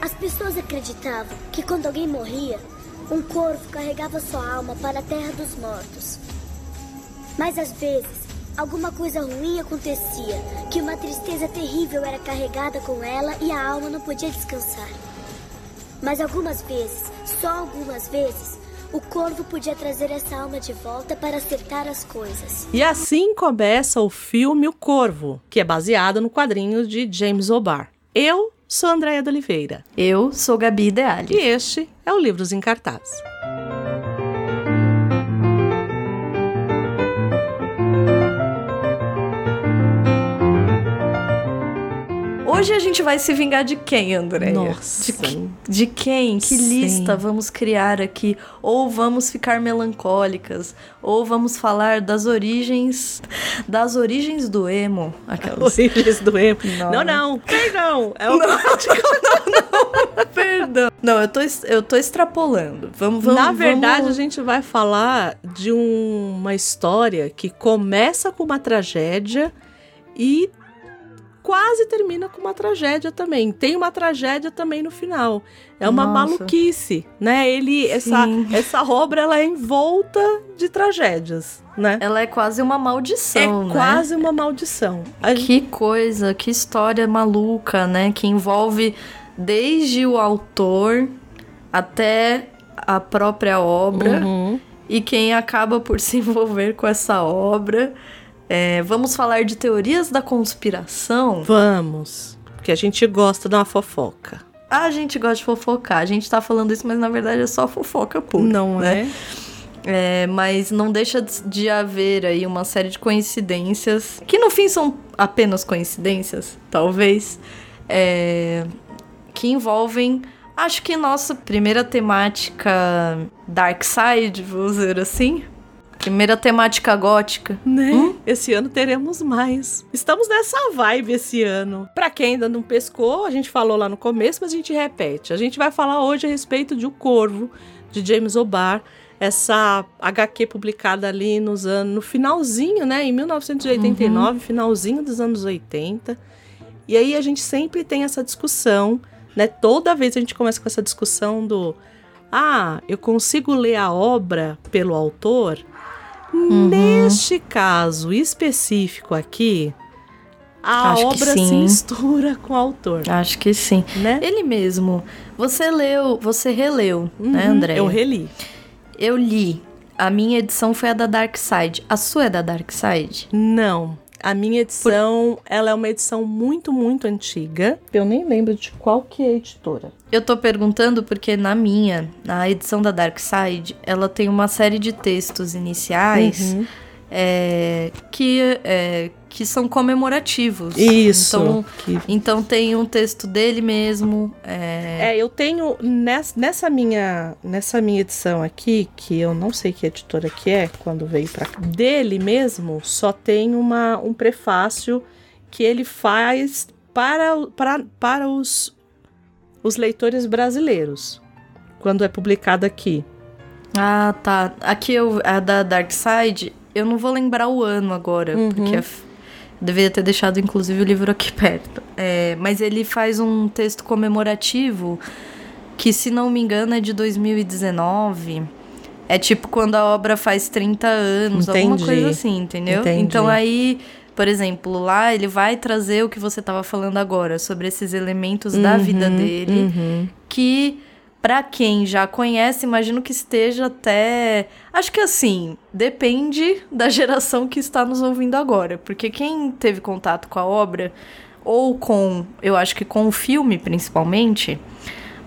As pessoas acreditavam que quando alguém morria, um corvo carregava sua alma para a terra dos mortos. Mas às vezes, alguma coisa ruim acontecia, que uma tristeza terrível era carregada com ela e a alma não podia descansar. Mas algumas vezes, só algumas vezes, o corvo podia trazer essa alma de volta para acertar as coisas. E assim começa o filme O Corvo, que é baseado no quadrinho de James O'Barr. Eu sou Andréia de Oliveira. Eu sou Gabi Ideali. E este é o Livros em Cartaz. Hoje a gente vai se vingar de quem, André? Nossa. De, de quem? Que Sim. lista vamos criar aqui? Ou vamos ficar melancólicas? Ou vamos falar das origens das origens do emo? Aquelas. Origens do emo. Não. Não, não. Perdão. É o Perdão. Não, eu tô, eu tô extrapolando. Vamos, vamos Na verdade, vamos... a gente vai falar de um- uma história que começa com uma tragédia e quase termina com uma tragédia também. Tem uma tragédia também no final. É uma Nossa. maluquice, né? Ele essa Sim. essa obra ela é envolta de tragédias, né? Ela é quase uma maldição, é né? quase uma maldição. A gente- Que coisa, que história maluca, né? Que envolve desde o autor até a própria obra Uhum. e quem acaba por se envolver com essa obra. É, vamos falar de teorias da conspiração. Vamos, porque a gente gosta de uma fofoca. A gente gosta de fofocar. A gente tá falando isso, mas na verdade é só fofoca pura. Não né? é? É, mas não deixa de- haver aí uma série de coincidências, que no fim são apenas coincidências, talvez, é, que envolvem, acho que nossa primeira temática Dark Side, vou dizer assim. Primeira temática gótica. Né? Hum? Esse ano teremos mais. Estamos nessa vibe esse ano. Pra quem ainda não pescou, a gente falou lá no começo, mas a gente repete. A gente vai falar hoje a respeito de O Corvo, de James O'Barr. Essa HQ publicada ali nos anos, no finalzinho, né? Em 1989, finalzinho dos anos 80. E aí a gente sempre tem essa discussão, né? Toda vez a gente começa com essa discussão do ah, eu consigo ler a obra pelo autor? Neste caso específico aqui, a Acho obra se mistura com o autor, Acho que sim. né? Ele mesmo. Você leu, você releu, né, Uhum, André? Eu reli. Eu li. A minha edição foi a da Dark Side. A sua é da Dark Side? Não. A minha edição, ela é uma edição muito, muito antiga. Eu nem lembro de qual que é a editora. Eu tô perguntando porque na minha, na edição da Dark Side, ela tem uma série de textos iniciais Uhum. é, que, é, que são comemorativos. Isso. Então, que- então tem um texto dele mesmo. é, É, eu tenho nessa, nessa minha nessa minha edição aqui, que eu não sei que editora que é, quando veio pra cá, dele mesmo, só tem uma, um prefácio que ele faz para, para, para os, os leitores brasileiros, quando é publicado aqui. Ah, tá. Aqui eu, a da Dark Side, eu não vou lembrar o ano agora, Uhum. porque f- deveria ter deixado inclusive o livro aqui perto. É, mas ele faz um texto comemorativo que, se não me engano, é de 2019. É tipo quando a obra faz 30 anos, alguma Entendi. coisa assim, entendeu? Entendi. Então aí, por exemplo, lá ele vai trazer o que você estava falando agora, sobre esses elementos da vida Uhum, dele uhum. que pra quem já conhece, imagino que esteja até, acho que assim, depende da geração que está nos ouvindo agora, porque quem teve contato com a obra ou com, eu acho que com o filme principalmente,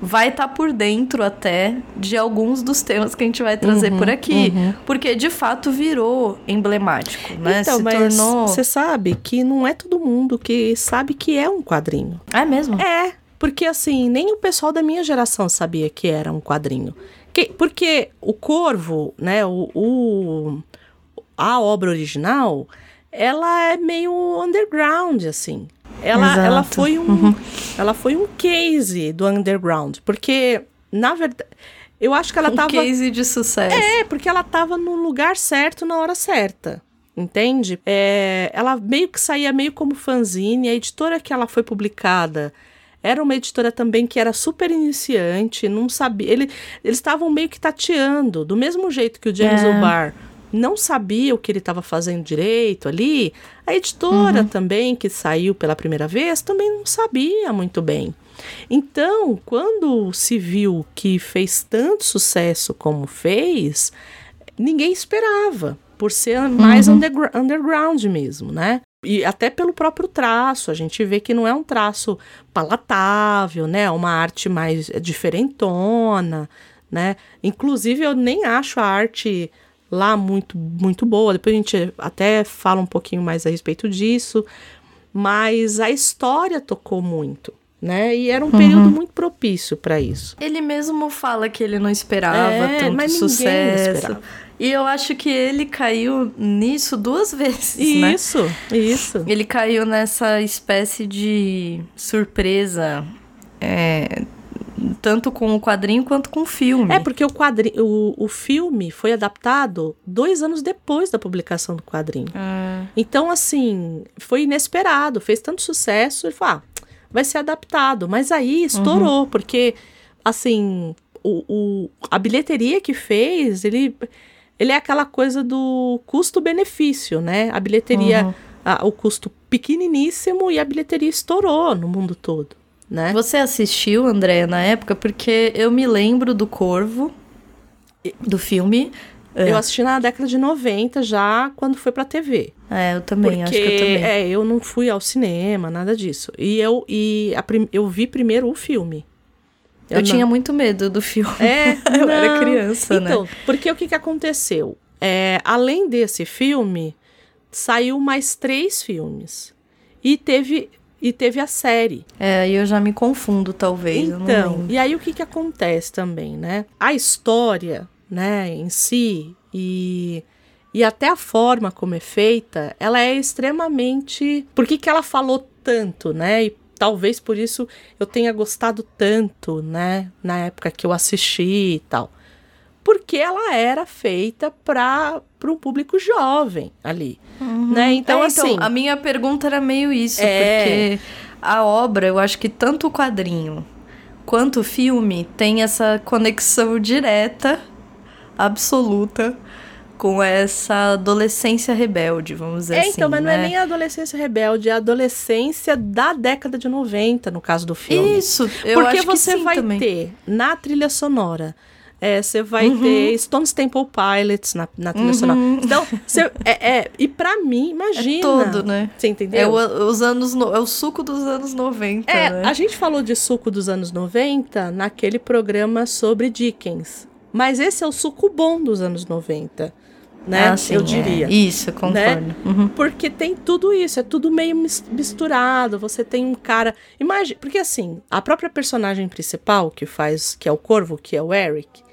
vai estar por dentro até de alguns dos temas que a gente vai trazer Uhum, por aqui, porque de fato virou emblemático, né? Então, Se mas tornou. você sabe que não é todo mundo que sabe que é um quadrinho. É mesmo? É, porque assim, nem o pessoal da minha geração sabia que era um quadrinho. Que- porque o Corvo, né, o, o- a obra original, ela é meio underground, assim. Ela, Exato. ela, foi um, ela foi um case do underground, porque, na verdade, eu acho que ela um tava... case de sucesso. É, porque ela tava no lugar certo na hora certa. Entende? É, ela meio que saía meio como fanzine. A editora que ela foi publicada era uma editora também que era super iniciante, não sabia. Ele, eles estavam meio que tateando, do mesmo jeito que o James é. O'Barr não sabia o que ele estava fazendo direito ali. A editora uhum. também, que saiu pela primeira vez, também não sabia muito bem. Então, quando se viu que fez tanto sucesso como fez, ninguém esperava, por ser mais uhum. underground mesmo, né? E até pelo próprio traço, a gente vê que não é um traço palatável, né? É uma arte mais diferentona, né? Inclusive, eu nem acho a arte lá muito, muito boa. Depois a gente até fala um pouquinho mais a respeito disso. Mas a história tocou muito. Né? E era um uhum. período muito propício para isso. Ele mesmo fala que ele não esperava é, tanto mas sucesso. Esperava. E eu acho que ele caiu nisso duas vezes, né? Isso, né? isso. Ele caiu nessa espécie de surpresa é, tanto com o quadrinho quanto com o filme. É, porque o, quadrinho, o, o filme foi adaptado dois anos depois da publicação do quadrinho. Ah. Então, assim, foi inesperado, fez tanto sucesso, ele falou, ah, vai ser adaptado. Mas aí estourou, uhum. porque, assim, o, o, a bilheteria que fez, ele, ele é aquela coisa do custo-benefício, né? A bilheteria, uhum. a, o custo pequeniníssimo e a bilheteria estourou no mundo todo né? Você assistiu, André, na época? Porque eu me lembro do Corvo, do filme. É. Eu assisti na década de 90 já, quando foi pra TV. É, eu também, Porque, acho que eu também. É, eu não fui ao cinema, nada disso. E eu, e a, eu vi primeiro o filme. Eu, eu tinha muito medo do filme. É, eu não. era criança, então, né? Então, porque o que, que aconteceu? É, além desse filme, saiu mais três filmes. E teve e teve a série. É, e eu já me confundo, talvez. Então, e aí o que, que acontece também, né? A história, né, em si, e, e até a forma como é feita, ela é extremamente. Por que, que ela falou tanto, né? E talvez por isso eu tenha gostado tanto, né? Na época que eu assisti e tal porque ela era feita para um público jovem ali, uhum. né? Então, é, então, assim... a minha pergunta era meio isso, é... porque a obra, eu acho que tanto o quadrinho quanto o filme tem essa conexão direta, absoluta, com essa adolescência rebelde, vamos dizer é, assim. Então, mas né? não é né? nem a adolescência rebelde, é a adolescência da década de 90, no caso do filme. Isso, eu Porque acho você que sim vai também. ter na trilha sonora é, você vai uhum. ter Stones Temple Pilots na, na trilha uhum. sonora. Então, você, é, é, e pra mim, imagina. É todo, né? Você entendeu? É o, os anos no, é o suco dos anos 90. É, né? a gente falou de suco dos anos 90 naquele programa sobre Dickens. Mas esse é o suco bom dos anos 90 né? Ah, sim, eu diria. É. Isso, concordo. Né? Uhum. Porque tem tudo isso, é tudo meio misturado. Você tem um cara. Imagina, porque assim, a própria personagem principal que faz, que é o Corvo, que é o Eric,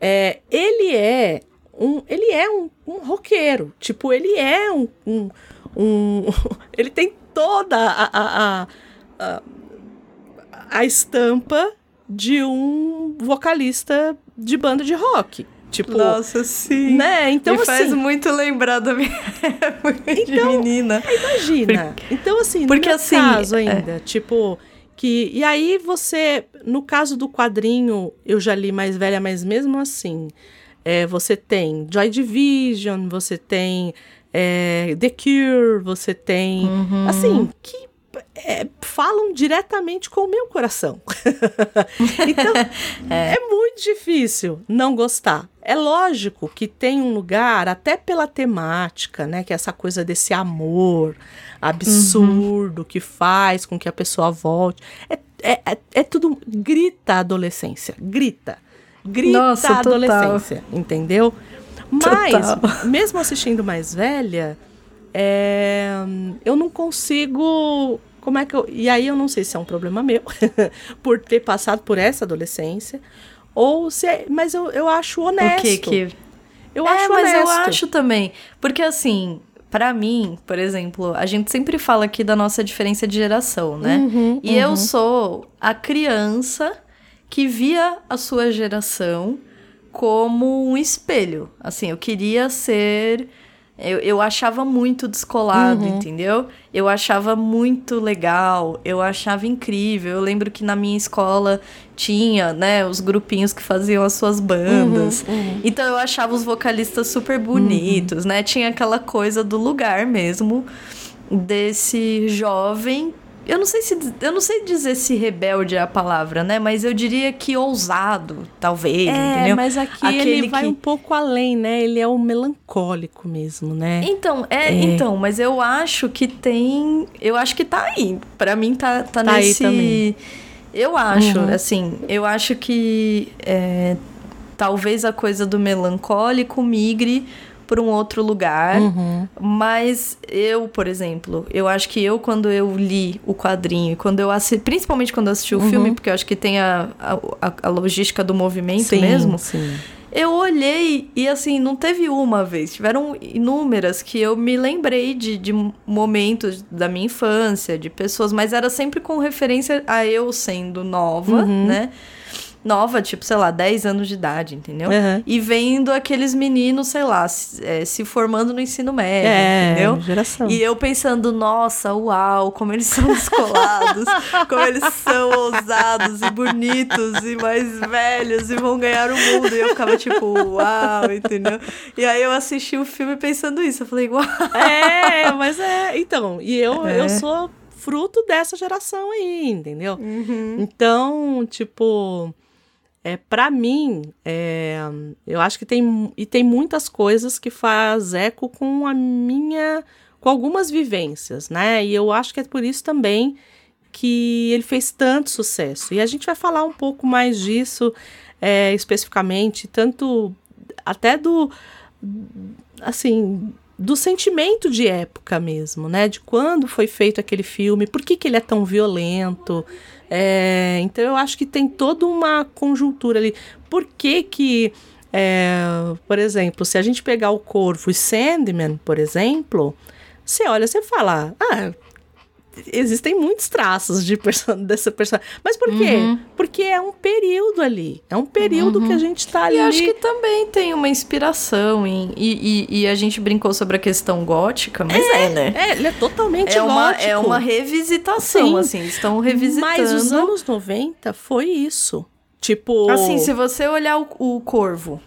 é, ele é um, ele é um, um roqueiro. Tipo, ele é um, um, um ele tem toda a, a, a, a, estampa de um vocalista de banda de rock. Tipo, Nossa, sim. Né? Então, Me assim, faz muito lembrar da minha época então, de menina. Imagina. Porque, então, assim, porque no assim, caso é ainda, é... tipo, que e aí você, no caso do quadrinho, eu já li mais velha, mas mesmo assim, é, você tem Joy Division, você tem é, The Cure, você tem, uhum. assim, que é, falam diretamente com o meu coração. então, é. é. muito difícil não gostar. É lógico que tem um lugar, até pela temática, né? Que é essa coisa desse amor absurdo uhum. que faz com que a pessoa volte. É, é, é, é tudo. Grita a adolescência. Grita. Grita Nossa, a adolescência. Total. Entendeu? Mas, total. mesmo assistindo mais velha, é, eu não consigo como é que eu. E aí eu não sei se é um problema meu, por ter passado por essa adolescência, ou se é. Mas eu, eu acho honesto. O que que. Eu é, acho mas honesto. eu acho também. Porque assim, para mim, por exemplo, a gente sempre fala aqui da nossa diferença de geração, né? Uhum, e uhum. eu sou a criança que via a sua geração como um espelho. Assim, eu queria ser Eu, eu achava muito descolado, Uhum. entendeu? Eu achava muito legal, eu achava incrível. Eu lembro que na minha escola tinha, né, os grupinhos que faziam as suas bandas. Uhum, Então eu achava os vocalistas super bonitos, né? Tinha aquela coisa do lugar mesmo desse jovem. Eu não sei se eu não sei dizer se rebelde é a palavra, né? Mas eu diria que ousado, talvez, É, entendeu? mas aqui Aquele ele vai que- um pouco além, né? Ele é o melancólico mesmo, né? Então, é, É. então, mas eu acho que tem. Eu acho que tá aí. Pra mim tá, tá, Tá aí nesse. também. Eu acho, Uhum. assim, eu acho que é, talvez a coisa do melancólico migre para um outro lugar. Uhum. Mas eu, por exemplo, eu acho que eu, quando eu li o quadrinho, quando eu assisti, principalmente quando eu assisti o Uhum. filme, porque eu acho que tem a, a, a logística do movimento Sim, mesmo, sim. eu olhei e assim, não teve uma vez, tiveram inúmeras que eu me lembrei de, de momentos da minha infância, de pessoas, mas era sempre com referência a eu sendo nova, Uhum. né? Nova, tipo, sei lá, 10 anos de idade, entendeu? Uhum. E vendo aqueles meninos, sei lá, se, eh, se formando no ensino médio, É, entendeu? geração. E eu pensando, nossa, uau, como eles são descolados, como eles são ousados e bonitos e mais velhos e vão ganhar o mundo. E eu ficava tipo, uau, entendeu? E aí eu assisti o filme pensando isso. Eu falei, uau. É, mas é. Então, e eu, É. eu sou fruto dessa geração aí, entendeu? Uhum. Então, tipo, é para mim, é, eu acho que tem e tem muitas coisas que faz eco com a minha, com algumas vivências, né? E eu acho que é por isso também que ele fez tanto sucesso. E a gente vai falar um pouco mais disso é, especificamente, tanto até do assim do sentimento de época mesmo, né? De quando foi feito aquele filme, por que, que ele é tão violento. É, então eu acho que tem toda uma conjuntura ali. Por que que, é, por exemplo, se a gente pegar o Corvo e Sandman, por exemplo, você olha, você fala, ah, existem muitos traços de perso dessa personagem. Mas por quê? Uhum. Porque é um período ali. É um período que a gente tá ali. E acho que também tem uma inspiração em. E, e, e a gente brincou sobre a questão gótica, mas é, né? É, ele é totalmente É uma, gótico. é uma revisitação, Sim. assim, estão revisitando. Mas os anos 90 foi isso. Tipo. Assim, se você olhar o, o corvo.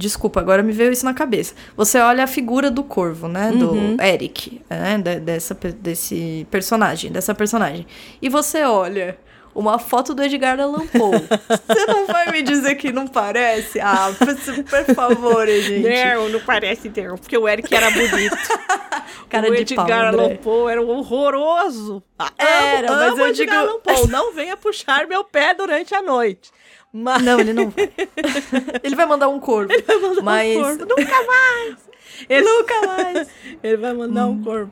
Desculpa, agora me veio isso na cabeça. Você olha a figura do corvo, né? Do Uhum. Eric, né? de- dessa, desse personagem, dessa personagem. E você olha uma foto do Edgar Allan Poe. você não vai me dizer que não parece? Ah, por, favor, gente. Não, não parece não, porque o Eric era bonito. Cara o de Edgar. Allan Poe era horroroso. Ah, Era, amo, mas amo eu Edgar digo- Allan Poe. Não venha puxar meu pé durante a noite. Mas Não, ele não vai. ele vai mandar um corvo. mandar um mas, corvo. Nunca mais. Ele, Nunca mais. ele vai mandar Hum. um corpo.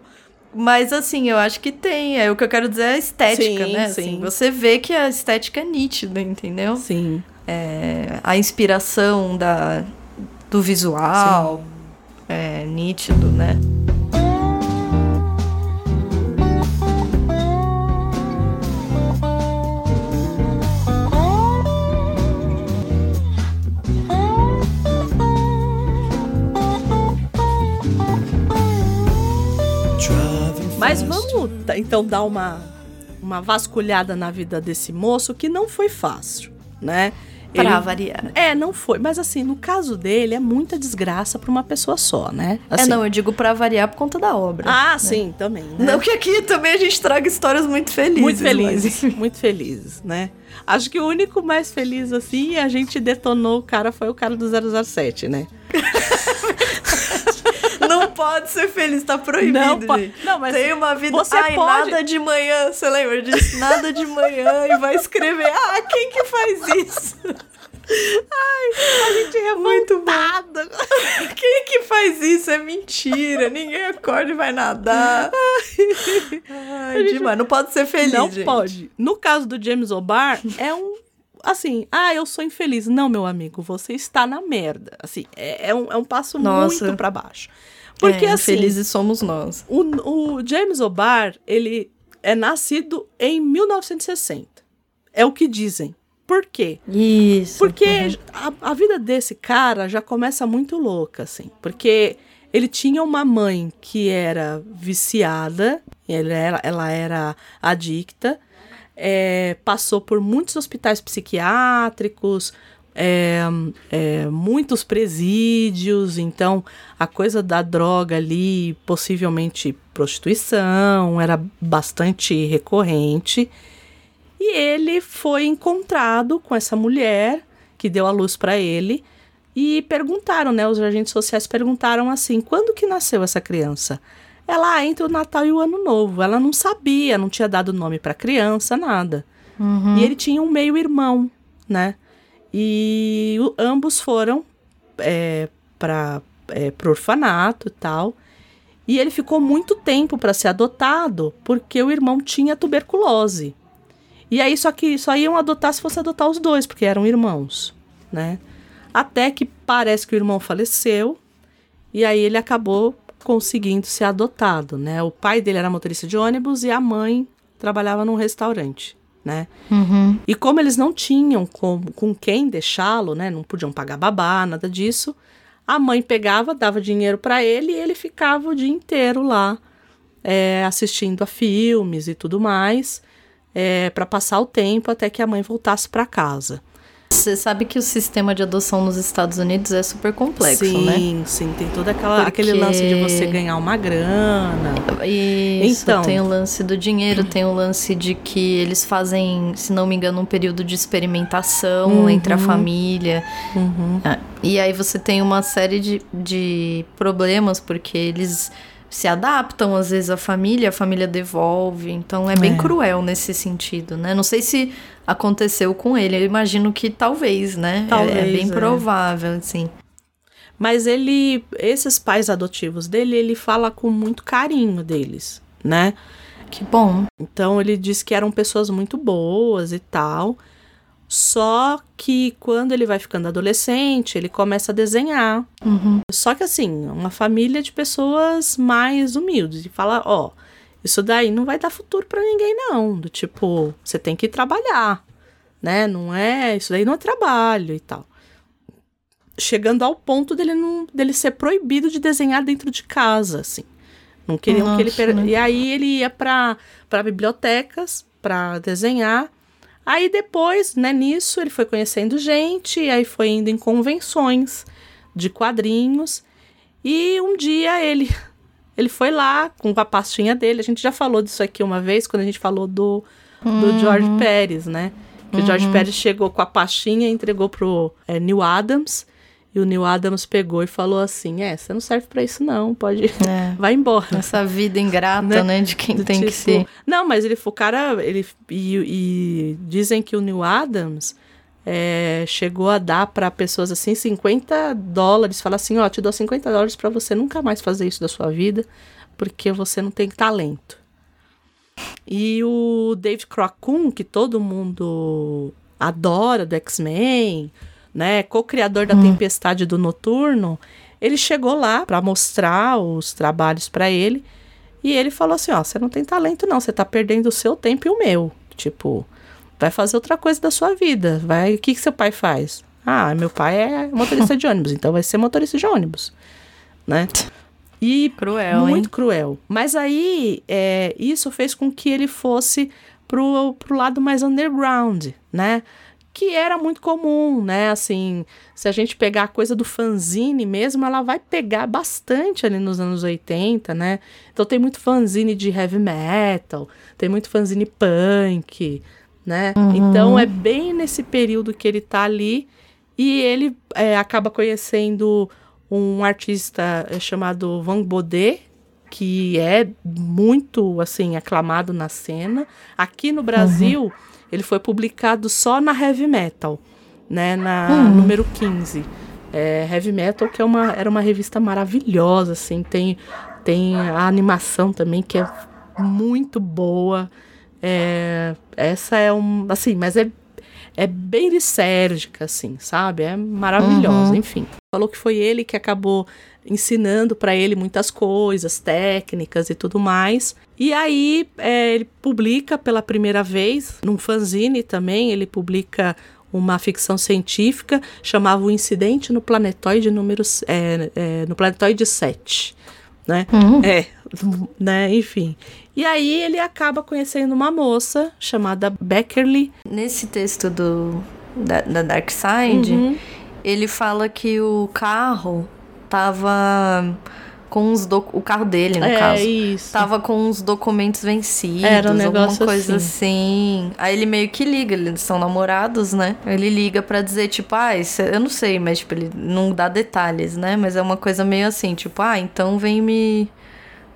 Mas assim, eu acho que tem. É o que eu quero dizer é a estética, Sim, né? sim. Assim, você vê que a estética é nítida, entendeu? Sim. É, a inspiração da, do visual é nítido, né? Mas vamos então dar uma, uma vasculhada na vida desse moço que não foi fácil, né? Pra Ele- variar. É, não foi. Mas assim, no caso dele, é muita desgraça pra uma pessoa só, né? é, Assim. não, eu digo pra variar por conta da obra. Ah, sim, também. Né? Não que aqui também a gente traga histórias muito felizes. muito felizes, mas- muito felizes, né? Acho que o único mais feliz assim, a gente detonou o cara foi o cara do 007, né? Não pode ser feliz, tá proibido, Não gente. não, mas Tem uma vida. você Ai, pode- nada de manhã. Você lembra disso? Nada de manhã e vai escrever. Ah, quem que faz isso? A gente é Muito revoltada. Quem que faz isso? É mentira. Ninguém acorda e vai nadar. Ai, demais. Não pode ser feliz. Não gente. pode. No caso do James O'Barr, é um. Assim, ah, eu sou infeliz. Não, meu amigo, você está na merda. Assim, é, é um, é um passo Nossa. muito pra baixo. Porque, É, assim, Felizes somos nós. o, o James O'Barr, ele é nascido em 1960. É o que dizem. Por quê? Isso. Porque a, a vida desse cara já começa muito louca, assim. Porque Ele tinha uma mãe que era viciada, ela era, ela era adicta, é, passou por muitos hospitais psiquiátricos, é, é, muitos presídios, então a coisa da droga ali, possivelmente prostituição, era bastante recorrente. E ele foi encontrado com essa mulher que deu a luz para ele e perguntaram, né? Os agentes sociais perguntaram assim: quando que nasceu essa criança? Ela ah, entre o Natal e o Ano Novo. Ela não sabia, não tinha dado nome para criança, nada. Uhum. E ele tinha um meio irmão, né? E o, ambos foram é, para é, pro orfanato e tal. E ele ficou muito tempo para ser adotado, porque o irmão tinha tuberculose. E aí só que só iam adotar se fosse adotar os dois, porque eram irmãos, né? Até que parece que o irmão faleceu e aí ele acabou conseguindo ser adotado, né? O pai dele era motorista de ônibus e a mãe trabalhava num restaurante, né? Uhum. E como eles não tinham com, com quem deixá-lo, né? Não podiam pagar babá, nada disso. A mãe pegava, dava dinheiro para ele e ele ficava o dia inteiro lá é, assistindo a filmes e tudo mais é, para passar o tempo até que a mãe voltasse para casa. Você sabe que o sistema de adoção nos Estados Unidos é super complexo, sim, né? Sim, sim. Tem todo aquela, Porque... aquele lance de você ganhar uma grana. Isso, então, tem o lance do dinheiro, tem o lance de que eles fazem, se não me engano, um período de experimentação uhum. entre a família. Uhum. Ah, e aí você tem uma série de, de problemas, porque eles se adaptam às vezes à família, a família devolve. Então é bem é. cruel nesse sentido, né? Não sei se aconteceu com ele, eu imagino que talvez, né? Talvez, é, é bem é. provável, assim. Mas ele, esses pais adotivos dele, ele fala com muito carinho deles, né? Que bom. Então ele diz que eram pessoas muito boas e tal. Só que quando ele vai ficando adolescente, ele começa a desenhar. Uhum. Só que assim, uma família de pessoas mais humildes. E fala, ó, isso daí não vai dar futuro para ninguém, não. Do tipo, você tem que trabalhar, né? Não é. Isso daí não é trabalho e tal. Chegando ao ponto dele, não, dele ser proibido de desenhar dentro de casa, assim. Não queriam Nossa, que ele. Per... Né? E aí ele ia para bibliotecas para desenhar. Aí depois, né, nisso, ele foi conhecendo gente, aí foi indo em convenções de quadrinhos. E um dia ele ele foi lá com a pastinha dele. A gente já falou disso aqui uma vez, quando a gente falou do, do uhum. George Pérez, né? Que uhum. o George uhum. Pérez chegou com a pastinha e entregou pro é, Neil Adams. E o Neil Adams pegou e falou assim: É, você não serve para isso, não. Pode. É. Vai embora. Essa vida ingrata, né? né de quem Do tem tipo... que ser. Não, mas ele foi o cara. Ele, e, e dizem que o Neil Adams. É, chegou a dar para pessoas assim 50 dólares, fala assim, ó, te dou 50 dólares para você nunca mais fazer isso da sua vida, porque você não tem talento. E o David Crockett, que todo mundo adora do X-Men, né, co-criador da hum. Tempestade do Noturno, ele chegou lá para mostrar os trabalhos para ele e ele falou assim: Ó, você não tem talento, não, você tá perdendo o seu tempo e o meu. Tipo, vai fazer outra coisa da sua vida. Vai, o que, que seu pai faz? Ah, meu pai é motorista de ônibus, então vai ser motorista de ônibus, né? E cruel, muito hein? cruel. Mas aí é, isso fez com que ele fosse pro, pro lado mais underground, né? que era muito comum, né? Assim, se a gente pegar a coisa do fanzine mesmo, ela vai pegar bastante ali nos anos 80, né? Então tem muito fanzine de heavy metal, tem muito fanzine punk, né? Uhum. Então é bem nesse período que ele tá ali e ele é, acaba conhecendo um artista é, chamado Van Baudet, que é muito assim aclamado na cena. Aqui no Brasil, uhum. ele foi publicado só na Heavy Metal, né, na uhum. número 15. É, Heavy Metal, que é uma, era uma revista maravilhosa, assim, tem, tem a animação também, que é muito boa. É, essa é um, assim, mas é é bem lisérgica, assim, sabe? É maravilhosa, uhum. enfim. Falou que foi ele que acabou ensinando para ele muitas coisas, técnicas e tudo mais. E aí é, ele publica pela primeira vez, num fanzine também, ele publica uma ficção científica, chamava O Incidente no Planetoide número é, é, no Planetoide 7, né? Uhum. É, né, enfim. E aí ele acaba conhecendo uma moça chamada Beckerly. Nesse texto do da, da Dark Side, Uhum. ele fala que o carro tava com os doc... o carro dele, no é caso. isso. Tava com os documentos vencidos, Era um alguma negócio coisa assim. Aí ele meio que liga, eles são namorados, né? Ele liga pra dizer, tipo, ah, isso, é- eu não sei, mas tipo, ele não dá detalhes, né? Mas é uma coisa meio assim, tipo, ah, então vem me.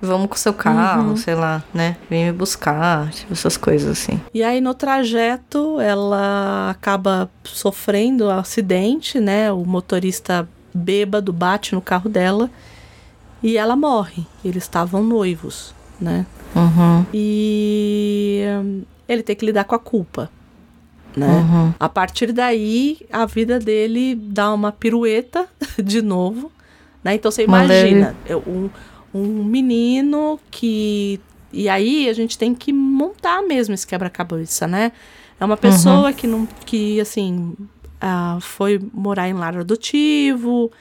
Vamos com o seu carro, Uhum. sei lá, né? Vem me buscar, tipo, essas coisas assim. E aí no trajeto ela acaba sofrendo um acidente, né? O motorista bêbado bate no carro dela e ela morre. Eles estavam noivos, né? Uhum. E hum, ele tem que lidar com a culpa, né? Uhum. A partir daí, a vida dele dá uma pirueta de novo, né? Então você imagina, um, um menino que. E aí a gente tem que montar mesmo esse quebra-cabeça, né? É uma pessoa que não. que, assim, ah, foi morar em lar adotivo,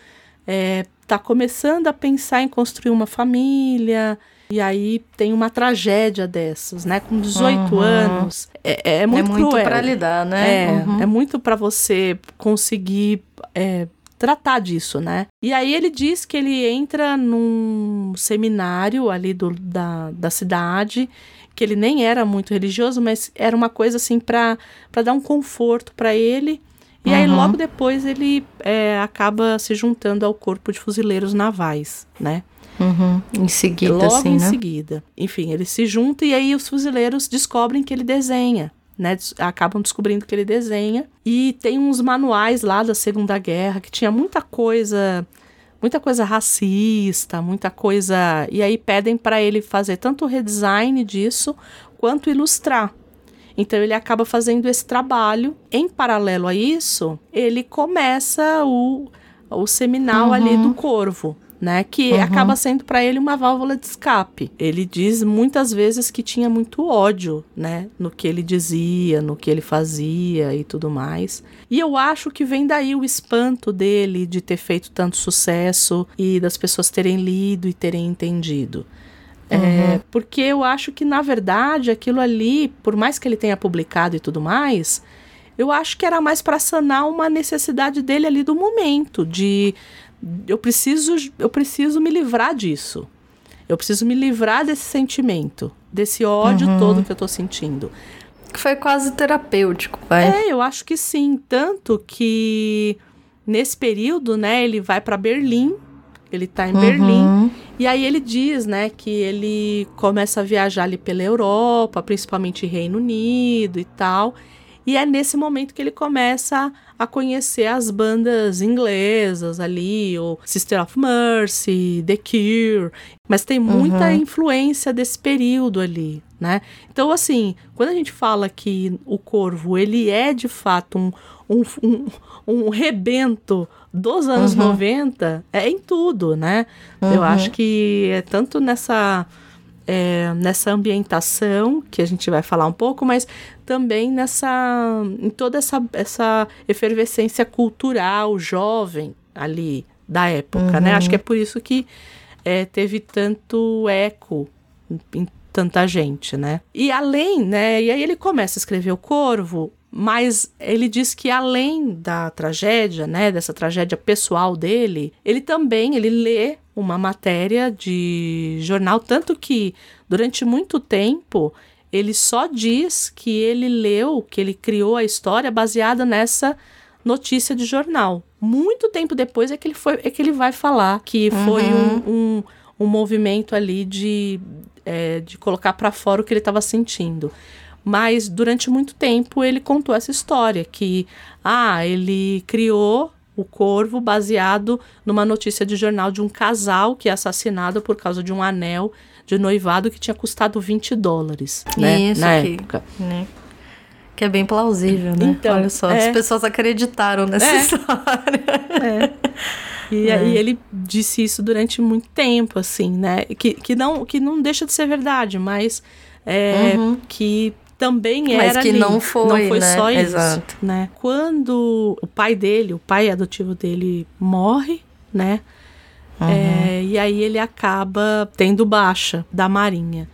é, tá começando a pensar em construir uma família. E aí tem uma tragédia dessas, né? Com 18 Uhum. anos. É, é muito é muito cruel. pra lidar, né? É, Uhum. é muito pra você conseguir é, tratar disso, né? E aí ele diz que ele entra num seminário ali do, da, da cidade, que ele nem era muito religioso, mas era uma coisa assim pra dar um conforto pra ele. E aí Uhum. logo depois ele é, acaba se juntando ao corpo de fuzileiros navais, né? Uhum. Em seguida, Logo assim, em né? seguida. Enfim, ele se junta e aí os fuzileiros descobrem que ele desenha. Né, acabam descobrindo que ele desenha e tem uns manuais lá da Segunda Guerra que tinha muita coisa, muita coisa racista, muita coisa e aí pedem para ele fazer tanto o redesign disso quanto ilustrar. Então ele acaba fazendo esse trabalho. Em paralelo a isso, ele começa o, o seminal Uhum. ali do Corvo, né? Que acaba sendo para ele uma válvula de escape. Ele diz muitas vezes que tinha muito ódio, né? No que ele dizia, no que ele fazia e tudo mais. E eu acho que vem daí o espanto dele de ter feito tanto sucesso e das pessoas terem lido e terem entendido. É, porque eu acho que, na verdade, aquilo ali, por mais que ele tenha publicado e tudo mais, eu acho que era mais para sanar uma necessidade dele ali do momento, de eu preciso, eu preciso me livrar disso. Eu preciso me livrar desse sentimento, desse ódio todo que eu tô sentindo. Que foi quase terapêutico, vai. É, eu acho que sim. Tanto que nesse período, né, ele vai para Berlim. Ele tá em Berlim. Uhum. E aí ele diz, né, que ele começa a viajar ali pela Europa, principalmente Reino Unido e tal. E é nesse momento que ele começa a conhecer as bandas inglesas ali, o Sister of Mercy, The Cure. Mas tem muita influência desse período ali, né? Então, assim, quando a gente fala que o Corvo, ele é de fato um, um, um, um rebento dos anos 90, é em tudo, né? Eu acho que é tanto nessa é, nessa ambientação que a gente vai falar um pouco, mas também nessa em toda essa, essa efervescência cultural jovem ali da época, né? Acho que é por isso que é, teve tanto eco em, em tanta gente, né? E além, né? E aí ele começa a escrever o Corvo, mas ele diz que além da tragédia, né, dessa tragédia pessoal dele, ele também ele lê uma matéria de jornal, tanto que durante muito tempo ele só diz que ele leu, que ele criou a história baseada nessa notícia de jornal. Muito tempo depois é que ele, foi, é que ele vai falar que foi um, um, um movimento ali de, é, de colocar para fora o que ele estava sentindo. Mas durante muito tempo ele contou essa história que ah, ele criou o Corvo baseado numa notícia de jornal de um casal que é assassinado por causa de um anel de noivado que tinha custado 20 dólares, né, Isso na aqui. época. Né? Que é bem plausível, né? Então, Olha só, é. as pessoas acreditaram nessa É. história. E É. aí ele disse isso durante muito tempo, assim, né? Que, que, não, que não deixa de ser verdade, mas é, Uhum. que também era Mas que ali. não foi, não foi né? só isso, Exato. né? Quando o pai dele, o pai adotivo dele morre, né? Uhum. É, e aí ele acaba tendo baixa da marinha.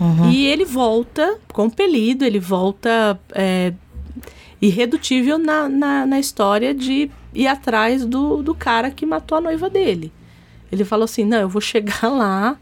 Uhum. E ele volta compelido, ele volta é, irredutível na, na, na história de ir atrás do, do cara que matou a noiva dele. Ele falou assim: não, eu vou chegar lá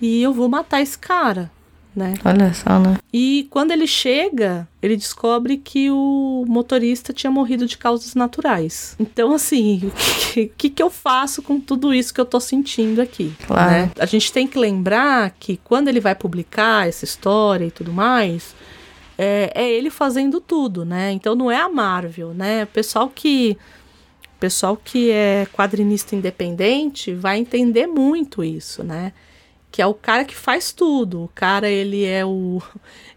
e eu vou matar esse cara, né? Olha só, né? E quando ele chega, ele descobre que o motorista tinha morrido de causas naturais. Então, assim, o que, que, que eu faço com tudo isso que eu tô sentindo aqui? Claro. né? A gente tem que lembrar que quando ele vai publicar essa história e tudo mais, é, é ele fazendo tudo, né? Então não é a Marvel, né? O pessoal que. Pessoal que é quadrinista independente vai entender muito isso, né? Que é o cara que faz tudo. O cara, ele é o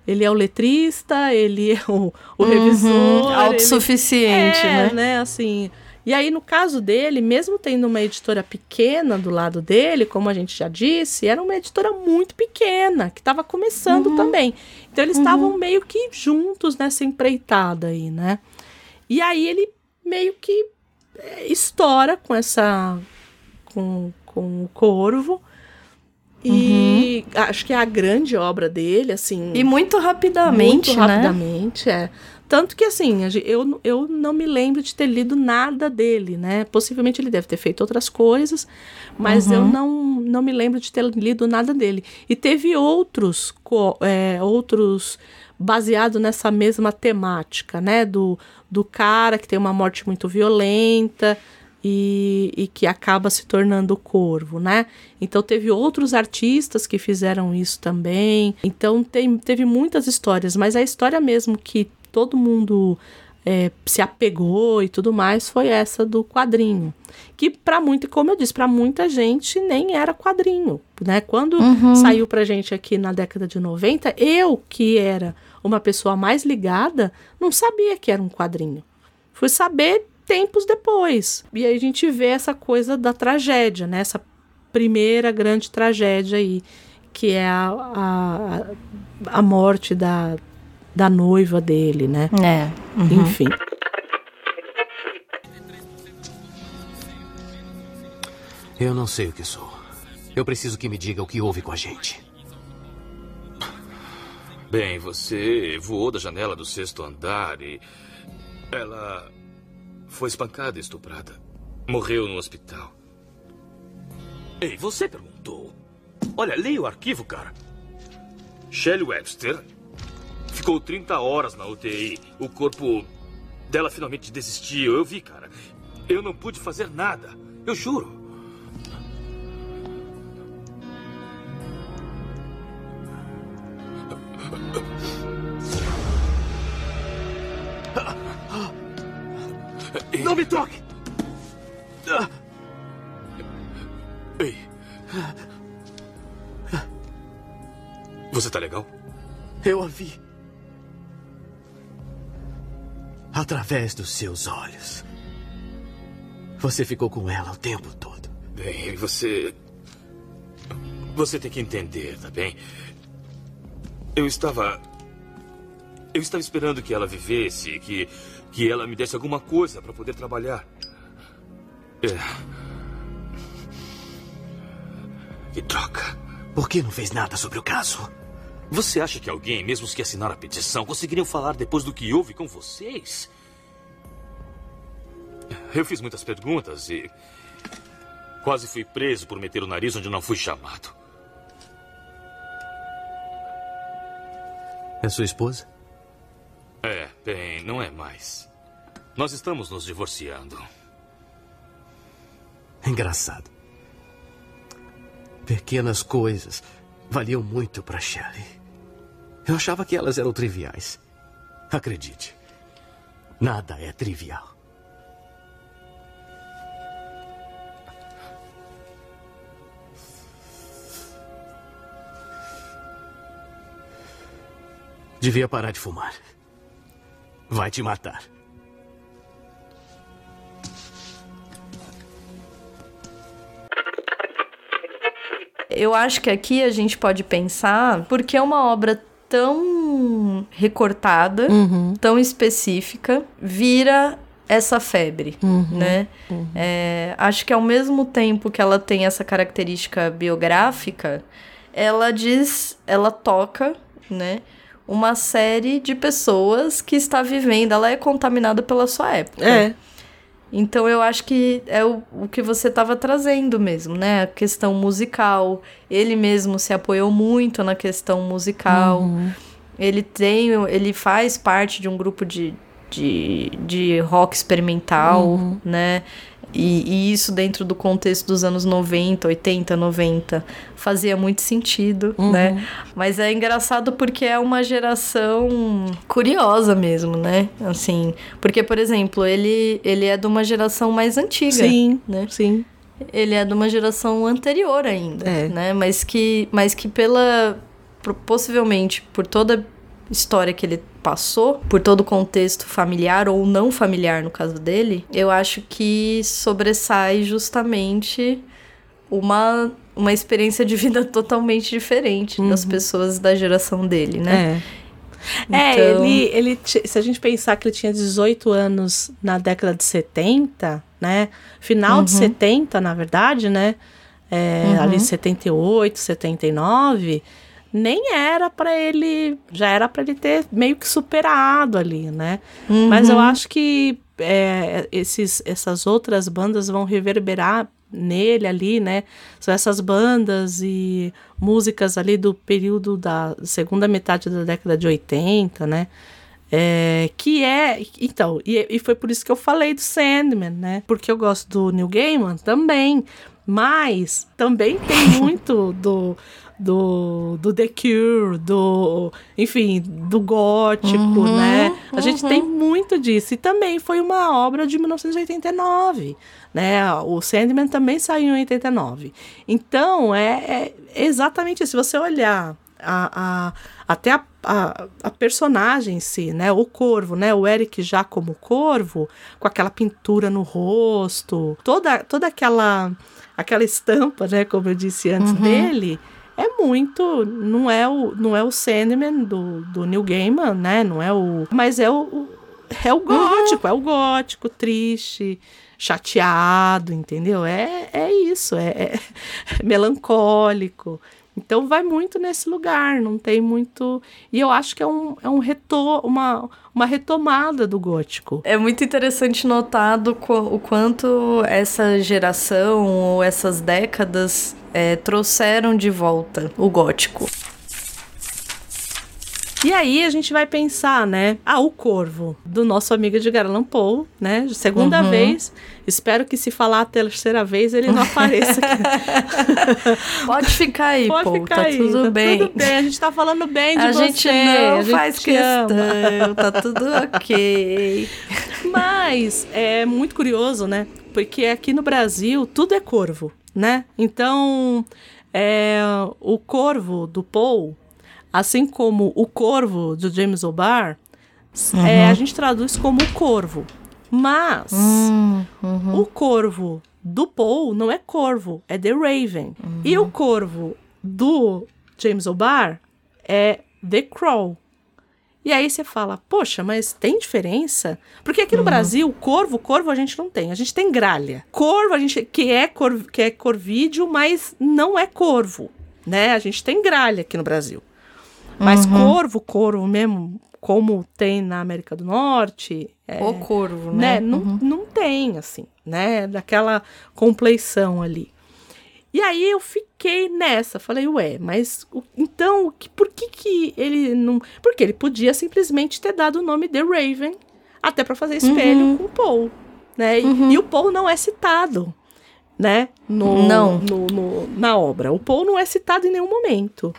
ele é o letrista, ele é o, o Uhum, revisor. Autossuficiente, ele, é, né? né? Assim. E aí, no caso dele, mesmo tendo uma editora pequena do lado dele, como a gente já disse, era uma editora muito pequena, que estava começando também. Então, eles estavam meio que juntos nessa empreitada aí, né? E aí, ele meio que é, estoura com essa. com, com o corvo. E acho que é a grande obra dele, assim. E muito rapidamente, muito né? rapidamente, é. Tanto que, assim, eu, eu não me lembro de ter lido nada dele, né? Possivelmente ele deve ter feito outras coisas, mas eu não, não me lembro de ter lido nada dele. E teve outros, é, outros baseado nessa mesma temática, né? Do, do cara que tem uma morte muito violenta e, e que acaba se tornando corvo, né? Então teve outros artistas que fizeram isso também. Então tem, teve muitas histórias, mas a história mesmo que todo mundo é, se apegou e tudo mais foi essa do quadrinho. Que para muito, como eu disse, para muita gente nem era quadrinho, né? Quando saiu pra gente aqui na década de 90, eu que era uma pessoa mais ligada, não sabia que era um quadrinho. Fui saber tempos depois. E aí a gente vê essa coisa da tragédia, né? Essa primeira grande tragédia aí, que é a, a, a morte da, da noiva dele, né? É. uhum. Enfim. Eu não sei o que sou. Eu preciso que me diga o que houve com a gente. Bem, você voou da janela do sexto andar e. Ela. Foi espancada e estuprada. Morreu no hospital. Ei, você perguntou. Olha, leia o arquivo, cara. Shelley Webster ficou 30 horas na UTI. O corpo dela finalmente desistiu. Eu vi, cara. Eu não pude fazer nada. Eu juro. Não me toque! Ei. Você tá legal? Eu a vi. Através dos seus olhos. Você ficou com ela o tempo todo. Bem, você. Você tem que entender, tá bem? Eu estava. Eu estava esperando que ela vivesse, que. Que ela me desse alguma coisa para poder trabalhar. É. Que troca. Por que não fez nada sobre o caso? Você acha que alguém, mesmo os que assinaram a petição, conseguiriam falar depois do que houve com vocês? Eu fiz muitas perguntas e. Quase fui preso por meter o nariz onde não fui chamado. É sua esposa? É, bem, não é mais. Nós estamos nos divorciando. Engraçado. Pequenas coisas valiam muito para Shelley. Eu achava que elas eram triviais. Acredite, nada é trivial. Devia parar de fumar. Vai te matar. Eu acho que aqui a gente pode pensar, porque é uma obra tão recortada, Uhum. tão específica, vira essa febre, Uhum. né? É, acho que ao mesmo tempo que ela tem essa característica biográfica, ela diz, ela toca, né? Uma série de pessoas que está vivendo, ela é contaminada pela sua época. É. Então eu acho que é o, o que você estava trazendo mesmo, né? A questão musical. Ele mesmo se apoiou muito na questão musical. Ele tem. Ele faz parte de um grupo de, de, de rock experimental, né? E, e isso dentro do contexto dos anos 90, 80, 90 fazia muito sentido, né? Mas é engraçado porque é uma geração curiosa mesmo, né? Assim, porque, por exemplo, ele, ele é de uma geração mais antiga. Sim, né? sim. Ele é de uma geração anterior ainda, É. né? Mas que, mas que pela possivelmente por toda história que ele passou, por todo o contexto familiar ou não familiar no caso dele, eu acho que sobressai justamente uma uma experiência de vida totalmente diferente das pessoas da geração dele, né? É. É, Então- ele, ele, ti- se a gente pensar que ele tinha 18 anos na década de 70, né? Final de 70, na verdade, né? É, Ali em 78, 79, nem era pra ele, já era pra ele ter meio que superado ali, né? Mas eu acho que é, esses, essas outras bandas vão reverberar nele ali, né? São essas bandas e músicas ali do período da segunda metade da década de 80, né? É, que é. Então, e, e foi por isso que eu falei do Sandman, né? Porque eu gosto do Neil Gaiman também. Mas também tem muito do, do, do The Cure, do. Enfim, do gótico, né? A gente tem muito disso. E também foi uma obra de 1989. Né? O Sandman também saiu em 89. Então, é, é exatamente isso. Se você olhar a, a, até a, a, a personagem em si, né? O corvo, né? O Eric já como corvo, com aquela pintura no rosto, toda, toda aquela aquela estampa, né? Como eu disse antes dele, é muito. Não é o, não é o Sandman do, do Neil Gaiman, né? Não é o. Mas é o. o- é o gótico, é o gótico, triste, chateado, entendeu? É, é isso, é, é melancólico. Então vai muito nesse lugar, não tem muito. E eu acho que é um, é um reto... uma, uma retomada do gótico. É muito interessante notar do o quanto essa geração ou essas décadas é, trouxeram de volta o gótico. E aí a gente vai pensar, né? Ah, o Corvo, do nosso amigo Edgar Allan Poe, né? Segunda Uhum. vez. Espero que se falar a terceira vez ele não apareça aqui. Pode ficar aí, Pode pô, ficar tá aí, tudo tá bem. Tudo bem, a gente tá falando bem de A você. gente não a gente faz te ama. questão, tá tudo ok. Mas é muito curioso, né? Porque aqui no Brasil tudo é corvo, né? Então, é, o corvo do Paul, assim como o corvo do James O'Barr, é, a gente traduz como corvo. Mas o corvo do Paul não é corvo, é The Raven. E o corvo do James O'Barr é The Crow. E aí você fala, poxa, mas tem diferença? Porque aqui no Brasil, corvo, corvo a gente não tem. A gente tem gralha. Corvo, a gente que é, cor, que é corvídeo, mas não é corvo, né? A gente tem gralha aqui no Brasil. Mas corvo, corvo mesmo, como tem na América do Norte, é, O corvo, né? né? Não, não tem, assim, né? Daquela compleição ali. E aí eu fiquei nessa, falei, ué, mas então, o que- por que que ele não... Porque ele podia simplesmente ter dado o nome The Raven, até para fazer espelho com o Paul, né? E, e o Paul não é citado, né? No, Não. no- no- na obra. O Paul não é citado em nenhum momento.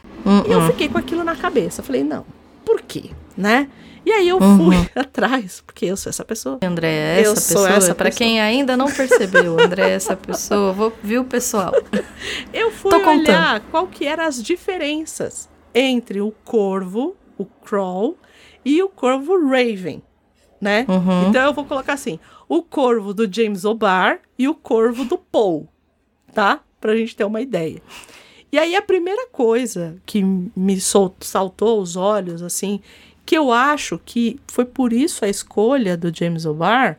E eu fiquei com aquilo na cabeça. Falei, não, por quê? Né? E aí eu fui atrás, porque eu sou essa pessoa. André é Eu essa pessoa. essa pessoa. quem ainda não percebeu, André é essa pessoa. Vou, viu, pessoal? Eu fui Tô contando. olhar qual que eram as diferenças entre o corvo, o crow, e o corvo raven, né? Uhum. Então eu vou colocar assim, o corvo do James O'Barr e o corvo do Paul, tá? Pra gente ter uma ideia. E aí a primeira coisa que me saltou os olhos, assim, que eu acho que foi por isso a escolha do James O'Barr,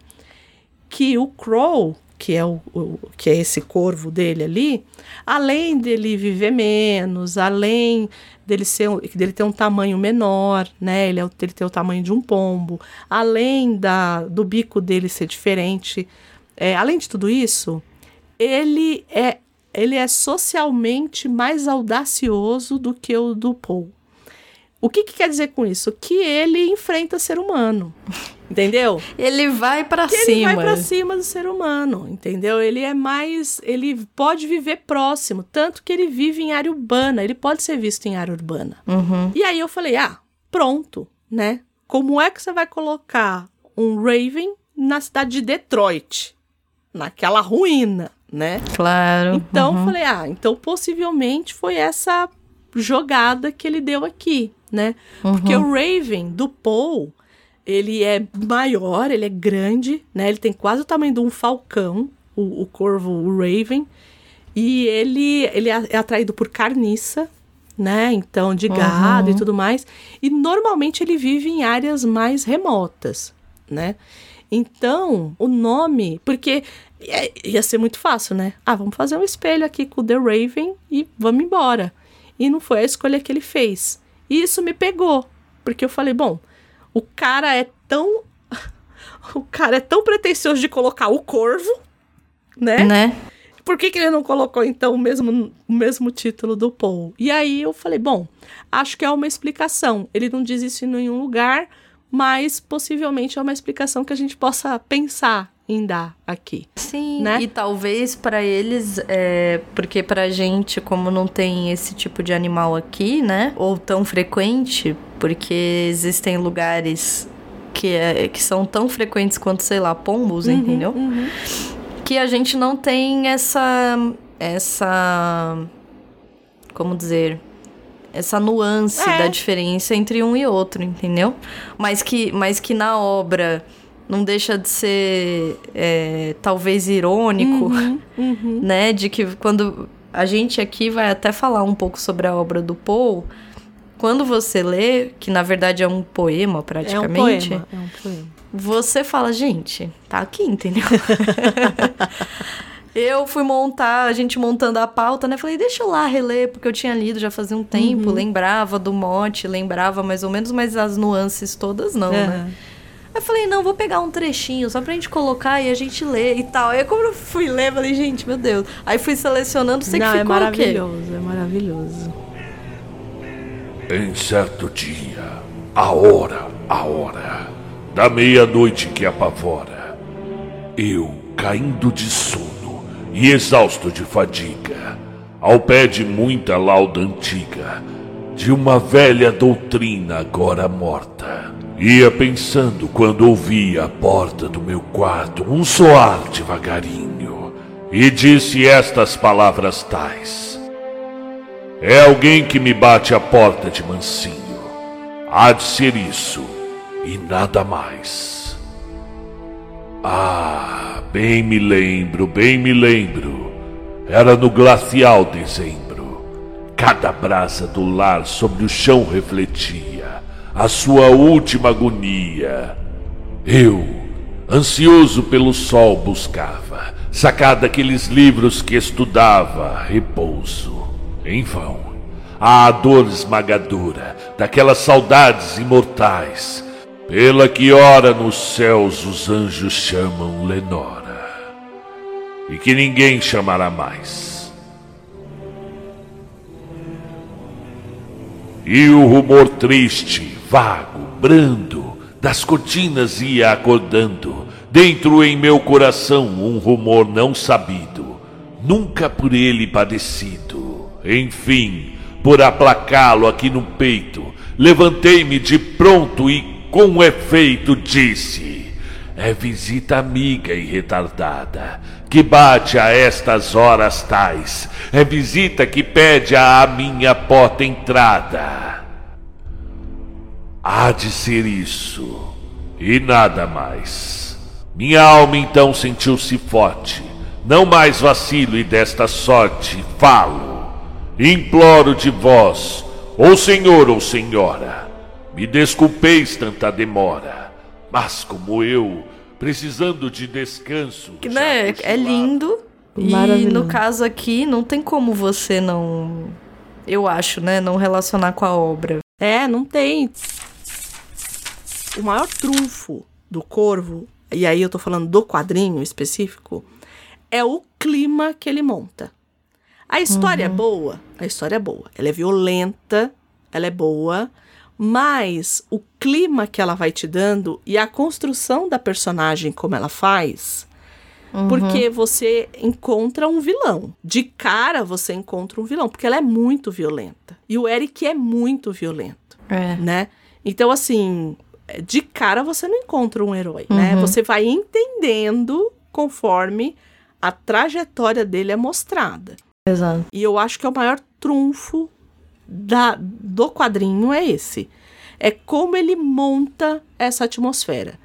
que o Crow, que é, o, o, que é esse corvo dele ali, além dele viver menos, além dele, ser, dele ter um tamanho menor, né? Ele, é, ele ter o tamanho de um pombo, além da, do bico dele ser diferente, é, além de tudo isso, ele é ele é socialmente mais audacioso do que o do Paul. O que, que quer dizer com isso? Que ele enfrenta ser humano. Entendeu? Ele vai para cima. Ele vai para cima do ser humano, entendeu? Ele é mais, ele pode viver próximo, tanto que ele vive em área urbana, ele pode ser visto em área urbana. Uhum. E aí eu falei: "Ah, pronto, né? Como é que você vai colocar um Raven na cidade de Detroit, naquela ruína, né? Claro. Então uhum. falei, ah, então possivelmente foi essa jogada que ele deu aqui, né? Uhum. Porque o Raven do Paul, ele é maior, ele é grande, né? Ele tem quase o tamanho de um falcão, o, o corvo, o Raven. E ele, ele é, é atraído por carniça, né? Então, de gado uhum. e tudo mais. E normalmente ele vive em áreas mais remotas, né? Então, o nome, porque ia ser muito fácil, né? Ah, vamos fazer um espelho aqui com o The Raven e vamos embora. E não foi a escolha que ele fez. E isso me pegou, porque eu falei, bom, o cara é tão o cara é tão pretensioso de colocar o corvo, né? Né? Por que, que ele não colocou, então, o mesmo, o mesmo título do Paul? E aí eu falei, bom, acho que é uma explicação. Ele não diz isso em nenhum lugar, mas possivelmente é uma explicação que a gente possa pensar em dar aqui. Sim, né? e talvez para eles, é, porque pra gente, como não tem esse tipo de animal aqui, né, ou tão frequente, porque existem lugares que, é, que são tão frequentes quanto, sei lá, pombos, uhum, entendeu? Uhum. Que a gente não tem essa. essa. como dizer? essa nuance é. da diferença entre um e outro, entendeu? Mas que, mas que na obra não deixa de ser é, talvez irônico, uhum, uhum. né? De que quando a gente aqui vai até falar um pouco sobre a obra do Paul, quando você lê, que na verdade é um poema praticamente, é um poema, é um poema. você fala, gente, tá aqui, entendeu? Eu fui montar, a gente montando a pauta, né? Falei, deixa eu lá reler, porque eu tinha lido já fazia um tempo, uhum. lembrava do mote, lembrava mais ou menos, mas as nuances todas não, uhum. né? Aí eu falei, não, vou pegar um trechinho só pra gente colocar e a gente lê e tal. Aí quando eu fui ler, falei, gente, meu Deus. Aí fui selecionando, sei não, que é ficou é maravilhoso, é maravilhoso. Em certo dia, a hora, a hora da meia-noite que apavora, eu, caindo de sono, e exausto de fadiga, ao pé de muita lauda antiga, de uma velha doutrina agora morta. Ia pensando quando ouvi à porta do meu quarto um soar devagarinho, e disse estas palavras tais: É alguém que me bate a porta de mansinho. Há de ser isso, e nada mais. Ah! Bem me lembro, bem me lembro. Era no glacial dezembro. Cada brasa do lar sobre o chão refletia a sua última agonia. Eu, ansioso pelo sol, buscava, sacar daqueles livros que estudava, repouso. Em vão. A dor esmagadora daquelas saudades imortais, pela que ora nos céus os anjos chamam Lenor e que ninguém chamará mais. E o rumor triste, vago, brando, das cortinas ia acordando, dentro em meu coração um rumor não sabido, nunca por ele padecido. Enfim, por aplacá-lo aqui no peito, levantei-me de pronto e com efeito disse: É visita amiga e retardada que bate a estas horas tais, é visita que pede à minha porta entrada. Há de ser isso, e nada mais. Minha alma então sentiu-se forte, não mais vacilo e desta sorte falo. Imploro de vós, ou senhor ou senhora, me desculpeis tanta demora, mas como eu, precisando de descanso. Que, né, é lindo. E no caso aqui, não tem como você não. Eu acho, né? Não relacionar com a obra. É, não tem. O maior trunfo do Corvo, e aí eu tô falando do quadrinho específico, é o clima que ele monta. A história uhum. é boa, a história é boa. Ela é violenta, ela é boa, mas o clima que ela vai te dando e a construção da personagem como ela faz, uhum. porque você encontra um vilão. De cara você encontra um vilão, porque ela é muito violenta. E o Eric é muito violento, é. né? Então assim, de cara você não encontra um herói, né? uhum. né? Você vai entendendo conforme a trajetória dele é mostrada. Exato. E eu acho que é o maior trunfo da, do quadrinho é esse. É como ele monta essa atmosfera.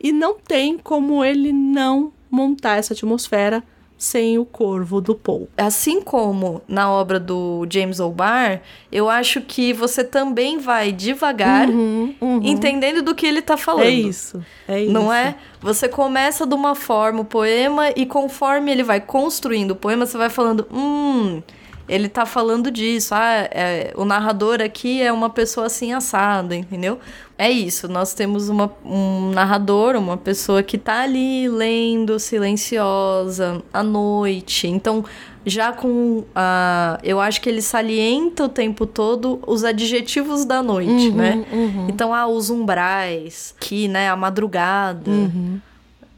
E não tem como ele não montar essa atmosfera sem o corvo do Paul. Assim como na obra do James O'Barr, eu acho que você também vai devagar, uhum, uhum. entendendo do que ele está falando. É isso, é isso. Não é? Você começa de uma forma o poema e conforme ele vai construindo o poema, você vai falando, hum, ele tá falando disso. Ah, é, o narrador aqui é uma pessoa assim assada, entendeu? É isso. Nós temos uma, um narrador, uma pessoa que tá ali lendo, silenciosa, à noite. Então, já com a. Eu acho que ele salienta o tempo todo os adjetivos da noite, uhum, né? Uhum. Então, ah, os umbrais, que, né, a madrugada. Uhum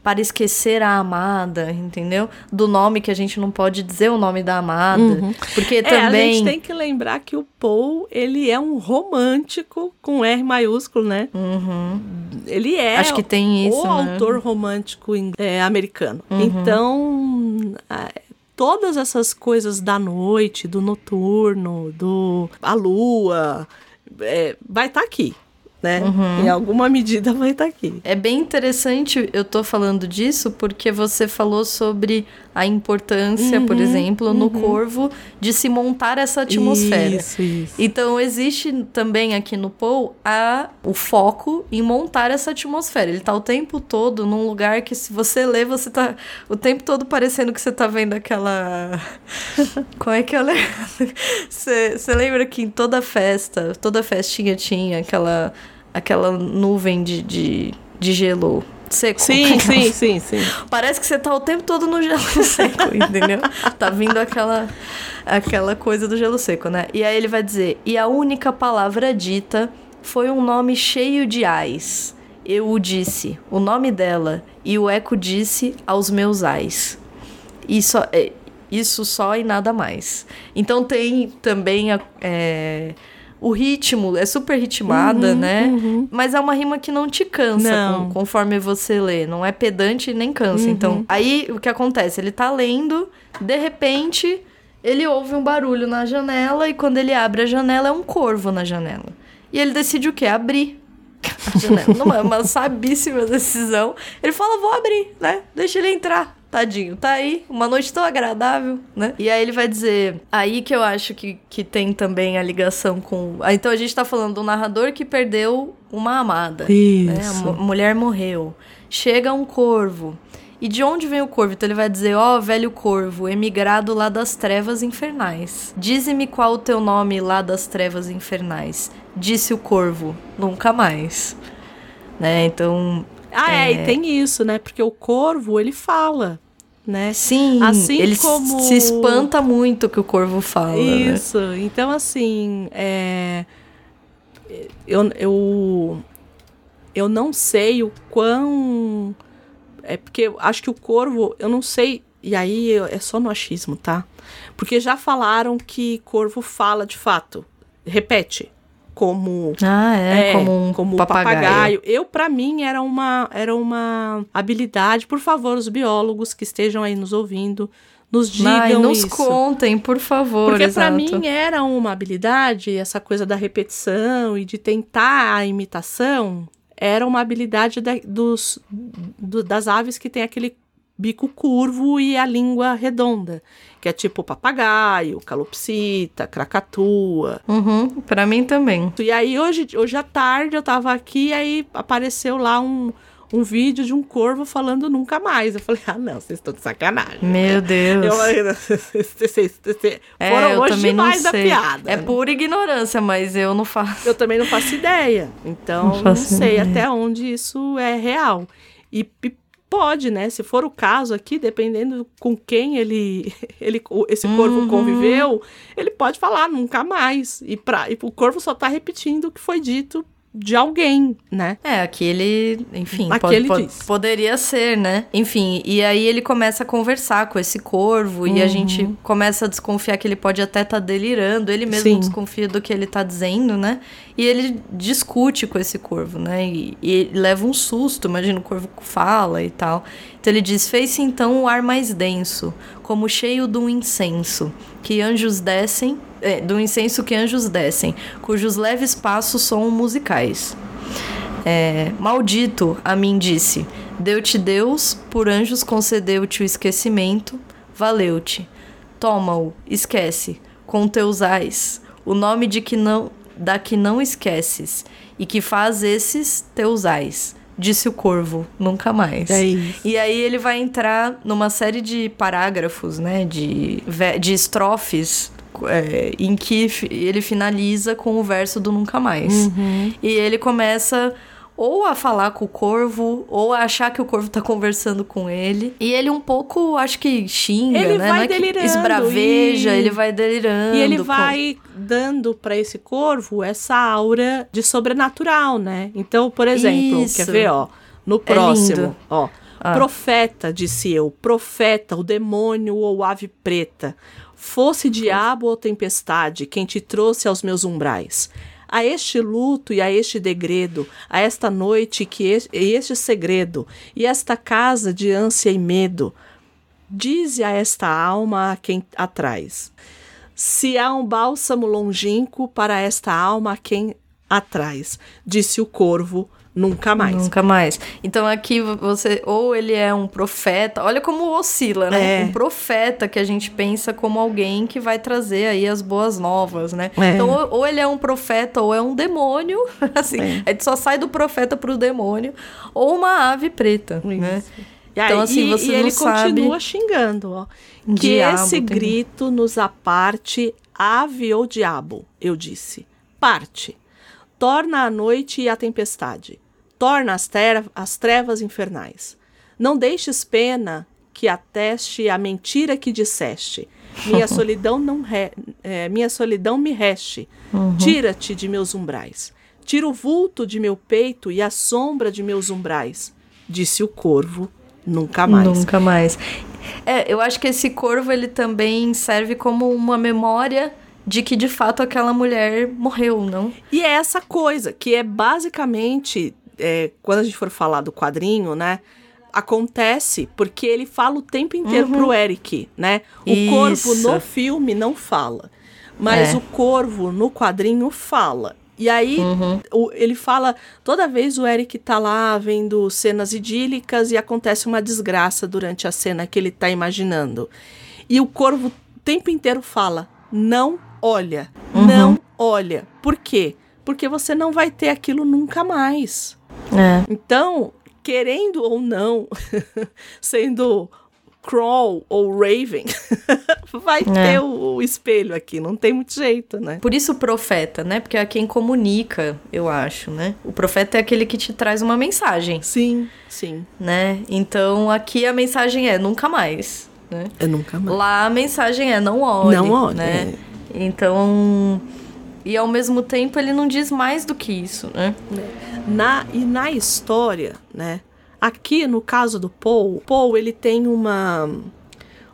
para esquecer a amada, entendeu? Do nome que a gente não pode dizer o nome da amada. Uhum. Porque é, também. A gente tem que lembrar que o Paul, ele é um romântico com R maiúsculo, né? Uhum. Ele é Acho que tem isso, o né? autor romântico é, americano. Uhum. Então. Todas essas coisas da noite, do noturno, do a lua, é, vai estar tá aqui né? Uhum. Em alguma medida vai estar tá aqui. É bem interessante eu tô falando disso porque você falou sobre a importância, uhum, por exemplo, no uhum. corvo de se montar essa atmosfera. Isso, isso. Então existe também aqui no Paul a, o foco em montar essa atmosfera. Ele tá o tempo todo num lugar que se você lê, você tá o tempo todo parecendo que você tá vendo aquela Como é que eu lembro? Você, você lembra que em toda festa, toda festinha tinha aquela aquela nuvem de, de, de gelo seco. Sim, sim, sim, sim. Parece que você tá o tempo todo no gelo seco, entendeu? Tá vindo aquela aquela coisa do gelo seco, né? E aí ele vai dizer: "E a única palavra dita foi um nome cheio de ais. Eu o disse, o nome dela, e o eco disse aos meus ais. Isso é isso só e nada mais. Então tem também a, é, o ritmo é super ritmada, uhum, né? Uhum. Mas é uma rima que não te cansa não. Com, conforme você lê. Não é pedante nem cansa. Uhum. Então, aí o que acontece? Ele tá lendo, de repente, ele ouve um barulho na janela e quando ele abre a janela é um corvo na janela. E ele decide o quê? Abrir a janela. Não é uma sabíssima decisão. Ele fala, vou abrir, né? Deixa ele entrar. Tadinho, tá aí, uma noite tão agradável, né? E aí ele vai dizer, aí que eu acho que, que tem também a ligação com. Ah, então a gente tá falando do narrador que perdeu uma amada. Isso. Né? A mulher morreu. Chega um corvo. E de onde vem o corvo? Então ele vai dizer: Ó, oh, velho corvo, emigrado lá das trevas infernais. Dize-me qual o teu nome lá das trevas infernais. Disse o corvo: Nunca mais. Né? Então. Ah, é, é e tem isso, né? Porque o corvo, ele fala né? Sim, assim ele como... se espanta muito que o corvo fala. Né? Isso, né? então assim, é... eu, eu, eu não sei o quão... É porque acho que o corvo, eu não sei, e aí é só no achismo, tá? Porque já falaram que corvo fala de fato, repete como ah, é, é como um como papagaio. papagaio. Eu para mim era uma era uma habilidade. Por favor, os biólogos que estejam aí nos ouvindo, nos digam Ai, nos isso. contem, por favor. Porque para mim era uma habilidade, essa coisa da repetição e de tentar a imitação, era uma habilidade da, dos, do, das aves que tem aquele bico curvo e a língua redonda, que é tipo papagaio, calopsita, cracatua. Uhum, pra mim também. E aí hoje, hoje à tarde eu tava aqui e aí apareceu lá um, um vídeo de um corvo falando nunca mais. Eu falei, ah não, vocês estão de sacanagem. Meu Deus. Eu falei, "Não, vocês- É, foram eu não demais da piada. É pura ignorância, mas eu não faço. Eu também não faço ideia. Então, Não não, sei ideia. até onde isso é real. E, e pode, né? Se for o caso aqui, dependendo com quem ele, ele esse corvo Uhum. conviveu, ele pode falar nunca mais. E, pra, e o corvo só tá repetindo o que foi dito de alguém, né? É, aquele, enfim, Aqui pode- pode- poderia ser, né? Enfim, e aí ele começa a conversar com esse corvo e a gente começa a desconfiar que ele pode até estar delirando, ele mesmo Sim. desconfia do que ele tá dizendo, né? E ele discute com esse corvo, né? E, e leva um susto, imagina o corvo fala e tal. Então ele diz: Fez-se então o ar mais denso, como cheio de um incenso, que anjos descem, é, do incenso que anjos descem, cujos leves passos são musicais. É, Maldito, a mim disse: Deu-te Deus, por anjos concedeu-te o esquecimento, valeu-te. Toma-o, esquece, com teus ais, o nome de que não, da que não esqueces, e que faz esses teus ais. Disse o corvo, nunca mais. É. E aí ele vai entrar numa série de parágrafos, né? De, de estrofes. É, em que ele finaliza com o verso do Nunca Mais. E ele começa ou a falar com o corvo, ou a achar que o corvo tá conversando com ele. E ele um pouco, acho que xinga, Ele né? vai é delirando esbraveja, e- ele vai delirando. E ele com- vai dando pra esse corvo essa aura de sobrenatural, né? Então, por exemplo, Isso. quer ver, ó, no É próximo, lindo. ó, Ah. profeta, disse eu, profeta, o demônio ou ave preta, fosse diabo ou tempestade quem te trouxe aos meus umbrais. A este luto e a este degredo, a esta noite que es- e este segredo, e esta casa de ânsia e medo, Dize a esta alma a quem a traz. Se há um bálsamo longínquo para esta alma a quem a traz, disse o corvo, nunca mais. Nunca mais. Então aqui você. Ou ele é um profeta. Olha como oscila, né? É. Um profeta que a gente pensa como alguém que vai trazer aí as boas novas, né? É. Então, ou, ou ele é um profeta ou é um demônio. Assim, É. a gente só sai do profeta pro demônio. Ou uma ave preta, né? E aí, Então, assim, e- você e não ele sabe- continua xingando, ó. Que Diabo esse também. grito nos aparte, ave ou diabo, eu disse. Parte. Torna a noite e a tempestade. Torna as, as trevas infernais. Não deixes pena que ateste a mentira que disseste. Minha solidão não re- é, minha solidão me reste. Uhum. Tira-te de meus umbrais. Tira o vulto de meu peito e a sombra de meus umbrais. Disse o corvo, nunca mais. Nunca mais. É, eu acho que esse corvo ele também serve como uma memória de que de fato aquela mulher morreu, não? E é essa coisa, que é basicamente, é, quando a gente for falar do quadrinho, né? Acontece porque ele fala o tempo inteiro pro Eric, né? O Uhum. Isso. corvo no filme não fala. Mas É. o corvo no quadrinho fala. E aí, Uhum. o- ele fala, toda vez o Eric tá lá vendo cenas idílicas e acontece uma desgraça durante a cena que ele tá imaginando. E o corvo o tempo inteiro fala: não olha, Uhum. não olha. Por quê? Porque você não vai ter aquilo nunca mais. É. Então, querendo ou não, sendo Crawl ou Raven, vai ter o, o espelho aqui, não tem muito jeito, né? Por isso o profeta, né? Porque é quem comunica, eu acho, né? O profeta é aquele que te traz uma mensagem, Sim, sim. né? Então aqui a mensagem é nunca mais, né? Eu nunca mais. Lá a mensagem é não olhe, Não olhe, né? Então, e ao mesmo tempo ele não diz mais do que isso, né? Na, e na história, né? Aqui no caso do Paul, Paul ele tem uma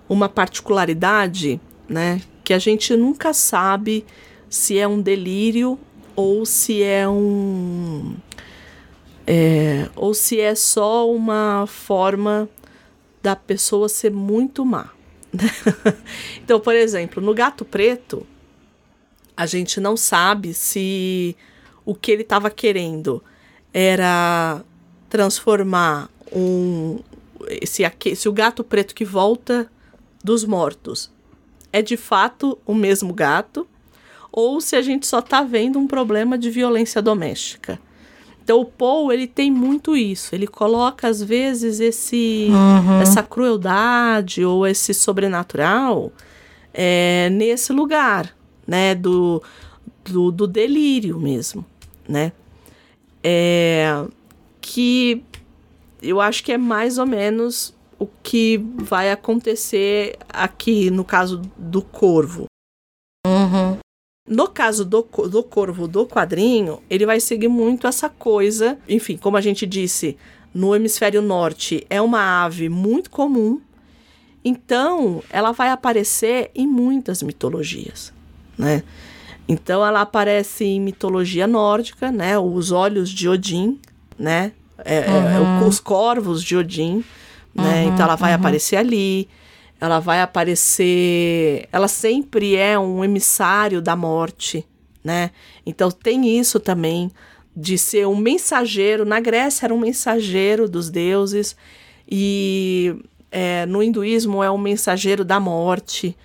uma particularidade, né, que a gente nunca sabe se é um delírio ou se é um é, ou se é só uma forma da pessoa ser muito má. então, por exemplo, no Gato Preto, a gente não sabe se o que ele estava querendo era transformar um se, se o gato preto que volta dos mortos é de fato o mesmo gato ou se a gente só tá vendo um problema de violência doméstica. Então o Paul, ele tem muito isso. Ele coloca às vezes esse essa crueldade ou esse sobrenatural é, nesse lugar, né, do, do, do delírio mesmo, né? É, que eu acho que é mais ou menos o que vai acontecer aqui no caso do corvo. No caso do, do corvo do quadrinho, ele vai seguir muito essa coisa. Enfim, como a gente disse, no hemisfério norte é uma ave muito comum. Então, ela vai aparecer em muitas mitologias, né? Então, ela aparece em mitologia nórdica, né? Os olhos de Odin, né? É, é, o- os corvos de Odin, né? então, ela vai aparecer ali. Ela vai aparecer. Ela sempre é um emissário da morte, né? Então tem isso também de ser um mensageiro. Na Grécia era um mensageiro dos deuses e é, no hinduísmo é um mensageiro da morte.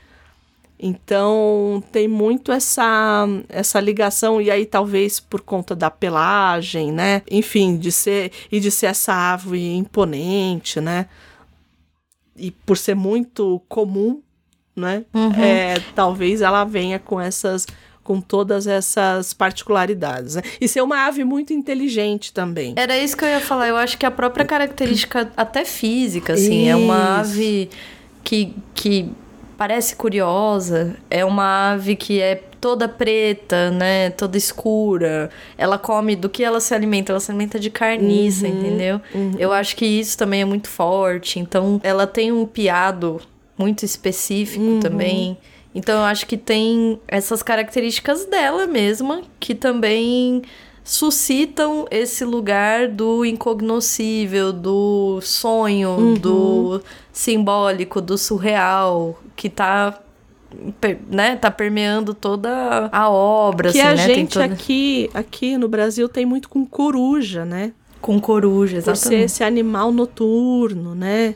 Então tem muito essa essa ligação e aí talvez por conta da pelagem, né? Enfim, de ser e de ser essa ave imponente, né? E por ser muito comum, né? É, talvez ela venha com essas com todas essas particularidades, né? E ser uma ave muito inteligente também. Era isso que eu ia falar. Eu acho que a própria característica, até física, assim, é uma Isso. ave que, que parece curiosa. É uma ave que é toda preta, né? Toda escura. Ela come do que ela se alimenta? Ela se alimenta de carniça, entendeu? Eu acho que isso também é muito forte. Então, ela tem um piado muito específico também. Então, eu acho que tem essas características dela mesma que também suscitam esse lugar do incognoscível, do sonho, do simbólico, do surreal, que tá, per- né, tá permeando toda a obra, que assim, a né? Gente toda- aqui, aqui no Brasil tem muito com coruja, né? Com coruja, Por ser exatamente. esse animal noturno, né?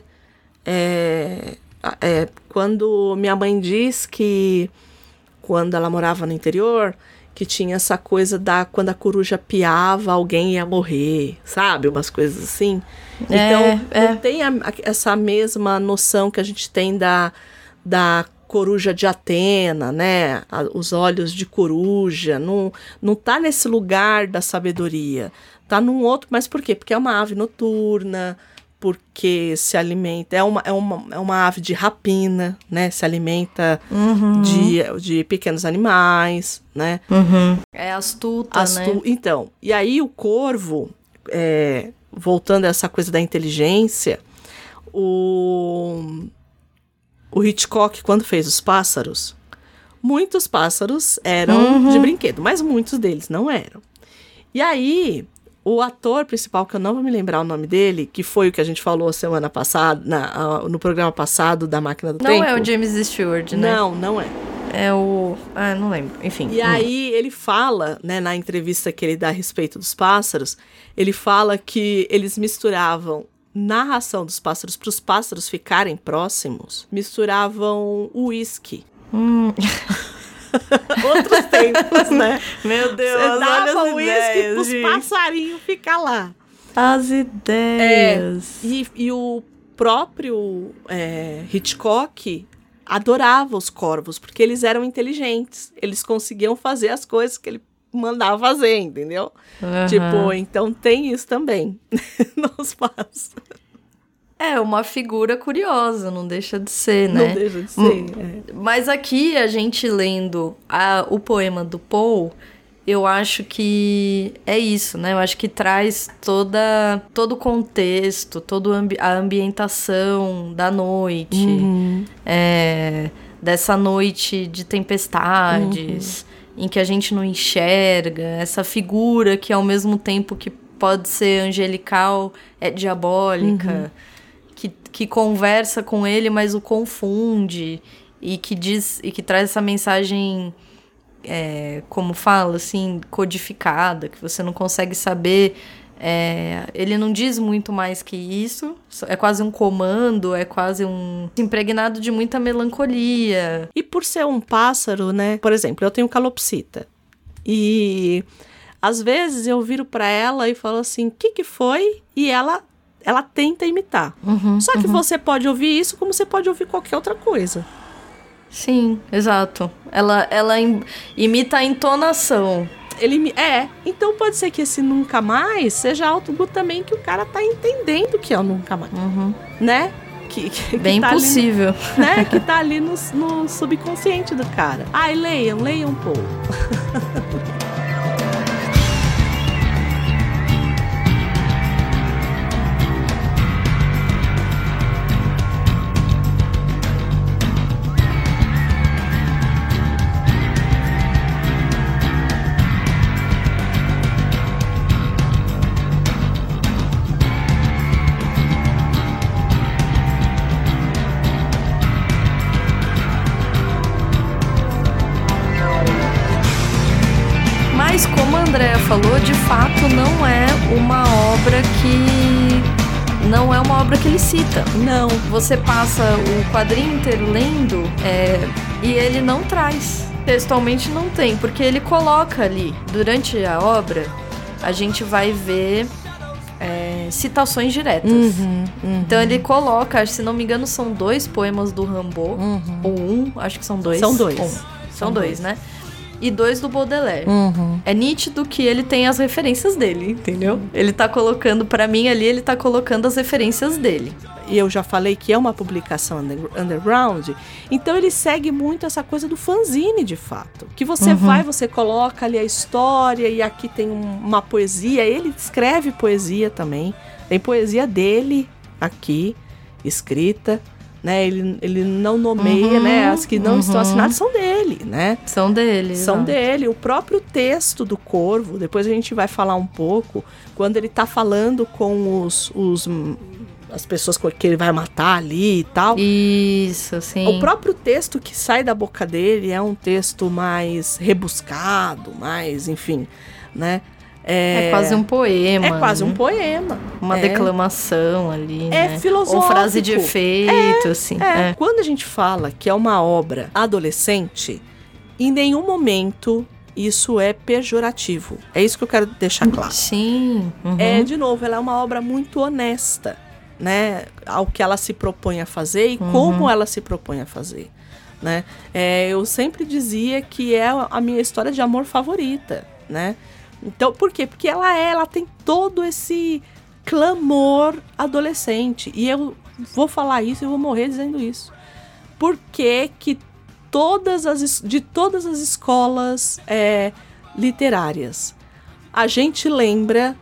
É, é, quando minha mãe diz que quando ela morava no interior, que tinha essa coisa da quando a coruja piava, alguém ia morrer, sabe? Umas coisas assim. É, então, é. não tem a- essa mesma noção que a gente tem da, da coruja de Atena, né? A- os olhos de coruja. Não, não tá nesse lugar da sabedoria. Tá num outro. Mas por quê? Porque é uma ave noturna, porque se alimenta. É uma, é uma, é uma ave de rapina, né? Se alimenta Uhum. de, de pequenos animais, né? É astuta, Astu- né? Então, e aí o corvo, é, voltando a essa coisa da inteligência, o, o Hitchcock, quando fez os pássaros, muitos pássaros eram de brinquedo, mas muitos deles não eram. E aí, o ator principal, que eu não vou me lembrar o nome dele, que foi o que a gente falou semana passada, na- no programa passado da Máquina do Não Tempo. é o James Stewart, né? Não, não é. É o. Ah, não lembro. Enfim. E aí ele fala, né, na entrevista que ele dá a respeito dos pássaros, ele fala que eles misturavam narração dos pássaros para os pássaros ficarem próximos, misturavam uísque. Hum. Outros tempos, né? Meu Deus, Você olha dava as uísque ideias, pros gente. passarinhos ficar lá. As ideias. E, e o próprio é, Hitchcock adorava os corvos, porque eles eram inteligentes. Eles conseguiam fazer as coisas que ele mandava fazer, entendeu? Aham. Tipo, então tem isso também nos pássaros. É uma figura curiosa, não deixa de ser, né? Não deixa de ser. é. Mas aqui, a gente lendo a- o poema do Paul, eu acho que é isso, né? Eu acho que traz toda, todo o contexto, toda a ambientação da noite, é, dessa noite de tempestades, em que a gente não enxerga, essa figura que ao mesmo tempo que pode ser angelical, é diabólica que, que conversa com ele, mas o confunde e que diz e que traz essa mensagem é, como fala assim codificada que você não consegue saber É, ele não diz muito mais que isso. É quase um comando, é quase um impregnado de muita melancolia. E por ser um pássaro, né? Por exemplo, eu tenho calopsita. E às vezes eu viro para ela e falo assim: "O que que foi?" E ela ela tenta imitar. Uhum, Só que uhum. você pode ouvir isso como você pode ouvir qualquer outra coisa. Sim, exato. Ela, ela im- imita a entonação. Ele é, então pode ser que esse nunca mais seja algo também que o cara tá entendendo que é o nunca mais, Uhum. né? Que, que, que Bem tá ali- possível. né? Que tá ali no, no subconsciente do cara. Ai, leiam, leiam um pouco. Não. Você passa o quadrinho inteiro lendo é, e ele não traz. Textualmente não tem, porque ele coloca ali, durante a obra, a gente vai ver é, citações diretas. Uhum, Então ele coloca, se não me engano, são dois poemas do Rimbaud. Ou um, acho que são dois. Uhum. São dois. Um. São, São dois, dois. né? E dois do Baudelaire. Uhum. É nítido que ele tem as referências dele, entendeu? Ele tá colocando, pra mim ali, ele tá colocando as referências dele. E eu já falei que é uma publicação under- underground. Então ele segue muito essa coisa do fanzine, de fato. Que você vai, você coloca ali a história e aqui tem um- uma poesia. Ele escreve poesia também. Tem poesia dele aqui, escrita. Né? Ele, ele não nomeia, Uhum, né? As que não estão uhum. assinadas são dele, né? São dele. São exato. dele. O próprio texto do Corvo, depois a gente vai falar um pouco, quando ele tá falando com os, os as pessoas que ele vai matar ali e tal. Isso, sim. O próprio texto que sai da boca dele é um texto mais rebuscado, mais, enfim, né? É quase um poema. É quase um né? poema. Uma É. declamação ali, É né? filosófico. Ou frase de efeito, assim. É, É. quando a gente fala que é uma obra adolescente, em nenhum momento isso é pejorativo. É isso que eu quero deixar claro. Sim. uhum. É, de novo, ela é uma obra muito honesta, né? Ao que ela se propõe a fazer e Uhum. como ela se propõe a fazer, né? É, eu sempre dizia que é a minha história de amor favorita, né? Então, por quê? Porque ela é, ela tem todo esse clamor adolescente. E eu vou falar isso e vou morrer dizendo isso. Por que que todas as, de todas as escolas é, literárias, a gente lembra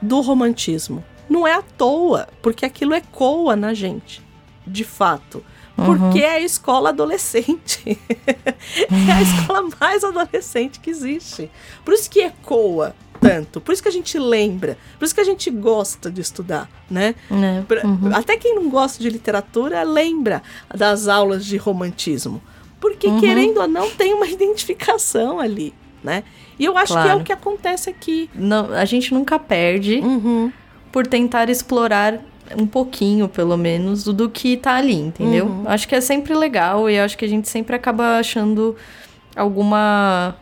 do romantismo. Não é à toa, porque aquilo ecoa na gente, de fato. Porque é a escola adolescente. é a escola mais adolescente que existe. Por isso que ecoa tanto, por isso que a gente lembra, por isso que a gente gosta de estudar, né? Né? Pra- Uhum. Até quem não gosta de literatura lembra das aulas de romantismo. Porque, Uhum. querendo ou não, tem uma identificação ali, né? E eu acho que é Claro. o que acontece aqui. Não, a gente nunca perde Uhum. por tentar explorar um pouquinho, pelo menos, do, que tá ali, entendeu? Uhum. Acho que é sempre legal e acho que a gente sempre acaba achando alguma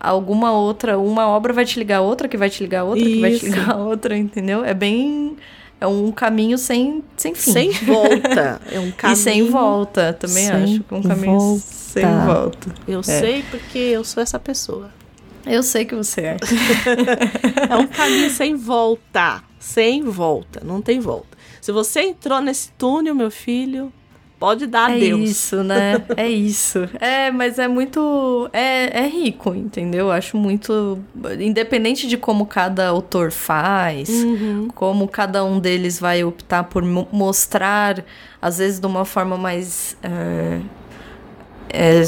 alguma outra, uma obra vai te ligar a outra, que vai te ligar a outra, que vai te Isso. ligar a outra, entendeu? É bem é um caminho sem sem fim. Sem volta. É um caminho. E sem volta, também sem acho. é Um caminho volta. sem volta. Eu sei porque eu sou essa pessoa. Eu sei que você é. É um caminho sem volta. Sem volta. Não tem volta. Se você entrou nesse túnel, meu filho, pode dar É adeus. isso, né? É isso. É, mas é muito. É, é rico, entendeu? Acho muito. Independente de como cada autor faz, Uhum. como cada um deles vai optar por mo- mostrar, às vezes de uma forma mais. é, é,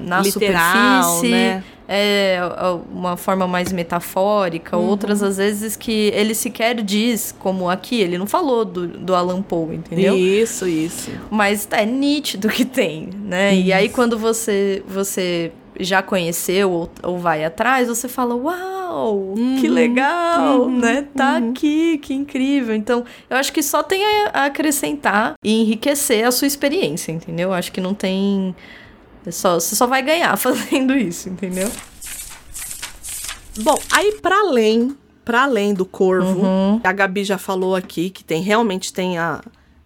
na Literal, superfície. né? É a- uma forma mais metafórica, Uhum. outras às vezes que ele sequer diz, como aqui, ele não falou do, do Alan Poe, entendeu? Isso, isso. Mas é nítido que tem, né? E aí quando você você já conheceu ou, ou vai atrás, você fala, uau, uau, que legal, uhum, né? Tá uhum. aqui, que incrível. Então, eu acho que só tem a acrescentar e enriquecer a sua experiência, entendeu? Eu acho que não tem. É só, você só vai ganhar fazendo isso, entendeu? Bom, aí para além, para além do corvo, Uhum. a Gabi já falou aqui que tem realmente tem a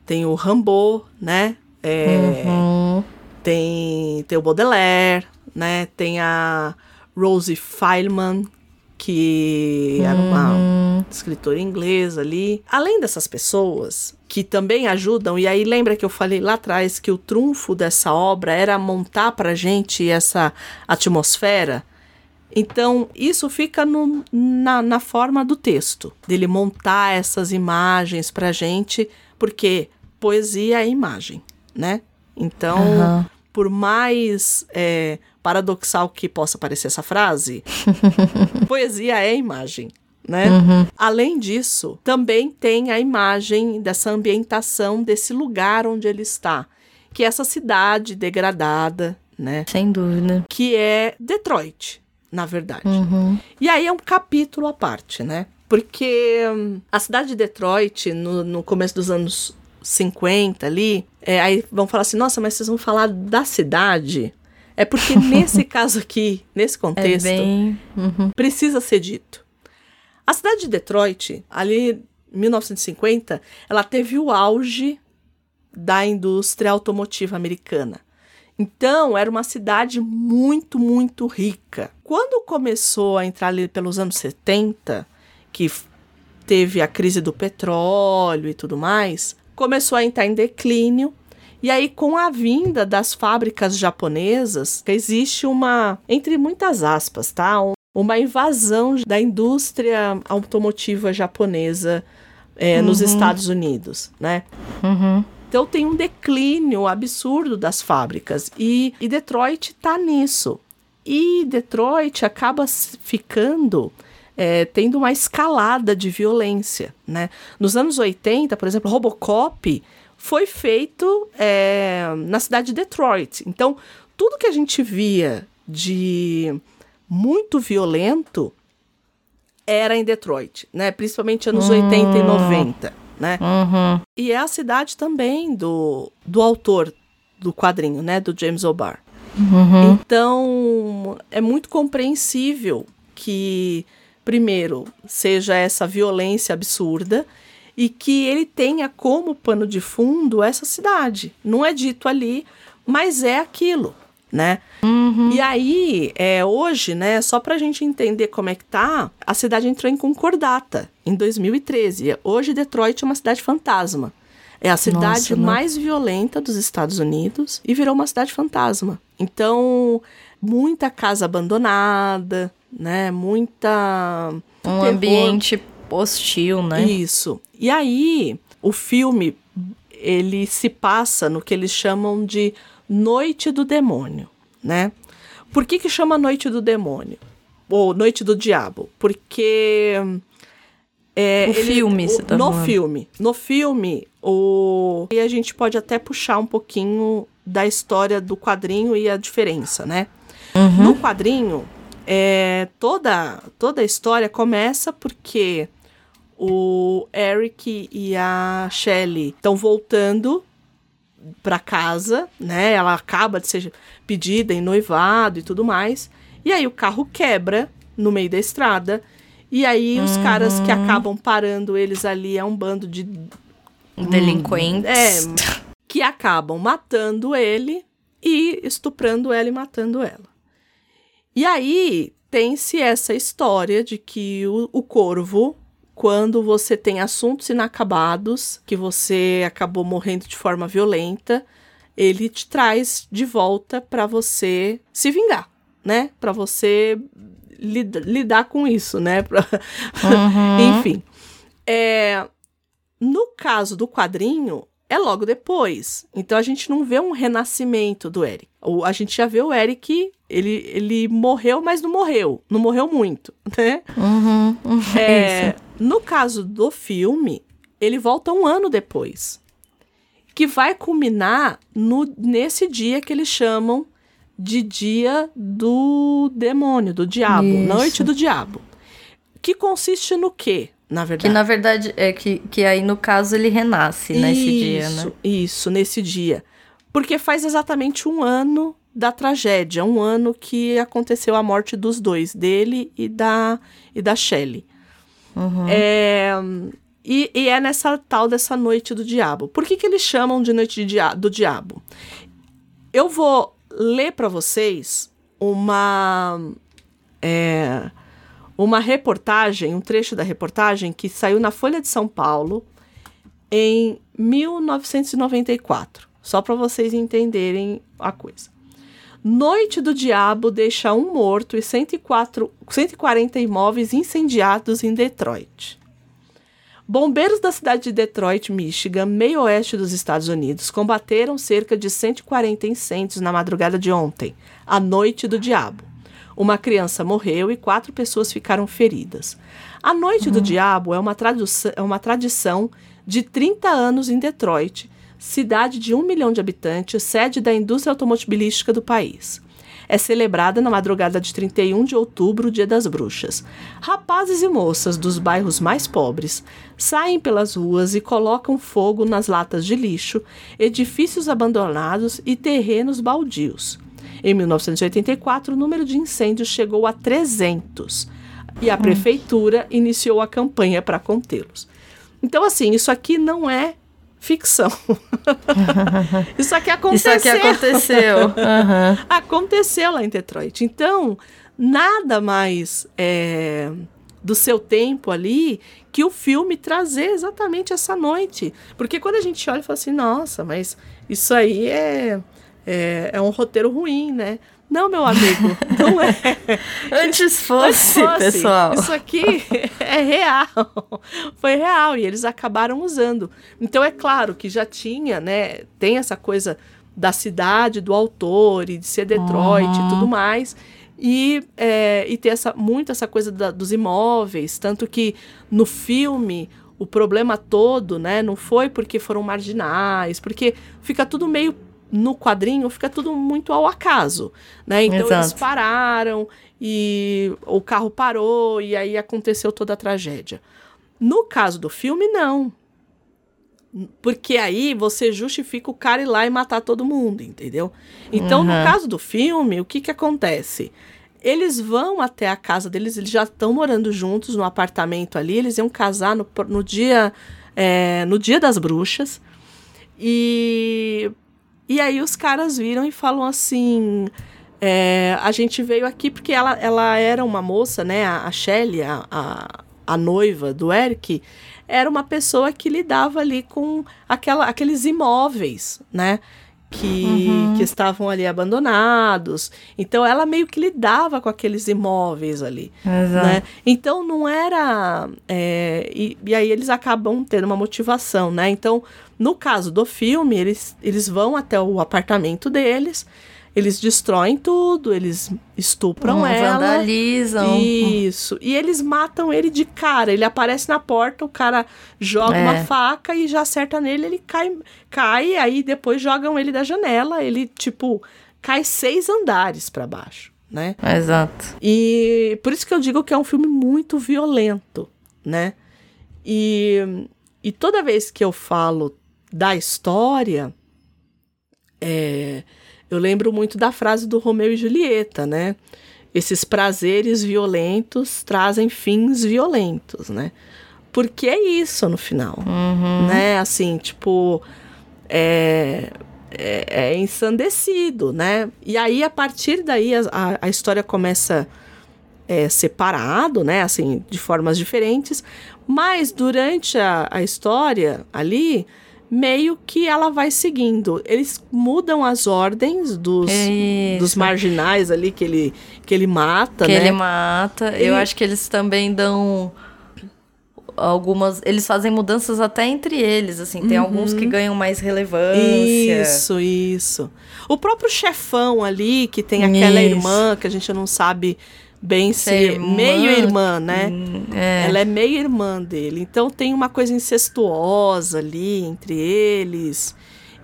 tem o Rambo, né? É, Uhum. tem tem o Baudelaire, né? Tem a Rosie Feilman, que era uma Uhum. escritora inglesa ali. Além dessas pessoas que também ajudam, e aí lembra que eu falei lá atrás que o trunfo dessa obra era montar pra gente essa atmosfera? Então, isso fica no- na, na forma do texto, dele montar essas imagens pra gente, porque poesia é imagem, né? Então, Aham. por mais é, paradoxal que possa parecer essa frase, poesia é imagem. Né? Além disso, também tem a imagem dessa ambientação desse lugar onde ele está, que é essa cidade degradada, né? Sem dúvida. Que é Detroit, na verdade. Uhum. E aí é um capítulo à parte, né? Porque hum, a cidade de Detroit, no, no começo dos anos 50 ali, é, aí vão falar assim, nossa, mas vocês vão falar da cidade? É porque nesse caso aqui, nesse É contexto, bem. Uhum. precisa ser dito. A cidade de Detroit, ali em 1950, ela teve o auge da indústria automotiva americana. Então, era uma cidade muito, muito rica. Quando começou a entrar ali pelos anos 70, que teve a crise do petróleo e tudo mais, começou a entrar em declínio. E aí, com a vinda das fábricas japonesas, existe uma, entre muitas aspas, tá? Um- uma invasão da indústria automotiva japonesa eh, nos Estados Unidos, né? Uhum. Então tem um declínio absurdo das fábricas e, e Detroit tá nisso. E Detroit acaba ficando é, tendo uma escalada de violência, né? Nos anos 80, por exemplo, Robocop foi feito é, na cidade de Detroit. Então tudo que a gente via de muito violento era em Detroit, né? Principalmente anos 80 e 90, né? Uhum. E é a cidade também do, do autor do quadrinho, né? Do James O'Barr. Então, é muito compreensível que, primeiro, seja essa violência absurda e que ele tenha como pano de fundo essa cidade. Não é dito ali, mas é aquilo, né? E aí, é, hoje, né, só pra gente entender como é que tá, a cidade entrou em concordata em 2013. Hoje, Detroit é uma cidade fantasma. É a cidade Nossa, né? mais violenta dos Estados Unidos e virou uma cidade fantasma. Então, muita casa abandonada, né? Muita. Um terror. ambiente hostil, né? Isso. E aí, o filme, ele se passa no que eles chamam de Noite do Demônio, né? Por que que chama Noite do Demônio? Ou Noite do Diabo? Porque... é, O filme, o- você tá No falando. filme. No filme, o... E a gente pode até puxar um pouquinho da história do quadrinho e a diferença, né? No quadrinho, é, toda, toda a história começa porque o Eric e a Shelley estão voltando para casa, né? Ela acaba de ser pedida em noivado e tudo mais. E aí o carro quebra no meio da estrada. E aí os caras que acabam parando eles ali é um bando de Delinquentes. é, que acabam matando ele e estuprando ela e matando ela. E aí tem-se essa história de que o, o corvo, quando você tem assuntos inacabados, que você acabou morrendo de forma violenta, ele te traz de volta para você se vingar, né? Para você lida- lidar com isso, né? Pra- Enfim. É, no caso do quadrinho, é logo depois. Então a gente não vê um renascimento do Eric. O- A gente já vê o Eric, ele, ele morreu, mas não morreu. Não morreu muito, né? Uhum. uhum. É, no caso do filme, ele volta um ano depois. Que vai culminar no, nesse dia que eles chamam de dia do demônio, do diabo, Isso. noite do diabo. Que consiste no quê, na verdade? Que na verdade é que, que aí no caso ele renasce nesse dia, né? Isso, nesse dia. Porque faz exatamente um ano da tragédia, um ano que aconteceu a morte dos dois, dele e da, e da Shelley. Uhum. É, e, e, é nessa tal dessa noite do diabo. Por que, que eles chamam de noite de dia do diabo? Eu vou ler para vocês uma é, uma reportagem, um trecho da reportagem que saiu na Folha de São Paulo em 1994, só para vocês entenderem a coisa. Noite do Diabo deixa um morto e 104, 140 imóveis incendiados em Detroit. Bombeiros da cidade de Detroit, Michigan, meio oeste dos Estados Unidos, combateram cerca de 140 incêndios na madrugada de ontem, a Noite do Diabo. Uma criança morreu e quatro pessoas ficaram feridas. A Noite uhum. do Diabo é uma, é uma tradição de 30 anos em Detroit, cidade de um milhão de habitantes, sede da indústria automobilística do país. É celebrada na madrugada de 31 de outubro, Dia das Bruxas. Rapazes e moças dos bairros mais pobres saem pelas ruas e colocam fogo nas latas de lixo, edifícios abandonados e terrenos baldios. Em 1984, o número de incêndios chegou a 300 e a hum. prefeitura iniciou a campanha para contê-los. Então, assim, isso aqui não é ficção. isso aqui aconteceu. Isso aqui aconteceu. Uhum. aconteceu lá em Detroit. Então, nada mais é, do seu tempo ali que o filme trazer exatamente essa noite. Porque quando a gente olha e fala assim, nossa, mas isso aí é é, é um roteiro ruim, né? Não, meu amigo, não é. Antes fosse, Antes fosse, pessoal. Isso aqui é real. Foi real e eles acabaram usando. Então é claro que já tinha, né? Tem essa coisa da cidade, do autor e de ser Detroit uhum. e tudo mais. E, é, e ter essa, muito essa coisa da, dos imóveis. Tanto que no filme o problema todo, né? Não foi porque foram marginais, porque fica tudo meio no quadrinho fica tudo muito ao acaso, né? Então Exato. eles pararam e o carro parou e aí aconteceu toda a tragédia. No caso do filme, não. Porque aí você justifica o cara ir lá e matar todo mundo, entendeu? Então, uhum. no caso do filme, o que que acontece? Eles vão até a casa deles, eles já estão morando juntos no apartamento ali, eles iam casar no, no dia é, no dia das bruxas. E e aí os caras viram e falam assim: é, a gente veio aqui porque ela, ela era uma moça, né? A, a Shelly, a, a, a noiva do Eric, era uma pessoa que lidava ali com aquela, aqueles imóveis, né? Que, uhum. que estavam ali abandonados. Então ela meio que lidava com aqueles imóveis ali. Exato. Né? Então não era. É, e, e aí eles acabam tendo uma motivação, né? Então no caso do filme, eles, eles vão até o apartamento deles, eles destroem tudo, eles estupram hum, ela. Vandalizam. Isso. E eles matam ele de cara. Ele aparece na porta, o cara joga é. uma faca e já acerta nele, ele cai, cai, aí depois jogam ele da janela. Ele, tipo, cai seis andares para baixo, né? Exato. E por isso que eu digo que é um filme muito violento, né? E, e toda vez que eu falo da história, é, eu lembro muito da frase do Romeu e Julieta, né? Esses prazeres violentos trazem fins violentos, né? Porque é isso no final, uhum. né? Assim, tipo, é, é, é, ensandecido, né? E aí, a partir daí, a, a história começa é, separado, né? Assim, de formas diferentes. Mas durante a, a história ali, meio que ela vai seguindo. Eles mudam as ordens dos, dos marginais ali que ele, que ele mata, que né? ele mata. E... Eu acho que eles também dão algumas. Eles fazem mudanças até entre eles, assim. Tem uhum. alguns que ganham mais relevância. Isso, isso. O próprio chefão ali, que tem aquela isso. irmã que a gente não sabe bem ser irmã, meio irmã, né? Hum, é. Ela é meio irmã dele. Então tem uma coisa incestuosa ali entre eles.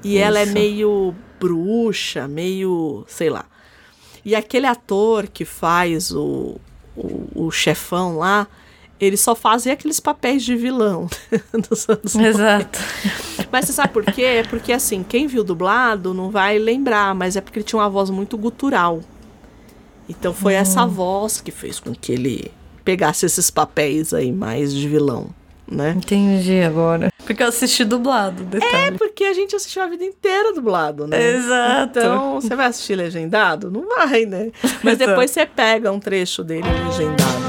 E Isso. ela é meio bruxa, meio, sei lá. E aquele ator que faz o, o, o chefão lá, Eles só fazem aqueles papéis de vilão dos anos Exato. Mas você sabe por quê? É porque, assim, quem viu dublado não vai lembrar, mas é porque ele tinha uma voz muito gutural. Então foi essa voz que fez com que ele pegasse esses papéis aí mais de vilão, né? Entendi agora. Porque eu assisti dublado, É detalhe. porque a gente assistiu a vida inteira dublado, né? Exato. Então, você vai assistir legendado? Não vai, né? Mas depois você pega um trecho dele legendado,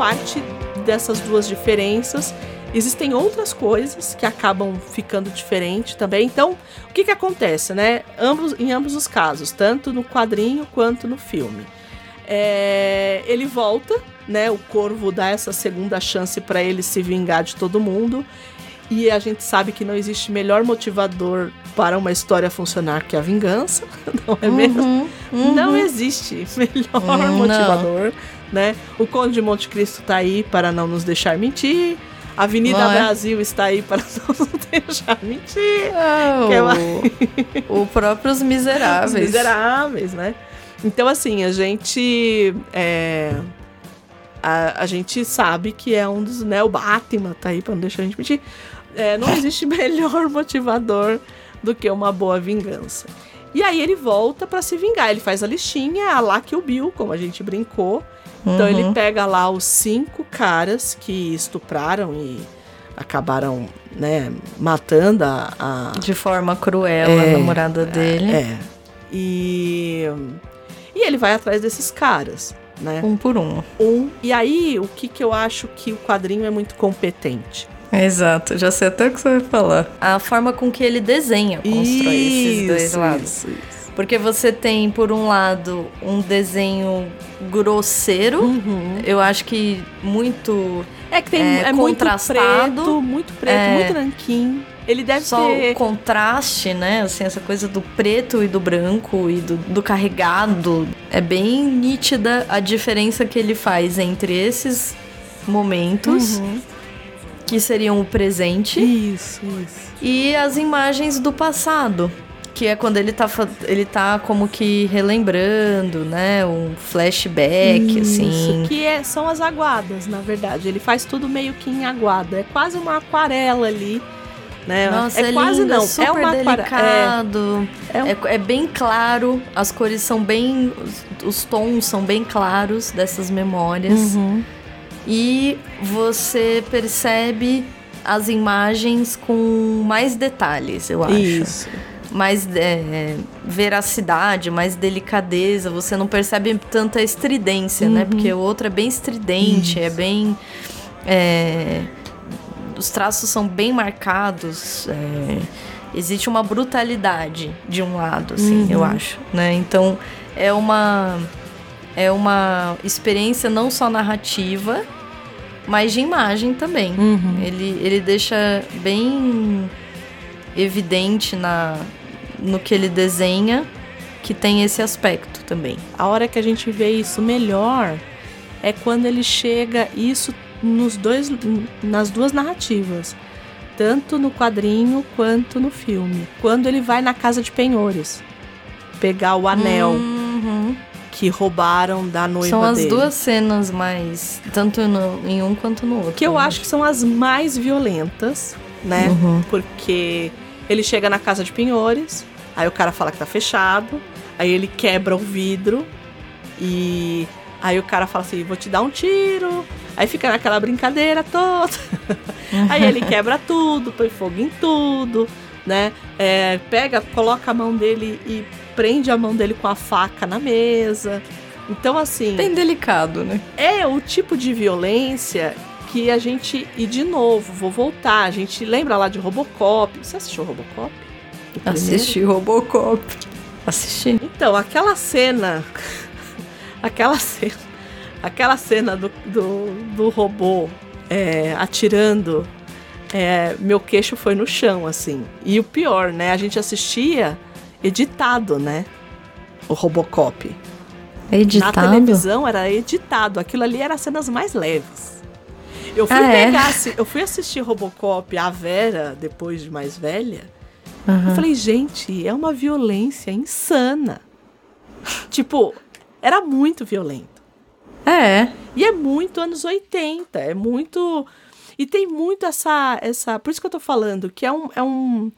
parte dessas duas diferenças. Existem outras coisas que acabam ficando diferente também. Então, o que que acontece, né? Ambos, em ambos os casos, tanto no quadrinho quanto no filme. É, ele volta, né? O Corvo dá essa segunda chance para ele se vingar de todo mundo. E a gente sabe que não existe melhor motivador para uma história funcionar que a vingança, não é mesmo? Não existe melhor Hum, motivador, né? O Conde de Monte Cristo tá aí para não nos deixar mentir. A Avenida é? Brasil está aí para não nos deixar mentir. É o, o próprio Os Miseráveis. Os miseráveis, né? Então, assim, a gente. é, a, a gente sabe que é um dos. Né, o Batman tá aí pra não deixar a gente mentir. É, não existe melhor motivador do que uma boa vingança. E aí ele volta pra se vingar. Ele faz a listinha, a lá que o Bill, como a gente brincou. Então Uhum. ele pega lá os cinco caras que estupraram e acabaram, né, matando a- a, De forma cruel, É, a namorada dele. é. E. E ele vai atrás desses caras, né? Um por um. Um. E aí, o que, que eu acho que o quadrinho é muito competente? Exato, já sei até o que você vai falar. A forma com que ele desenha constrói esses dois Isso, lados. isso, isso. Porque você tem, por um lado, um desenho grosseiro. Uhum. Eu acho que muito. É que tem É, é, muito contrastado. preto, muito preto, É. muito nanquim. Ele deve Só ter. o contraste, né? Assim, essa coisa do preto e do branco e do, do carregado. É bem nítida a diferença que ele faz entre esses momentos, Uhum. que seriam o presente, Isso, isso. e as imagens do passado. Que é quando ele tá, ele tá como que relembrando, né? Um flashback, assim. Isso, que é- são as aguadas, na verdade. Ele faz tudo meio que em aguada. É quase uma aquarela ali. Né? Nossa, é, é, quase lindo, não. é super é uma aquarela. delicado. É um- É, é bem claro, as cores são bem. Os, os tons são bem claros dessas memórias. Uhum. E você percebe as imagens com mais detalhes, eu acho. Isso. Mais é, veracidade, mais delicadeza. Você não percebe tanta estridência, né? Porque o outro é bem estridente, é bem. é, os traços são bem marcados. é, existe uma brutalidade de um lado, assim, eu acho, né? Então é uma é uma experiência não só narrativa, mas de imagem também. Ele, ele deixa bem evidente na no que ele desenha que tem esse aspecto também. A hora que a gente vê isso melhor é quando ele chega isso nos dois nas duas narrativas, tanto no quadrinho quanto no filme. Quando ele vai na casa de penhores pegar o anel Uhum. que roubaram da noiva São as dele. duas cenas mais tanto no- em um quanto no outro. que eu né? acho que são as mais violentas, né? Uhum. Porque ele chega na casa de penhores, aí o cara fala que tá fechado, aí ele quebra o vidro e aí o cara fala assim: "Vou te dar um tiro". Aí fica naquela brincadeira toda. aí ele quebra tudo, põe fogo em tudo, né? É, pega, coloca a mão dele e prende a mão dele com a faca na mesa. Então assim, bem delicado, né? é o tipo de violência que a gente. E de novo, vou voltar. A gente lembra lá de Robocop. Você assistiu Robocop? Assisti Robocop. Assisti. Então, aquela cena. aquela cena. Aquela cena do, do, do robô é, atirando é, meu queixo foi no chão, assim. E o pior, né? A gente assistia editado, né? O Robocop. Editado? Na televisão era editado. Aquilo ali era cenas mais leves. Eu fui Ah, é? pegar, assi- eu fui assistir Robocop, a Vera, depois de mais velha. Aham. Eu falei, gente, é uma violência insana. tipo, era muito violento. É. E é muito anos 80, é muito. E tem muito essa. essa por isso que eu tô falando, que é um. É um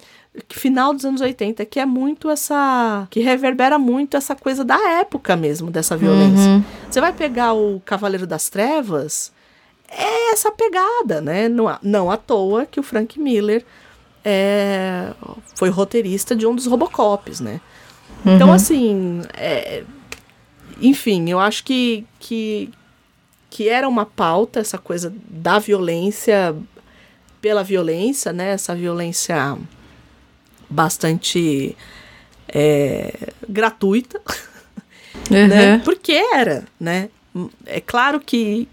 final dos anos 80, que é muito essa. que reverbera muito essa coisa da época mesmo, dessa violência. Uhum. Você vai pegar o Cavaleiro das Trevas, é essa pegada, né? Não, não à toa que o Frank Miller é, foi roteirista de um dos Robocops, né? Então, assim, é, enfim, eu acho que, que, que era uma pauta essa coisa da violência pela violência, né? Essa violência bastante é, gratuita, né? Uhum. Porque era, né? É claro que,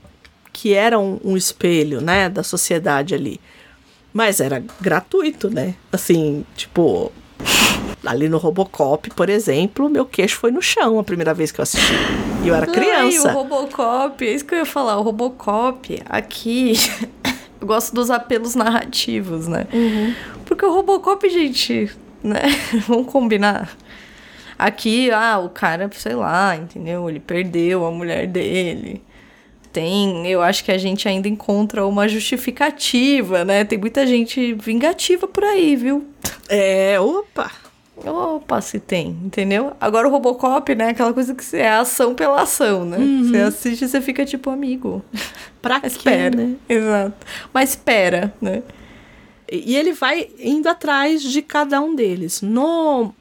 que era um, um espelho, né, da sociedade ali. Mas era gratuito, né? Assim, tipo, ali no Robocop, por exemplo, meu queixo foi no chão a primeira vez que eu assisti. E eu era Ai, o criança. Robocop, é isso que eu ia falar. O Robocop, aqui, eu gosto dos apelos narrativos, né? Uhum. Porque o Robocop, gente, né? Vamos combinar. Aqui, ah, o cara, sei lá, entendeu? Ele perdeu a mulher dele. Tem, eu acho que a gente ainda encontra uma justificativa, né? Tem muita gente vingativa por aí, viu? É, opa. Opa, se tem, entendeu? Agora o Robocop, né? Aquela coisa que é ação pela ação, né? Você assiste e você fica tipo amigo. Pra quê, espera. né? Exato. Mas espera, né? E ele vai indo atrás de cada um deles. No,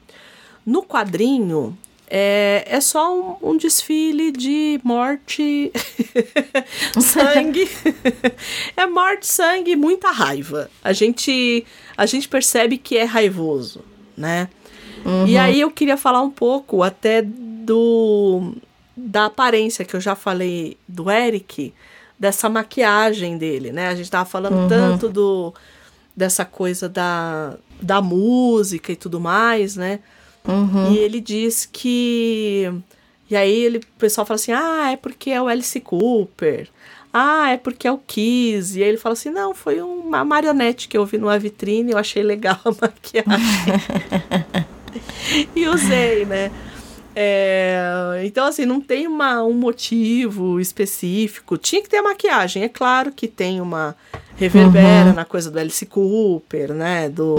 no quadrinho, é, é só um, um desfile de morte, sangue. é morte, sangue muita raiva. A gente, a gente percebe que é raivoso, né? E aí eu queria falar um pouco até do da aparência que eu já falei do Eric, dessa maquiagem dele, né? A gente tava falando tanto do dessa coisa da, da música e tudo mais, né? E ele diz que. E aí ele, o pessoal fala assim: ah, é porque é o Alice Cooper. Ah, é porque é o Kiss. E aí ele fala assim: não, foi uma marionete que eu vi numa vitrine, eu achei legal a maquiagem. e usei, né? É, então, assim, não tem uma, um motivo específico. Tinha que ter a maquiagem. É claro que tem uma reverbera na coisa do Alice Cooper, né? Do,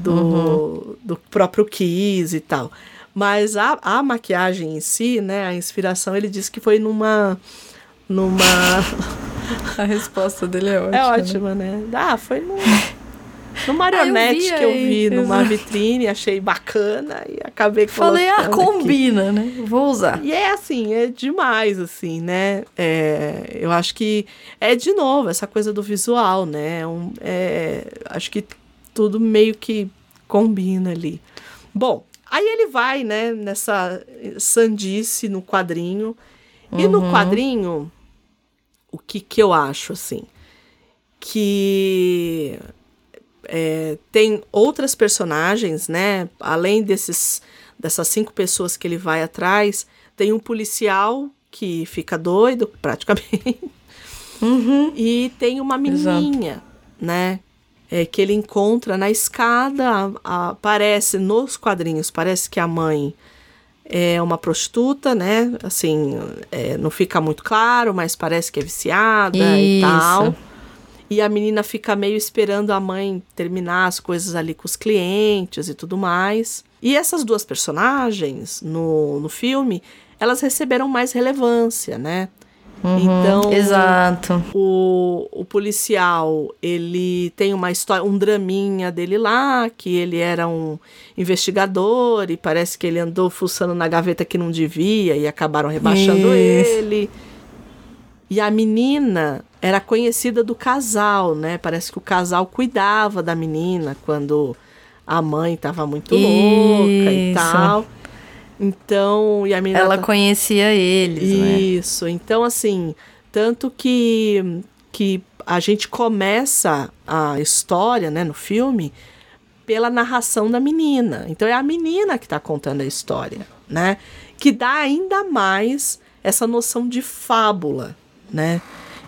do, do próprio Kiss e tal. Mas a, a maquiagem em si, né? A inspiração, ele disse que foi numa. Numa. A resposta dele é ótima. é ótima, né? Ah, foi num. No marionete vi que eu aí, vi numa exato. vitrine, achei bacana e acabei Falei, ah, colocando aqui. combina, né? Vou usar. E é assim, é demais, assim, né? É, eu acho que é de novo essa coisa do visual, né? Um, é, acho que tudo meio que combina ali. Bom, aí ele vai, né, nessa sandice no quadrinho. E no quadrinho, o que que eu acho, assim? Que é, tem outras personagens, né? Além desses dessas cinco pessoas que ele vai atrás, tem um policial que fica doido, praticamente, e tem uma menininha, né? É, que ele encontra na escada. a- a- parece nos quadrinhos, parece que a mãe é uma prostituta, né? Assim, é, não fica muito claro, mas parece que é viciada e Isso. tal. E a menina fica meio esperando a mãe terminar as coisas ali com os clientes e tudo mais. E essas duas personagens no, no filme, elas receberam mais relevância, né? Então, Exato. o, o policial, ele tem uma história, um draminha dele lá, que ele era um investigador e parece que ele andou fuçando na gaveta que não devia e acabaram rebaixando Isso. ele. E a menina era conhecida do casal, né? Parece que o casal cuidava da menina quando a mãe estava muito louca e Isso. tal. Então, e a menina Ela tá- conhecia eles, né? isso. Então, assim, tanto que, que a gente começa a história, né, no filme, pela narração da menina. Então é a menina que está contando a história, né? Que dá ainda mais essa noção de fábula, né?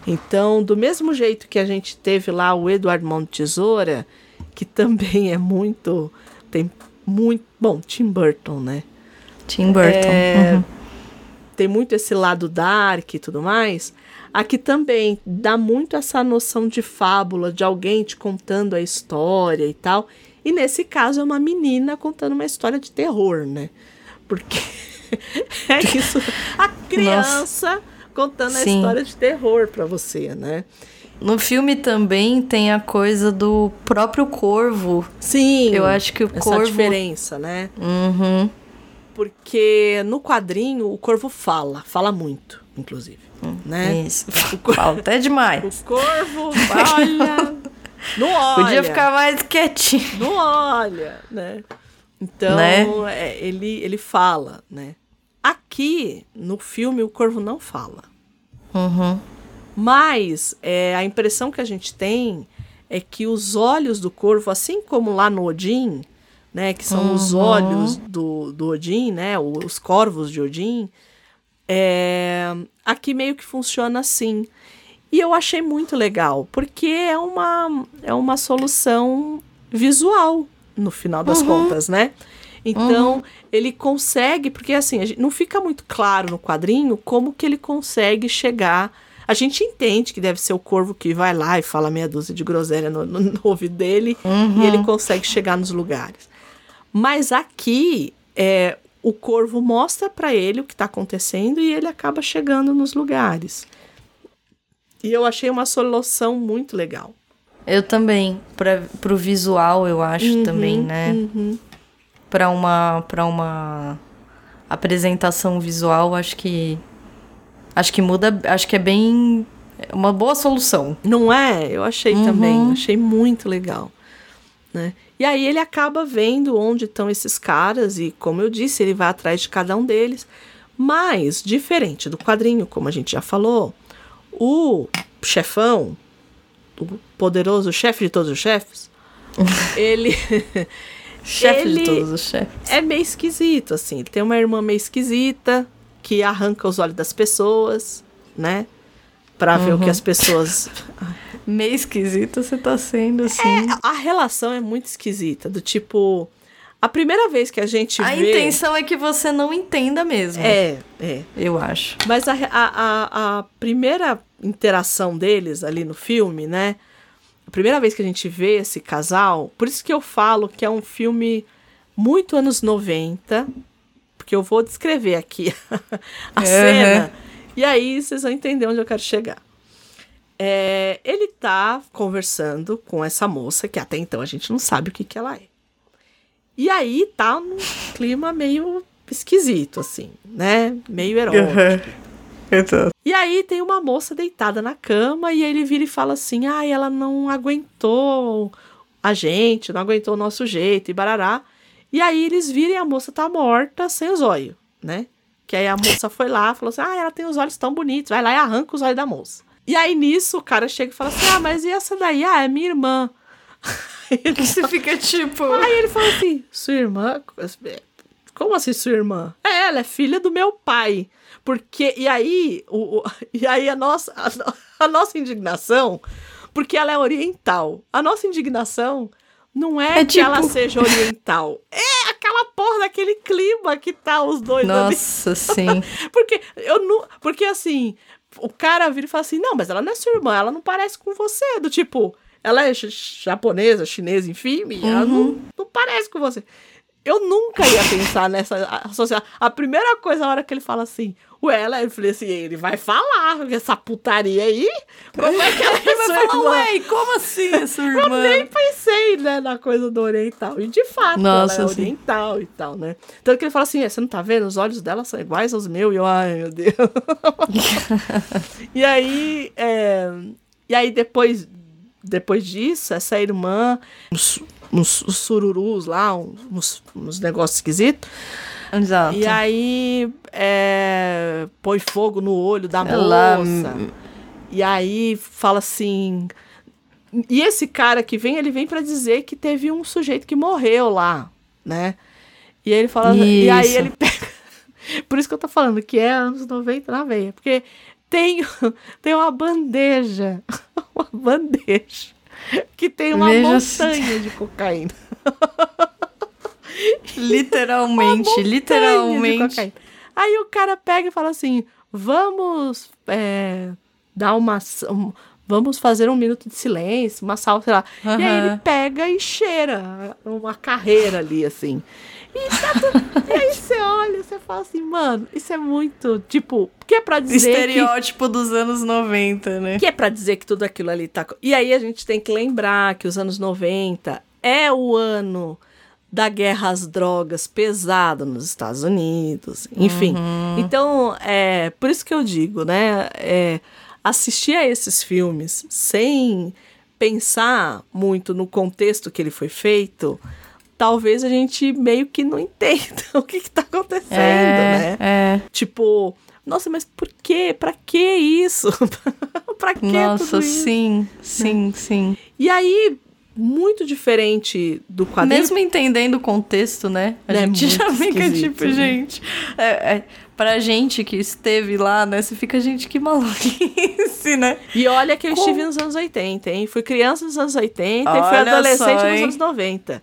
Então, do mesmo jeito que a gente teve lá o Eduardo Mão Tesoura, que também é muito tem muito, bom, Tim Burton, né? Tim Burton. É, uhum. Tem muito esse lado dark e tudo mais. Aqui também dá muito essa noção de fábula, de alguém te contando a história e tal. E nesse caso é uma menina contando uma história de terror, né? Porque é isso. A criança Nossa. Contando Sim. a história de terror para você, né? No filme também tem a coisa do próprio corvo. Sim. Eu acho que o essa corvo. diferença, né? Uhum. Porque no quadrinho o corvo fala, fala muito, inclusive. Hum, né? Isso. Cor... Fala até demais. O corvo, olha. não olha. Podia ficar mais quietinho. Não olha, né? Então, né? É, ele, ele fala, né? Aqui, no filme, o corvo não fala. Uhum. Mas é, a impressão que a gente tem é que os olhos do corvo, assim como lá no Odin, né, que são uhum. os olhos do, do Odin, né, os corvos de Odin, é, aqui meio que funciona assim. E eu achei muito legal, porque é uma, é uma solução visual, no final das uhum. contas, né? Então, uhum. ele consegue, porque assim, não fica muito claro no quadrinho como que ele consegue chegar. A gente entende que deve ser o corvo que vai lá e fala meia dúzia de groselha no, no, no ouvido dele uhum. e ele consegue chegar nos lugares. Mas aqui, é, o corvo mostra para ele o que está acontecendo e ele acaba chegando nos lugares. E eu achei uma solução muito legal. Eu também, para pro visual, eu acho uhum, também, né? Uhum. Para uma para uma apresentação visual, acho que acho que muda, acho que é bem uma boa solução. Não é? Eu achei uhum. também, achei muito legal, né? E aí ele acaba vendo onde estão esses caras e, como eu disse, ele vai atrás de cada um deles. Mas, diferente do quadrinho, como a gente já falou, o chefão, o poderoso chefe de todos os chefes, ele. Chefe ele de todos os chefes. É meio esquisito, assim. Tem uma irmã meio esquisita que arranca os olhos das pessoas, né? Pra uhum. ver o que uhum. as pessoas. meio esquisito você tá sendo, assim. É, a relação é muito esquisita, do tipo. A primeira vez que a gente a vê... A intenção é que você não entenda mesmo. É, é. Eu acho. Mas a, a, a, a primeira interação deles ali no filme, né? A primeira vez que a gente vê esse casal, por isso que eu falo que é um filme muito anos 90, porque eu vou descrever aqui a uhum. cena, e aí vocês vão entender onde eu quero chegar. É, ele tá conversando com essa moça, que até então a gente não sabe o que, que ela é. E aí tá num clima meio esquisito, assim, né? Meio erótico. Uhum. E aí tem uma moça deitada na cama e ele vira e fala assim: ah, ela não aguentou a gente, não aguentou o nosso jeito e barará. E aí eles viram e a moça tá morta sem os olhos, né? Que aí a moça foi lá falou assim: ah, ela tem os olhos tão bonitos, vai lá e arranca os olhos da moça. E aí nisso o cara chega e fala assim: Ah, mas e essa daí? Ah, é minha irmã. Ele Você fica tipo. Aí ele fala assim: Sua irmã? Como assim sua irmã? É, ela é filha do meu pai. Porque. E aí, o, e aí a nossa, a, a nossa indignação, porque ela é oriental. A nossa indignação não é, é que tipo... ela seja oriental. É aquela porra daquele clima que tá os dois Nossa, sim. porque eu não. Porque assim, o cara vira e fala assim: não, mas ela não é sua irmã, ela não parece com você. Do tipo, ela é japonesa, chinesa, enfim, uhum. ela não, não parece com você. Eu nunca ia pensar nessa associação. A primeira coisa, a hora que ele fala assim, ué, ela, eu falei assim, ele vai falar essa putaria aí? Como é que ela é sua irmã? Ué, como assim sua irmã? Eu nem pensei, né, na coisa do oriental. E de fato, Nossa, ela é sim. oriental e tal, né? Tanto que ele fala assim, é, você não tá vendo? Os olhos dela são iguais aos meus. E eu, ai, meu Deus. e aí, é... E aí, depois, depois disso, essa irmã uns, uns sururus lá, uns, uns negócios esquisitos. Exato. E aí é, põe fogo no olho da Ela... moça. E aí fala assim. E esse cara que vem, ele vem para dizer que teve um sujeito que morreu lá, né? E ele fala. Isso. E aí ele pega. Por isso que eu tô falando que é anos 90 na veia. Porque tem, tem uma bandeja. Uma bandeja. Que tem uma Veja montanha se... de cocaína. literalmente, literalmente. Aí o cara pega e fala assim: vamos é, dar uma. Um, vamos fazer um minuto de silêncio, uma salva, sei lá. Uhum. E aí ele pega e cheira uma carreira ali, assim. E, tá tudo... e aí você olha, você fala assim, mano, isso é muito, tipo, que é pra dizer Estereótipo que... dos anos 90, né? Que é pra dizer que tudo aquilo ali tá... E aí a gente tem que lembrar que os anos 90 é o ano da guerra às drogas pesada nos Estados Unidos, enfim. Uhum. Então, é por isso que eu digo, né? É, assistir a esses filmes sem pensar muito no contexto que ele foi feito, talvez a gente meio que não entenda o que, está acontecendo, é, né? É. Tipo, nossa, mas por quê? Pra que isso? pra que Nossa, tudo isso? sim, sim, né? sim. E aí, muito diferente do quadrinho. Mesmo entendendo o contexto, né? A é gente já fica tipo, né? gente. É, é, pra gente que esteve lá, né? Você fica, gente, que maluquice, né? E olha que eu Como? estive nos anos 80, hein? Fui criança nos anos 80 olha e fui adolescente só, nos anos 90.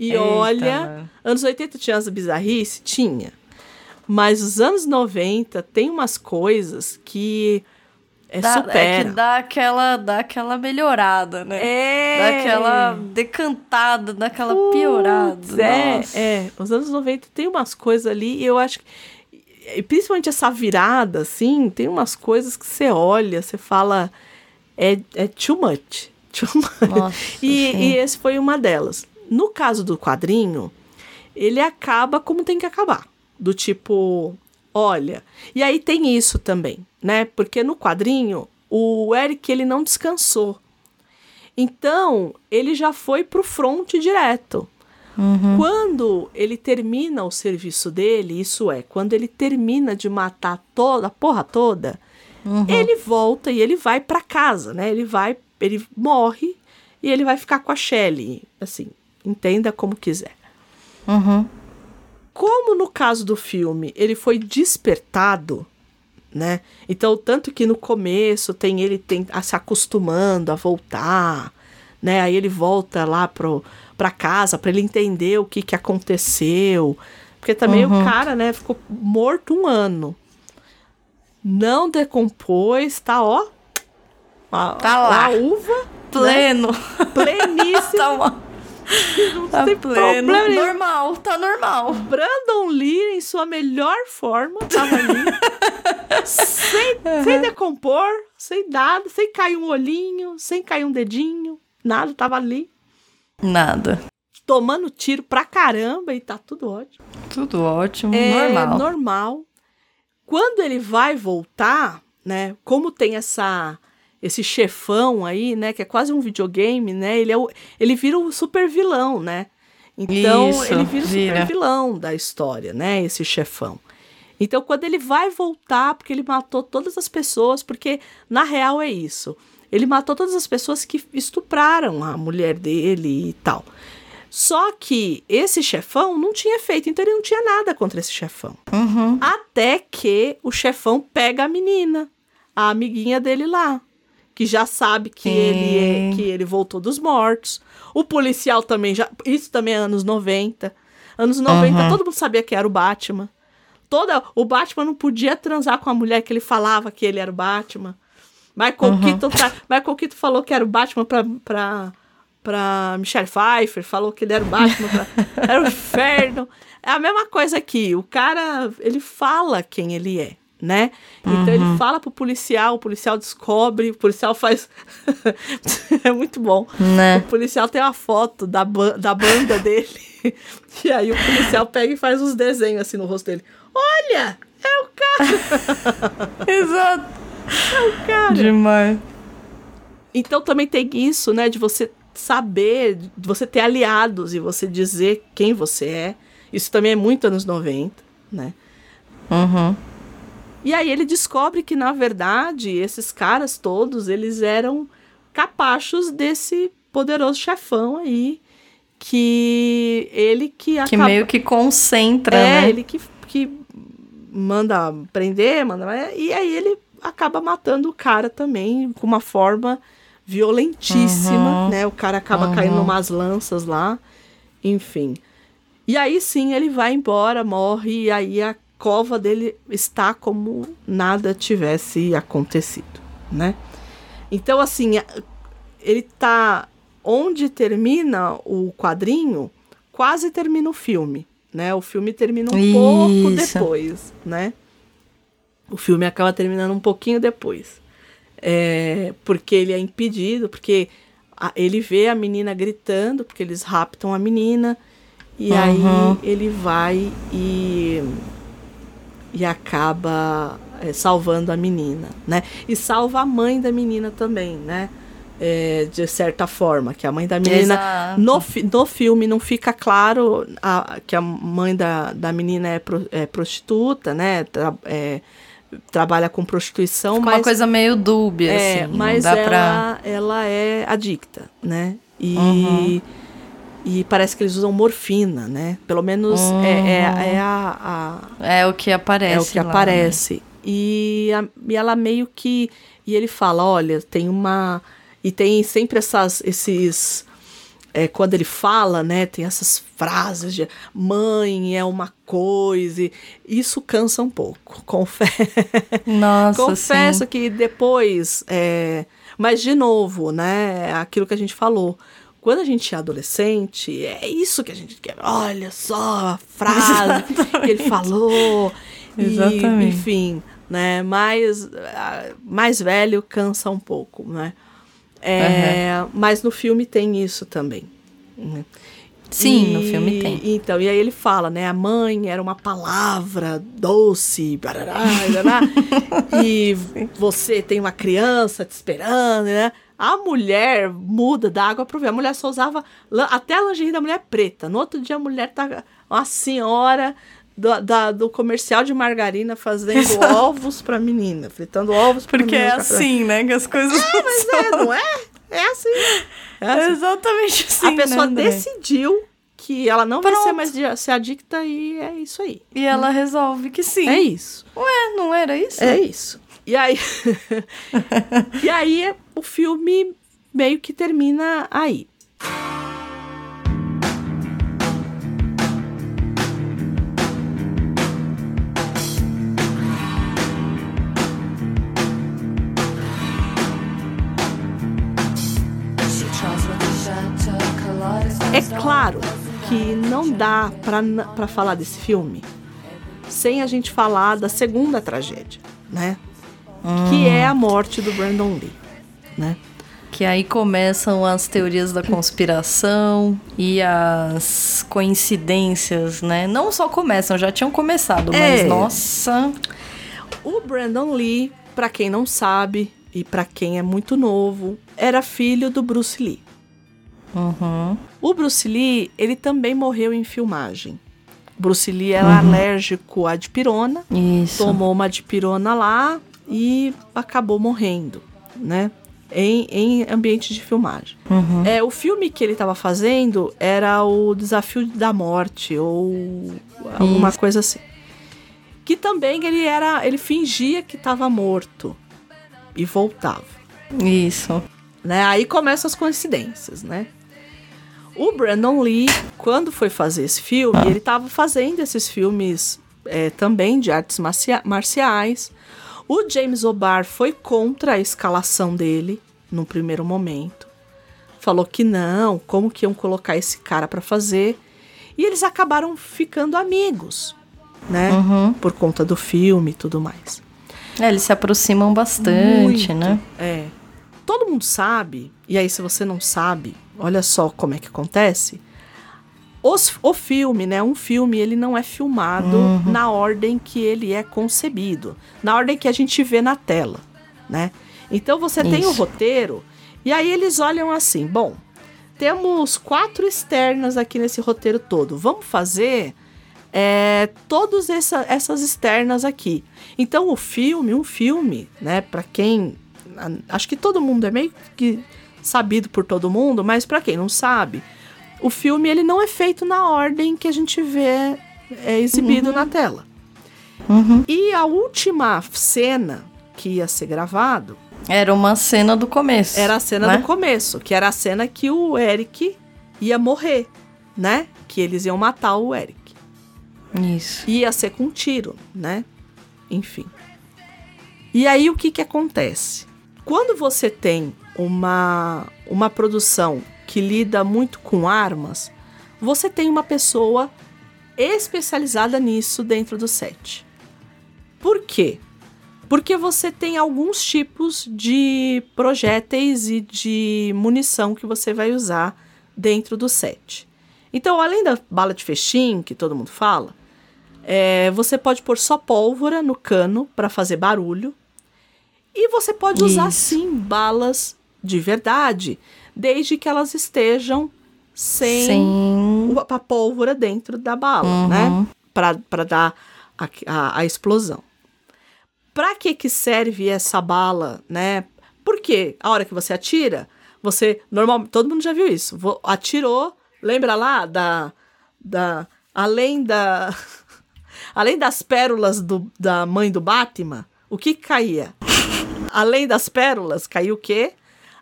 E Eita. olha, anos 80 tinha as bizarrices? Tinha. Mas os anos 90 tem umas coisas que é dá, supera. É que dá aquela, dá aquela melhorada, né? É. Dá aquela decantada, dá aquela piorada. É, Nossa. é. Os anos 90 tem umas coisas ali e eu acho que. E principalmente essa virada, assim, tem umas coisas que você olha, você fala. É, é too much. Too much. Nossa, e, e esse foi uma delas. No caso do quadrinho, ele acaba como tem que acabar. Do tipo, olha. E aí tem isso também né? Porque no quadrinho o Eric ele não descansou. Então, ele já foi pro front direto. Uhum. Quando ele termina o serviço dele, isso é, quando ele termina de matar toda a porra toda, uhum. ele volta e ele vai para casa, né? Ele vai, ele morre e ele vai ficar com a Shelley, assim, entenda como quiser. Uhum. Como no caso do filme, ele foi despertado, né? Então, tanto que no começo tem ele tem, a, se acostumando a voltar, né? Aí ele volta lá pro, pra casa para ele entender o que, que aconteceu. Porque também uhum. o cara, né, ficou morto um ano. Não decompôs, tá ó. A, tá lá. A uva. Pleno. Né? Pleníssimo. tá uma tá pleno. Normal, tá normal. Brandon Lee, em sua melhor forma, tava ali. sem, uhum. sem decompor, sem nada, sem cair um olhinho, sem cair um dedinho. Nada, tava ali. Nada. Tomando tiro pra caramba e tá tudo ótimo. Tudo ótimo, é normal. normal. Quando ele vai voltar, né? Como tem essa esse chefão aí, né, que é quase um videogame, né? Ele é o, ele vira o super vilão, né? Então, Isso, ele vira, vira o super vilão da história, né, esse chefão. Então, quando ele vai voltar, porque ele matou todas as pessoas, porque na real é isso. Ele matou todas as pessoas que estupraram a mulher dele e tal. Só que esse chefão não tinha feito, então ele não tinha nada contra esse chefão. Uhum. Até que o chefão pega a menina, a amiguinha dele lá que já sabe que ele é, que ele voltou dos mortos. O policial também já, isso também é anos 90. Anos 90, uhum. todo mundo sabia que era o Batman. Toda, o Batman não podia transar com a mulher que ele falava que ele era o Batman. Michael, uhum. Keaton, Michael Keaton falou que era o Batman pra, pra, pra Michelle Pfeiffer, falou que ele era o Batman pra, era o inferno. É a mesma coisa aqui, o cara, ele fala quem ele é né? Então ele uhum. fala pro policial, o policial descobre, o policial faz. é muito bom. Né? O policial tem uma foto da, ba da banda dele. e aí o policial pega e faz uns desenhos assim no rosto dele. Olha! É o cara! Exato! É o cara! Demais. Então também tem isso, né? De você saber, de você ter aliados e você dizer quem você é. Isso também é muito anos 90, né? Uhum. E aí ele descobre que, na verdade, esses caras todos, eles eram capachos desse poderoso chefão aí, que ele que Que meio que concentra, é, né? ele que, que manda prender, manda... E aí ele acaba matando o cara também, com uma forma violentíssima, uhum. né? O cara acaba uhum. caindo umas lanças lá, enfim. E aí sim ele vai embora, morre, e aí a cova dele está como nada tivesse acontecido, né? Então, assim, ele tá onde termina o quadrinho, quase termina o filme, né? O filme termina um Isso. pouco depois, né? O filme acaba terminando um pouquinho depois. É, porque ele é impedido, porque a, ele vê a menina gritando, porque eles raptam a menina, e uhum. aí ele vai e, e acaba é, salvando a menina, né? E salva a mãe da menina também, né? É, de certa forma, que a mãe da menina. No, no filme não fica claro a, que a mãe da, da menina é, pro, é prostituta, né? Tra, é, trabalha com prostituição, Fica mas uma coisa meio dúbia, é, assim, mas ela, pra... ela é adicta, né? E uhum. E parece que eles usam morfina, né? Pelo menos uhum. é, é, é a, a, é o que aparece. É o que lá, aparece. Né? E, a, e ela meio que e ele fala, olha, tem uma e tem sempre essas esses é, quando ele fala, né, tem essas frases de mãe é uma coisa, isso cansa um pouco, confesso. Nossa, confesso sim. que depois, é, mas de novo, né, aquilo que a gente falou, quando a gente é adolescente, é isso que a gente quer. Olha só a frase que ele falou. Exatamente. E, enfim, né? Mais, mais velho cansa um pouco, né? É, uhum. Mas no filme tem isso também. Né? Sim, e, no filme tem. Então, e aí ele fala, né? A mãe era uma palavra doce, barará, barará, e você tem uma criança te esperando, né? A mulher muda da água para o vinho. A mulher só usava até a lingerie da mulher preta. No outro dia a mulher tá uma senhora do, da, do comercial de margarina fazendo Exato. ovos pra menina, fritando ovos pra Porque menina. Porque é assim, né? Que as coisas. É, mas é, não é? É assim. É assim. exatamente assim. A pessoa né, decidiu que ela não Pronto. vai ser mais ser adicta e é isso aí. E ela resolve que sim. É isso. Ué, não era isso? É isso. E aí. e aí o filme meio que termina aí. É claro que não dá para falar desse filme sem a gente falar da segunda tragédia, né? Hum. Que é a morte do Brandon Lee, né? Que aí começam as teorias da conspiração e as coincidências, né? Não só começam, já tinham começado, mas é. nossa. O Brandon Lee, para quem não sabe e para quem é muito novo, era filho do Bruce Lee. Uhum. O Bruce Lee, ele também morreu em filmagem. Bruce Lee era uhum. alérgico à dipirona. Isso. Tomou uma dipirona lá e acabou morrendo, né? Em, em ambiente de filmagem. Uhum. É, o filme que ele estava fazendo era o Desafio da Morte ou alguma Isso. coisa assim. Que também ele era, ele fingia que estava morto e voltava. Isso. Né? Aí começam as coincidências, né? O Brandon Lee, quando foi fazer esse filme, ele estava fazendo esses filmes é, também de artes marciais. O James O'Barr foi contra a escalação dele no primeiro momento. Falou que não, como que iam colocar esse cara para fazer? E eles acabaram ficando amigos, né? Uhum. Por conta do filme e tudo mais. É, eles se aproximam bastante, Muito, né? É. Todo mundo sabe, e aí se você não sabe, olha só como é que acontece. Os, o filme, né? Um filme, ele não é filmado uhum. na ordem que ele é concebido, na ordem que a gente vê na tela, né? Então você Isso. tem o roteiro, e aí eles olham assim: bom, temos quatro externas aqui nesse roteiro todo, vamos fazer é, todas essa, essas externas aqui. Então o filme, um filme, né, para quem acho que todo mundo é meio que sabido por todo mundo, mas para quem não sabe, o filme ele não é feito na ordem que a gente vê é, exibido uhum. na tela. Uhum. E a última cena que ia ser gravado era uma cena do começo. Era a cena né? do começo, que era a cena que o Eric ia morrer, né? Que eles iam matar o Eric. Isso. Ia ser com um tiro, né? Enfim. E aí o que que acontece? Quando você tem uma, uma produção que lida muito com armas, você tem uma pessoa especializada nisso dentro do set. Por quê? Porque você tem alguns tipos de projéteis e de munição que você vai usar dentro do set. Então, além da bala de fechim, que todo mundo fala, é, você pode pôr só pólvora no cano para fazer barulho. E você pode usar Isso. sim balas de verdade, desde que elas estejam sem, sem... a pólvora dentro da bala, uhum. né? Para dar a, a, a explosão. Para que que serve essa bala, né? Porque a hora que você atira, você normalmente todo mundo já viu isso. Atirou, lembra lá da da além da além das pérolas do, da mãe do Batman, o que caía? Além das pérolas, caiu o quê?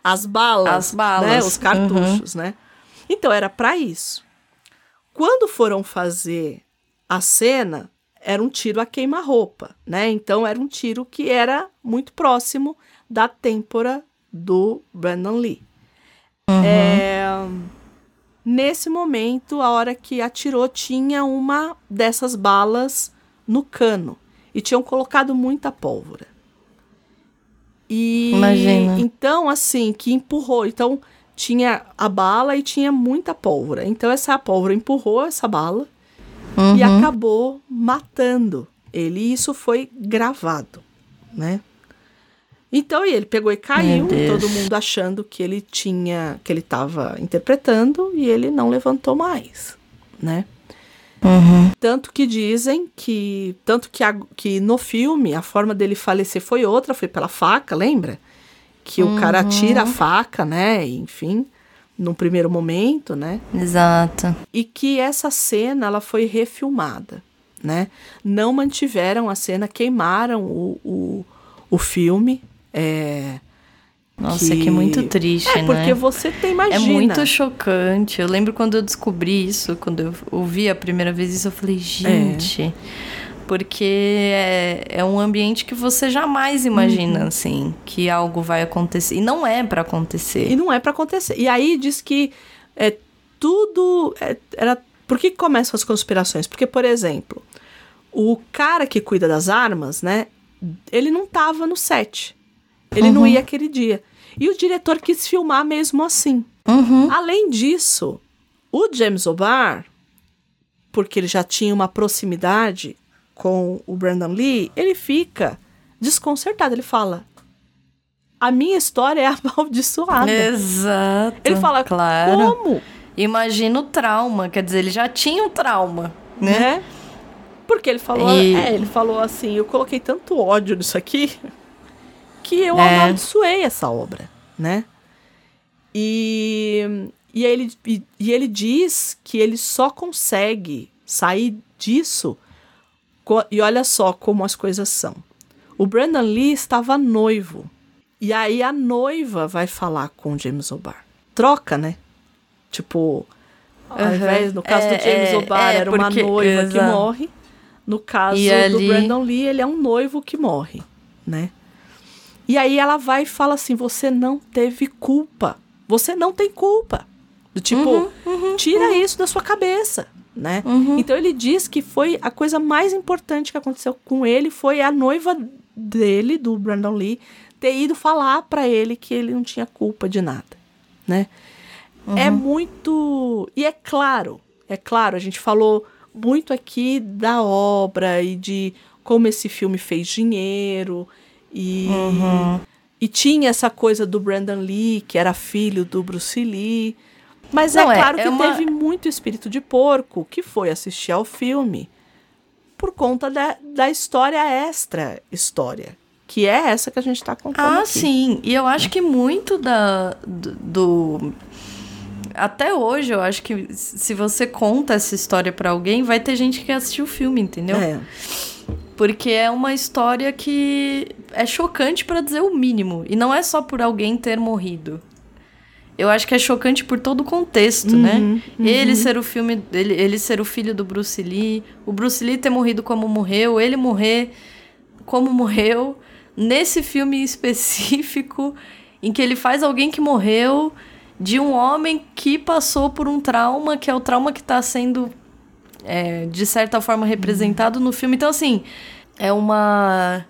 As balas, As balas. Né? os cartuchos, uhum. né? Então era para isso. Quando foram fazer a cena, era um tiro a queima-roupa, né? Então era um tiro que era muito próximo da têmpora do Brandon Lee. Uhum. É, nesse momento, a hora que atirou, tinha uma dessas balas no cano e tinham colocado muita pólvora. E Imagina. então, assim, que empurrou. Então, tinha a bala e tinha muita pólvora. Então, essa pólvora empurrou essa bala uhum. e acabou matando ele. E isso foi gravado, né? Então, ele pegou e caiu, todo mundo achando que ele tinha, que ele estava interpretando e ele não levantou mais, né? Uhum. Tanto que dizem que. Tanto que, a, que no filme a forma dele falecer foi outra, foi pela faca, lembra? Que uhum. o cara tira a faca, né? Enfim, num primeiro momento, né? Exato. E que essa cena ela foi refilmada, né? Não mantiveram a cena, queimaram o, o, o filme. É, nossa, que, que é muito triste, é, né? porque você tem, imagina. É muito chocante. Eu lembro quando eu descobri isso, quando eu ouvi a primeira vez isso, eu falei, gente... É. Porque é, é um ambiente que você jamais imagina, uhum. assim, que algo vai acontecer. E não é para acontecer. E não é para acontecer. E aí diz que é tudo... É, era Por que começam as conspirações? Porque, por exemplo, o cara que cuida das armas, né? Ele não tava no set. Ele uhum. não ia aquele dia. E o diretor quis filmar mesmo assim. Uhum. Além disso, o James O'Barr, porque ele já tinha uma proximidade com o Brandon Lee, ele fica desconcertado. Ele fala: A minha história é amaldiçoada. Exato. Ele fala: claro. Como? Imagina o trauma. Quer dizer, ele já tinha um trauma, né? né? Porque ele falou, e... é, ele falou assim: eu coloquei tanto ódio nisso aqui que eu é. amaldiçoei essa obra, né? E, e, ele, e, e ele diz que ele só consegue sair disso. E olha só como as coisas são. O Brandon Lee estava noivo. E aí a noiva vai falar com o James O'Barr. Troca, né? Tipo, ao uhum. invés, no caso é, do James é, O'Barr, é, era uma noiva que morre. No caso e do ali... Brandon Lee, ele é um noivo que morre, né? E aí ela vai e fala assim: você não teve culpa. Você não tem culpa. Do tipo, uhum, uhum, tira uhum. isso da sua cabeça, né? Uhum. Então ele diz que foi a coisa mais importante que aconteceu com ele foi a noiva dele, do Brandon Lee, ter ido falar para ele que ele não tinha culpa de nada, né? É uhum. muito. E é claro, é claro, a gente falou muito aqui da obra e de como esse filme fez dinheiro e, uhum. e tinha essa coisa do Brandon Lee, que era filho do Bruce Lee. Mas é Não, é claro é, que uma... teve muito espírito de porco que foi assistir ao filme por conta da, da história extra história. Que é essa que a gente tá contando. Ah, aqui. sim. E eu acho que muito da. do, do- Até hoje, eu acho que se você conta essa história pra alguém, vai ter gente que quer assistir o filme, entendeu? É. Porque é uma história que é chocante pra dizer o mínimo. E não é só por alguém ter morrido. Eu acho que é chocante por todo o contexto, né? Ele ser o filme, ele, ele ser o filho do Bruce Lee, o Bruce Lee ter morrido como morreu, ele morrer como morreu, nesse filme específico, em que ele faz alguém que morreu de um homem que passou por um trauma, que é o trauma que está sendo, é, de certa forma, representado no filme. Então, assim, é uma.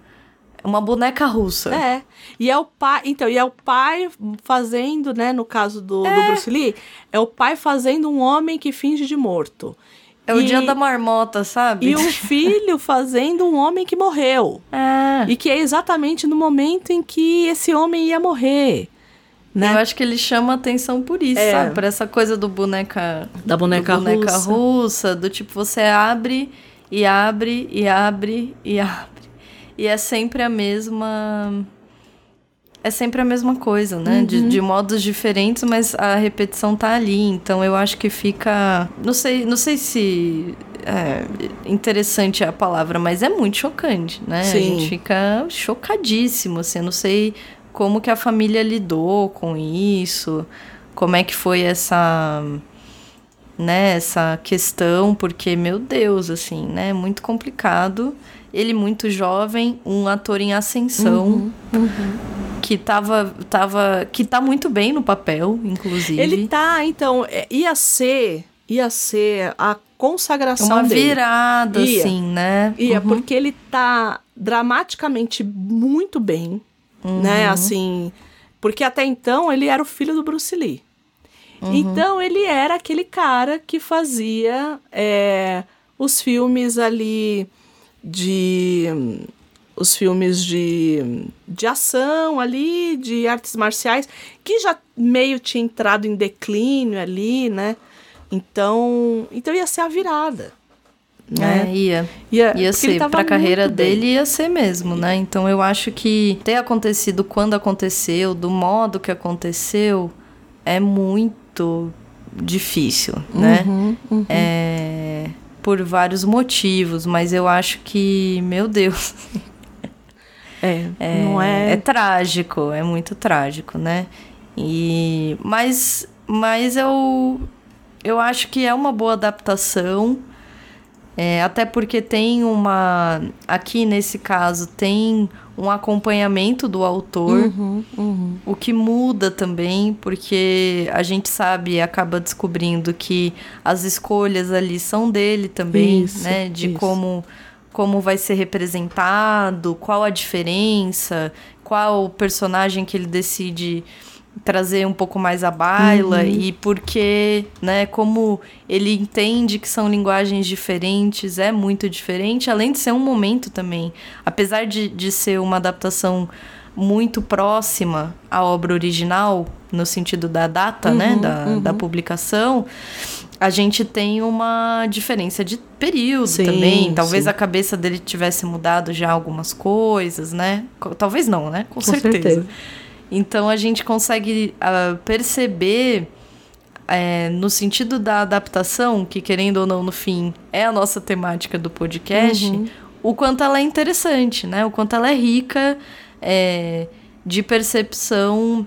É uma boneca russa. É. E é o pai. Então, e é o pai fazendo, né? No caso do, do Bruce Lee, é o pai fazendo um homem que finge de morto. É o E- dia da marmota, sabe? E o filho fazendo um homem que morreu. É. E que é exatamente no momento em que esse homem ia morrer. Né? Eu acho que ele chama atenção por isso, É. sabe? Por essa coisa do boneca. Da boneca do boneca russa. russa, do tipo, você abre e abre e abre e abre. E é sempre a mesma. É sempre a mesma coisa, né? De, Uhum. de modos diferentes, mas a repetição tá ali. Então eu acho que fica. Não sei, não sei se. É, interessante a palavra, mas é muito chocante, né? A Sim. gente fica chocadíssimo, assim. Eu não sei como que a família lidou com isso, como é que foi essa né, essa questão, porque, meu Deus, assim, né, muito complicado. Ele muito jovem, um ator em ascensão, que tava, tava, que tá muito bem no papel, inclusive. Ele tá, então, é, ia ser, ia ser a consagração uma dele. virada, Ia. assim, né? Ia, Uhum. porque ele tá dramaticamente muito bem, né? Uhum. Assim, porque até então ele era o filho do Bruce Lee. Uhum. Então ele era aquele cara que fazia é, os filmes ali de os filmes de, de ação ali, de artes marciais, que já meio tinha entrado em declínio ali, né? Então, então ia ser a virada, né? É, ia. Ia, Ia ser, pra carreira bem. dele ia ser mesmo, né? Então eu acho que ter acontecido quando aconteceu, do modo que aconteceu, é muito difícil, né? Uhum, É, por vários motivos, mas eu acho que, meu Deus, É, é, não é é. trágico, é muito trágico, né? E, mas, mas eu, eu acho que é uma boa adaptação, é, até porque tem uma. Aqui nesse caso, tem um acompanhamento do autor, Uhum, o que muda também, porque a gente sabe e acaba descobrindo que as escolhas ali são dele também, Isso, né? De isso. como, como vai ser representado, qual a diferença, qual o personagem que ele decide trazer um pouco mais à baila e porque, né, como ele entende que são linguagens diferentes, é muito diferente, além de ser um momento também. Apesar de, de ser uma adaptação muito próxima à obra original, no sentido da data, né, da, da publicação, a gente tem uma diferença de período Sim, também. Talvez sim. a cabeça dele tivesse mudado já algumas coisas, né? Talvez não, né? Com, Com certeza. certeza. Então a gente consegue ah, perceber é, no sentido da adaptação, que querendo ou não, no fim, é a nossa temática do podcast, o quanto ela é interessante, né? O quanto ela é rica é, de percepção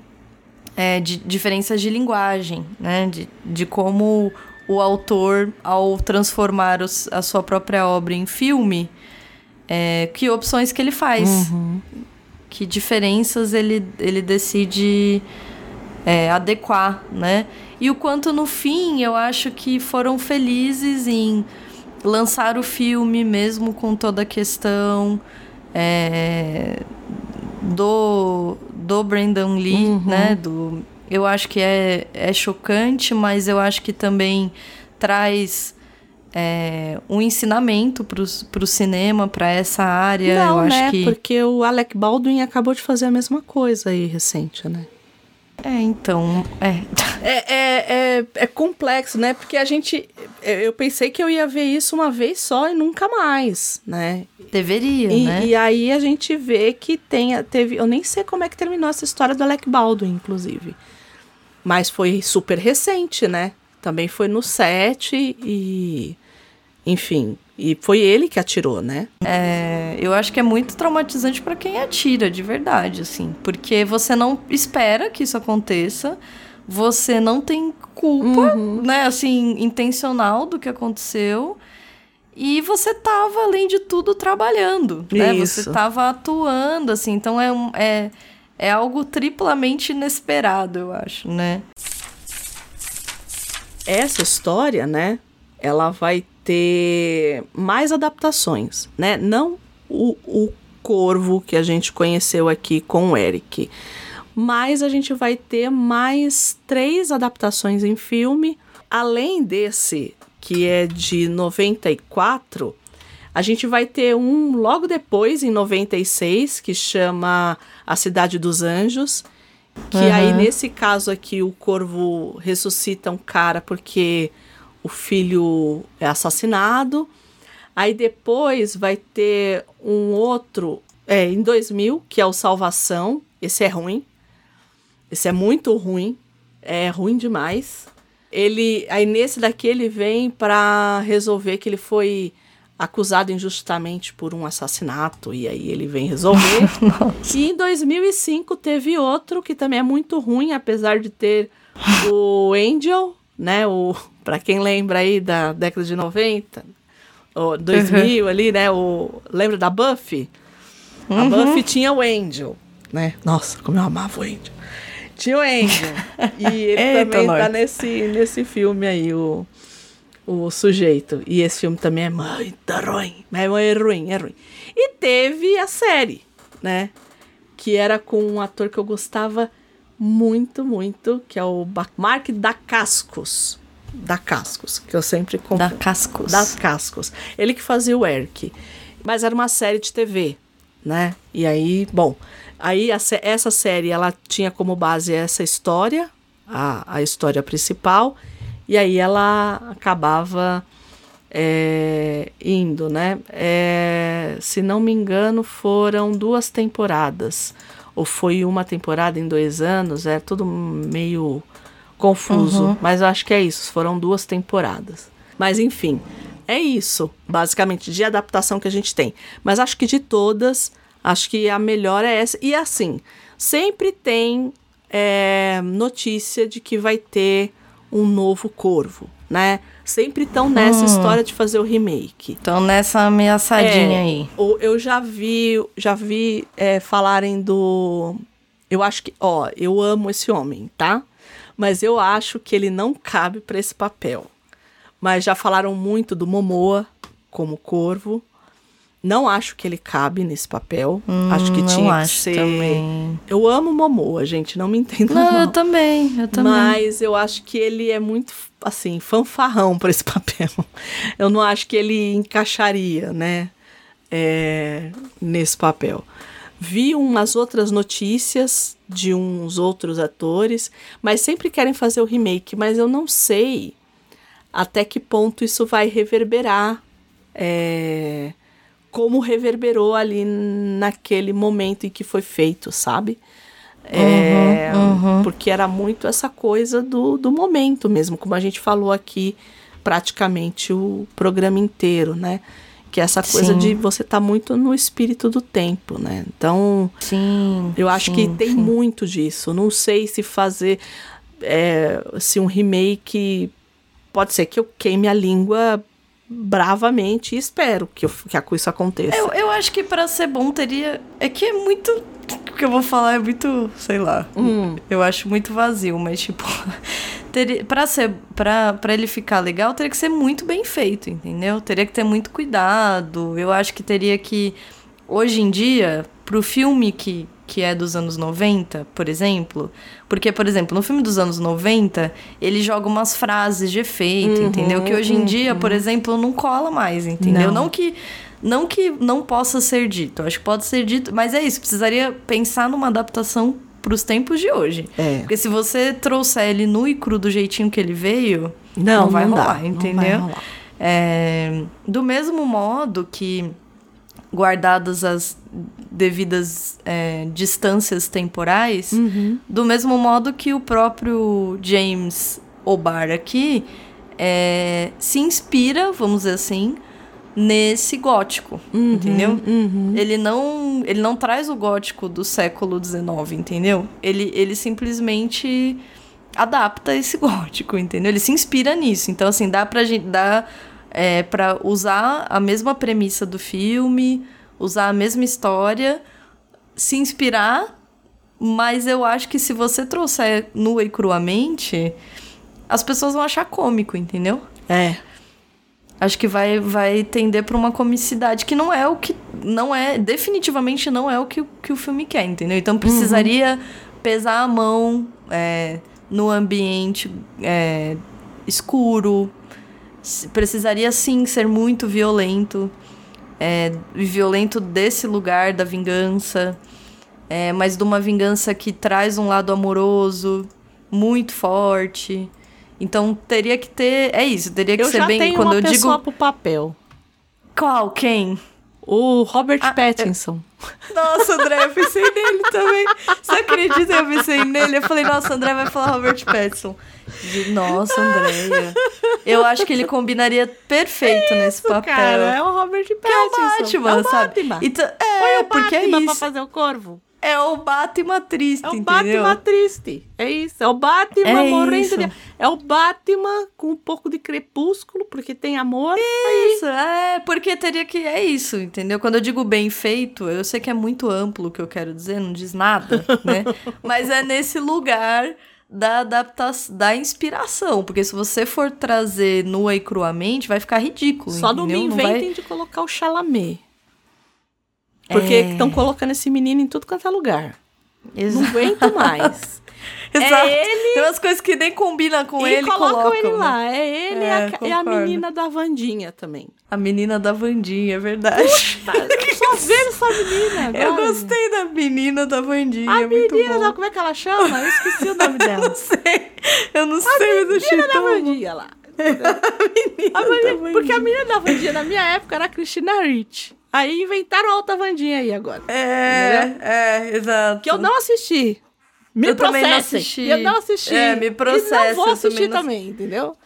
é, de diferenças de linguagem, né? De, de como o autor, ao transformar os- a sua própria obra em filme, que opções que ele faz. Que diferenças ele, ele decide é, adequar, né? E o quanto no fim eu acho que foram felizes em lançar o filme mesmo com toda a questão é, do, do Brandon Lee, né? Do, eu acho que é, é chocante, mas eu acho que também traz é, um ensinamento para o cinema, para essa área. eu Não, acho né? que Porque o Alec Baldwin acabou de fazer a mesma coisa aí recente, né? É, então, é. É, é, é, é, complexo, né? Porque a gente. Eu pensei que eu ia ver isso uma vez só e nunca mais, né? Deveria, e, né? E aí a gente vê que tem, teve. Eu nem sei como é que terminou essa história do Alec Baldwin, inclusive. Mas foi super recente, né? Também foi no set e. Enfim, e foi ele que atirou, né? É, eu acho que é muito traumatizante para quem atira, de verdade, assim. Porque você não espera que isso aconteça, você não tem culpa, uhum. né, assim, intencional do que aconteceu. E você tava, além de tudo, trabalhando, né? Você tava atuando, assim. Então é, um, é, é algo triplamente inesperado, eu acho, né? Essa história, né? Ela vai ter mais adaptações, né? Não o, o Corvo que a gente conheceu aqui com o Eric, mas a gente vai ter mais três adaptações em filme, além desse que é de 94. A gente vai ter um logo depois, em 96, que chama A Cidade dos Anjos. Que uhum. aí, nesse caso aqui, o corvo ressuscita um cara porque o filho é assassinado. Aí depois vai ter um outro, é, em 2000, que é o Salvação. Esse é ruim. Esse é muito ruim. É ruim demais. Ele, aí nesse daqui ele vem para resolver que ele foi acusado injustamente por um assassinato e aí ele vem resolver. e em 2005 teve outro que também é muito ruim, apesar de ter o Angel, né, o para quem lembra aí da década de 90, ou 2000 uhum. ali, né? O, lembra da Buffy? Uhum. A Buffy tinha o Angel, né? Nossa, como eu amava o Angel. Tinha o Angel. e ele Eita também tá nesse, nesse filme aí, o, o sujeito. E esse filme também é muito ruim. É, é ruim, é ruim. E teve a série, né? Que era com um ator que eu gostava muito, muito, que é o Mark Dacascos da Cascos, que eu sempre comprei. Da Cascos. Da Cascos. Ele que fazia o Eric. Mas era uma série de TV, né? E aí, bom, aí essa série ela tinha como base essa história, a, a história principal, e aí ela acabava é, indo, né? É, se não me engano, foram duas temporadas. Ou foi uma temporada em dois anos, é tudo meio confuso, uhum. mas eu acho que é isso. Foram duas temporadas. Mas enfim, é isso, basicamente, de adaptação que a gente tem. Mas acho que de todas, acho que a melhor é essa. E assim, sempre tem é, notícia de que vai ter um novo corvo, né? Sempre estão nessa hum. história de fazer o remake. Estão nessa ameaçadinha é, aí. Eu já vi, já vi é, falarem do. Eu acho que, ó, eu amo esse homem, tá? Mas eu acho que ele não cabe para esse papel. Mas já falaram muito do Momoa como corvo. Não acho que ele cabe nesse papel. Hum, acho que tinha que ser. Também. Eu amo Momoa, gente, não me entendo. Não, eu também, eu também. Mas eu acho que ele é muito, assim, fanfarrão para esse papel. Eu não acho que ele encaixaria, né, é, nesse papel. Vi umas outras notícias de uns outros atores, mas sempre querem fazer o remake, mas eu não sei até que ponto isso vai reverberar. É, como reverberou ali naquele momento em que foi feito, sabe? É, uhum, uhum. Porque era muito essa coisa do, do momento mesmo, como a gente falou aqui praticamente o programa inteiro, né? Que é essa coisa sim. de você estar tá muito no espírito do tempo, né? Então, sim, eu acho sim, que tem muito disso. Não sei se fazer é, se um remake pode ser que eu queime a língua bravamente e espero que, eu, que isso aconteça. Eu, eu acho que para ser bom teria. É que é muito. Que eu vou falar é muito. Sei lá. Hum. Eu acho muito vazio, mas tipo. teria, pra, ser, pra, pra ele ficar legal, teria que ser muito bem feito, entendeu? Teria que ter muito cuidado. Eu acho que teria que. Hoje em dia, pro filme que, que é dos anos 90, por exemplo. Porque, por exemplo, no filme dos anos 90, ele joga umas frases de efeito, uhum, entendeu? Que hoje em uhum. dia, por exemplo, não cola mais, entendeu? Não, não que. Não que não possa ser dito, acho que pode ser dito, mas é isso, precisaria pensar numa adaptação pros tempos de hoje. É. Porque se você trouxer ele nu e cru do jeitinho que ele veio, Não, não, vai não dá, rolar, não vai entendeu? rolar. É, do mesmo modo que, guardadas as devidas é, distâncias temporais, Uhum. do mesmo modo que o próprio James O'Barr aqui é, se inspira, vamos dizer assim, nesse gótico, Uhum, entendeu? Ele não ele não traz o gótico do século XIX, entendeu? Ele, ele simplesmente adapta esse gótico, entendeu? Ele se inspira nisso. Então, assim, dá pra gente dá é, para usar a mesma premissa do filme, usar a mesma história, se inspirar, mas eu acho que se você trouxer nua e cruamente, as pessoas vão achar cômico, entendeu? É. Acho que vai, vai tender para uma comicidade que não é o que. Não é. Definitivamente não é o que, que o filme quer, entendeu? Então precisaria pesar a mão é, no ambiente é, escuro. Precisaria sim ser muito violento. É, violento desse lugar da vingança. É, mas de uma vingança que traz um lado amoroso, muito forte. Então teria que ter. É isso, teria que Eu ser já bem. tenho quando uma eu pessoa digo. pro papel. Qual? Quem? O Robert Ah, Pattinson. Nossa, André, eu pensei nele também. Você acredita que eu pensei nele? Eu falei, nossa, André vai falar Robert Pattinson. De- Nossa, Andréia. Eu acho que ele combinaria perfeito nesse papel. Cara, é o Robert que é o Pattinson. Batman, é o sabe? Batman. Então, é, Põe o porque é Batman pra isso. fazer o corvo. É o Batman triste, É o entendeu? Batman triste. É isso. É o Batman É morrendo isso. de... É o Batman com um pouco de crepúsculo, porque tem amor. Isso, é, porque teria que. É isso, entendeu? Quando eu digo bem feito, eu sei que é muito amplo o que eu quero dizer, não diz nada, né? Mas é nesse lugar da adaptação, da inspiração. Porque se você for trazer nua e cruamente, vai ficar ridículo. Só não me entendeu? vai- inventem de colocar o Chalamet. Porque É. estão colocando esse menino em tudo quanto é lugar. Não Exato. aguento mais. Exato. ele- Tem umas coisas que nem combinam com e ele, colocam colocam, ele né? lá. É ele e É, a, e a concordo. menina da Vandinha também. A menina da Vandinha, é verdade. Tá, eu só vendo essa menina agora. Eu gostei da menina da Vandinha. A é menina, como é que ela chama? Eu esqueci o nome dela. Eu sei. Eu não sei, mas eu achei menina da. Vandinha lá. A menina- porque a menina da Vandinha na minha época era a Christina Ricci. Aí inventaram a outra Vandinha aí agora. É, é, exato. Que eu não assisti. Me Eu também não processem. assisti. Eu não assisti. É, me E processa, não vou eu assistir também não- também, entendeu?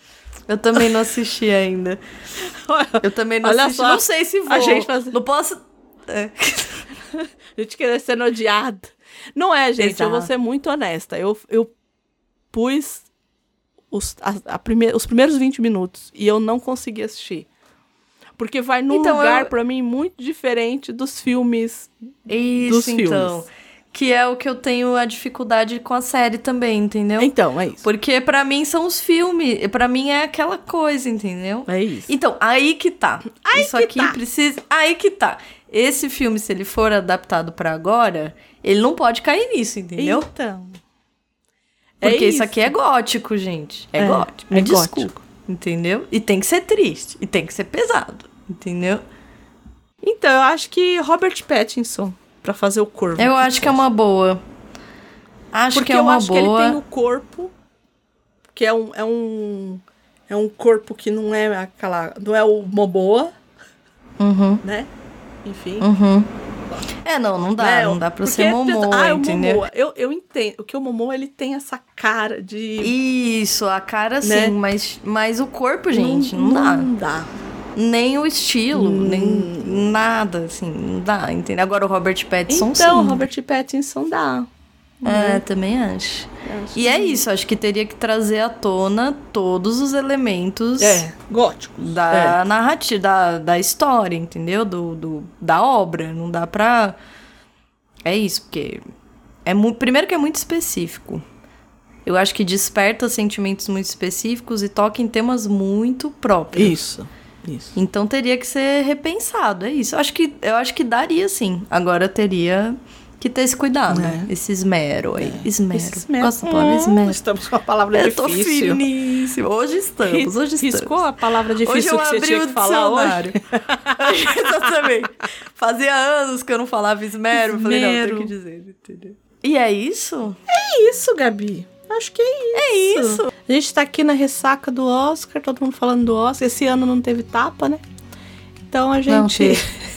Eu também não assisti ainda. Eu também não Olha assisti. só, não sei se vou. a gente faz- Não posso. É. A gente querer ser odiada. Não é, gente. Eu vou Exato. ser muito honesta. Eu, eu pus os, a- a os primeiros 20 minutos e eu não consegui assistir. Porque vai num Então, lugar, eu- pra mim, muito diferente dos filmes. Isso, Dos então. filmes. Que é o que eu tenho a dificuldade com a série também, entendeu? Então, é isso. Porque pra mim são os filmes. Pra mim é aquela coisa, entendeu? É isso. Então, aí que tá. Aí Isso que aqui tá. precisa. Aí que tá. Esse filme, se ele for adaptado pra agora, ele não pode cair nisso, entendeu? Então. É Porque isso isso. aqui é gótico, gente. É, É, gótico. é Me desculpa. Entendeu? E tem que ser triste. E tem que ser pesado. Entendeu? Então, eu acho que Robert Pattinson, pra fazer o corvo. Eu acho que é uma boa. Acho Porque que é eu uma acho que ele boa. tem o corpo, que é um, é um. É um corpo que não é aquela. Não é o Momoa, Uhum, né? Enfim. uhum. É, não, não dá. né? Não dá pra Porque ser Momoa, ah, é o entendeu? Momoa. Eu, eu entendo. que o Momoa, ele tem essa cara de. Isso, a cara sim, Né? mas, mas o corpo, gente, não, dá. Não dá. Nem o estilo, Hum. nem nada, assim, não dá, entendeu? Agora o Robert Pattinson, Então, sim. Robert Pattinson dá. É, também acho. E é isso, acho que teria que trazer à tona todos os elementos É, gótico. da narrativa, da, da história, entendeu? Do, do, da obra. Não dá pra. É isso, porque. É mu... Primeiro que é muito específico. Eu acho que desperta sentimentos muito específicos e toca em temas muito próprios. Isso. Isso. Então teria que ser repensado, é isso. Eu acho que, eu acho que daria sim. Agora teria que ter esse cuidado. É. Esse esmero aí. Esmero. Esse esmero. Gosto da palavra Hum, esmero. Estamos com a palavra Eu tô difícil. finíssimo. Hoje estamos, hoje estamos. Riscou a palavra Hoje difícil eu que você abri tinha o que falar hoje. Exatamente. Fazia anos que eu não falava esmero. Eu falei, não, tem Esmero. que dizer, entendeu? E é isso? É isso, Gabi. Acho que é isso. É isso. A gente tá aqui na ressaca do Oscar, todo mundo falando do Oscar. Esse ano não teve tapa, né? Então a Não gente. teve.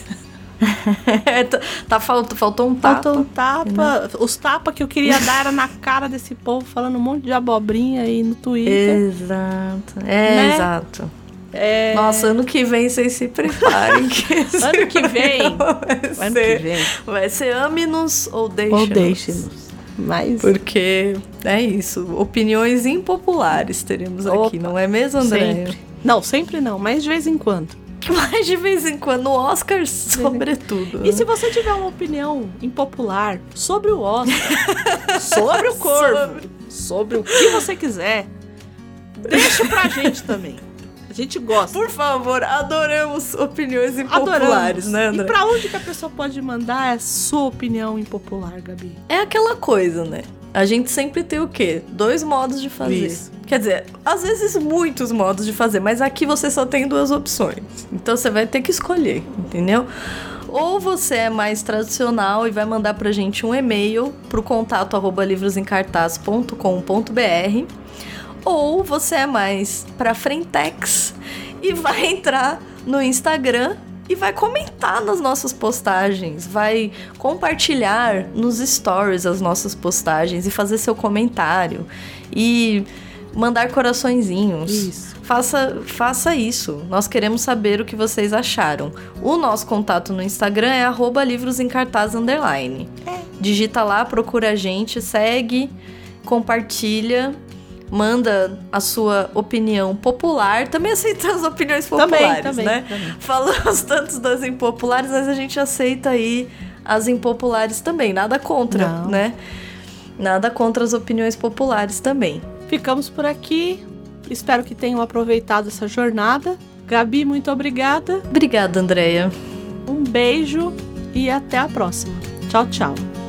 tá, faltou, faltou um tapa. Faltou um tapa. Os tapas que eu queria dar era na cara desse povo, falando um monte de abobrinha aí no Twitter. Exato. É, Né? exato. É... Nossa, ano que vem vocês se preparem. que Ano que vem. Vai Ano que ser, vem. vai ser ame-nos ou deixe-nos. Ou deixe-nos. Mas. Porque é isso. Opiniões impopulares teremos aqui, Opa, não é mesmo, André? Sempre. Não, sempre não, mas de vez em quando. Mas de vez em quando, no Oscar, sobretudo. E se você tiver uma opinião impopular sobre o Oscar, sobre o corvo, sobre o que você quiser, deixa pra gente também. A gente gosta. Por favor, adoramos opiniões impopulares, Adoramos. né, E André? pra onde que a pessoa pode mandar a sua opinião impopular, Gabi? É aquela coisa, né? A gente sempre tem o quê? Dois modos de fazer. Isso. Quer dizer, às vezes muitos modos de fazer, mas aqui você só tem duas opções. Então você vai ter que escolher, entendeu? Ou você é mais tradicional e vai mandar pra gente um e-mail pro contato arroba livrosencartaz.com.br ou você é mais pra frentex e vai entrar no Instagram e vai comentar nas nossas postagens, vai compartilhar nos stories as nossas postagens e fazer seu comentário e mandar coraçõezinhos. Isso. Faça, faça isso. Nós queremos saber o que vocês acharam. O nosso contato no Instagram é arroba livros em cartaz underline. Digita lá, procura a gente, segue, compartilha, manda a sua opinião popular. Também aceitamos opiniões populares, também, né? também. Falamos tantos das impopulares, mas a gente aceita aí as impopulares também. Nada contra, Não. né? Nada contra as opiniões populares também. Ficamos por aqui. Espero que tenham aproveitado essa jornada. Gabi, muito obrigada. Obrigada, Andréia. Um beijo e até a próxima. Tchau, tchau.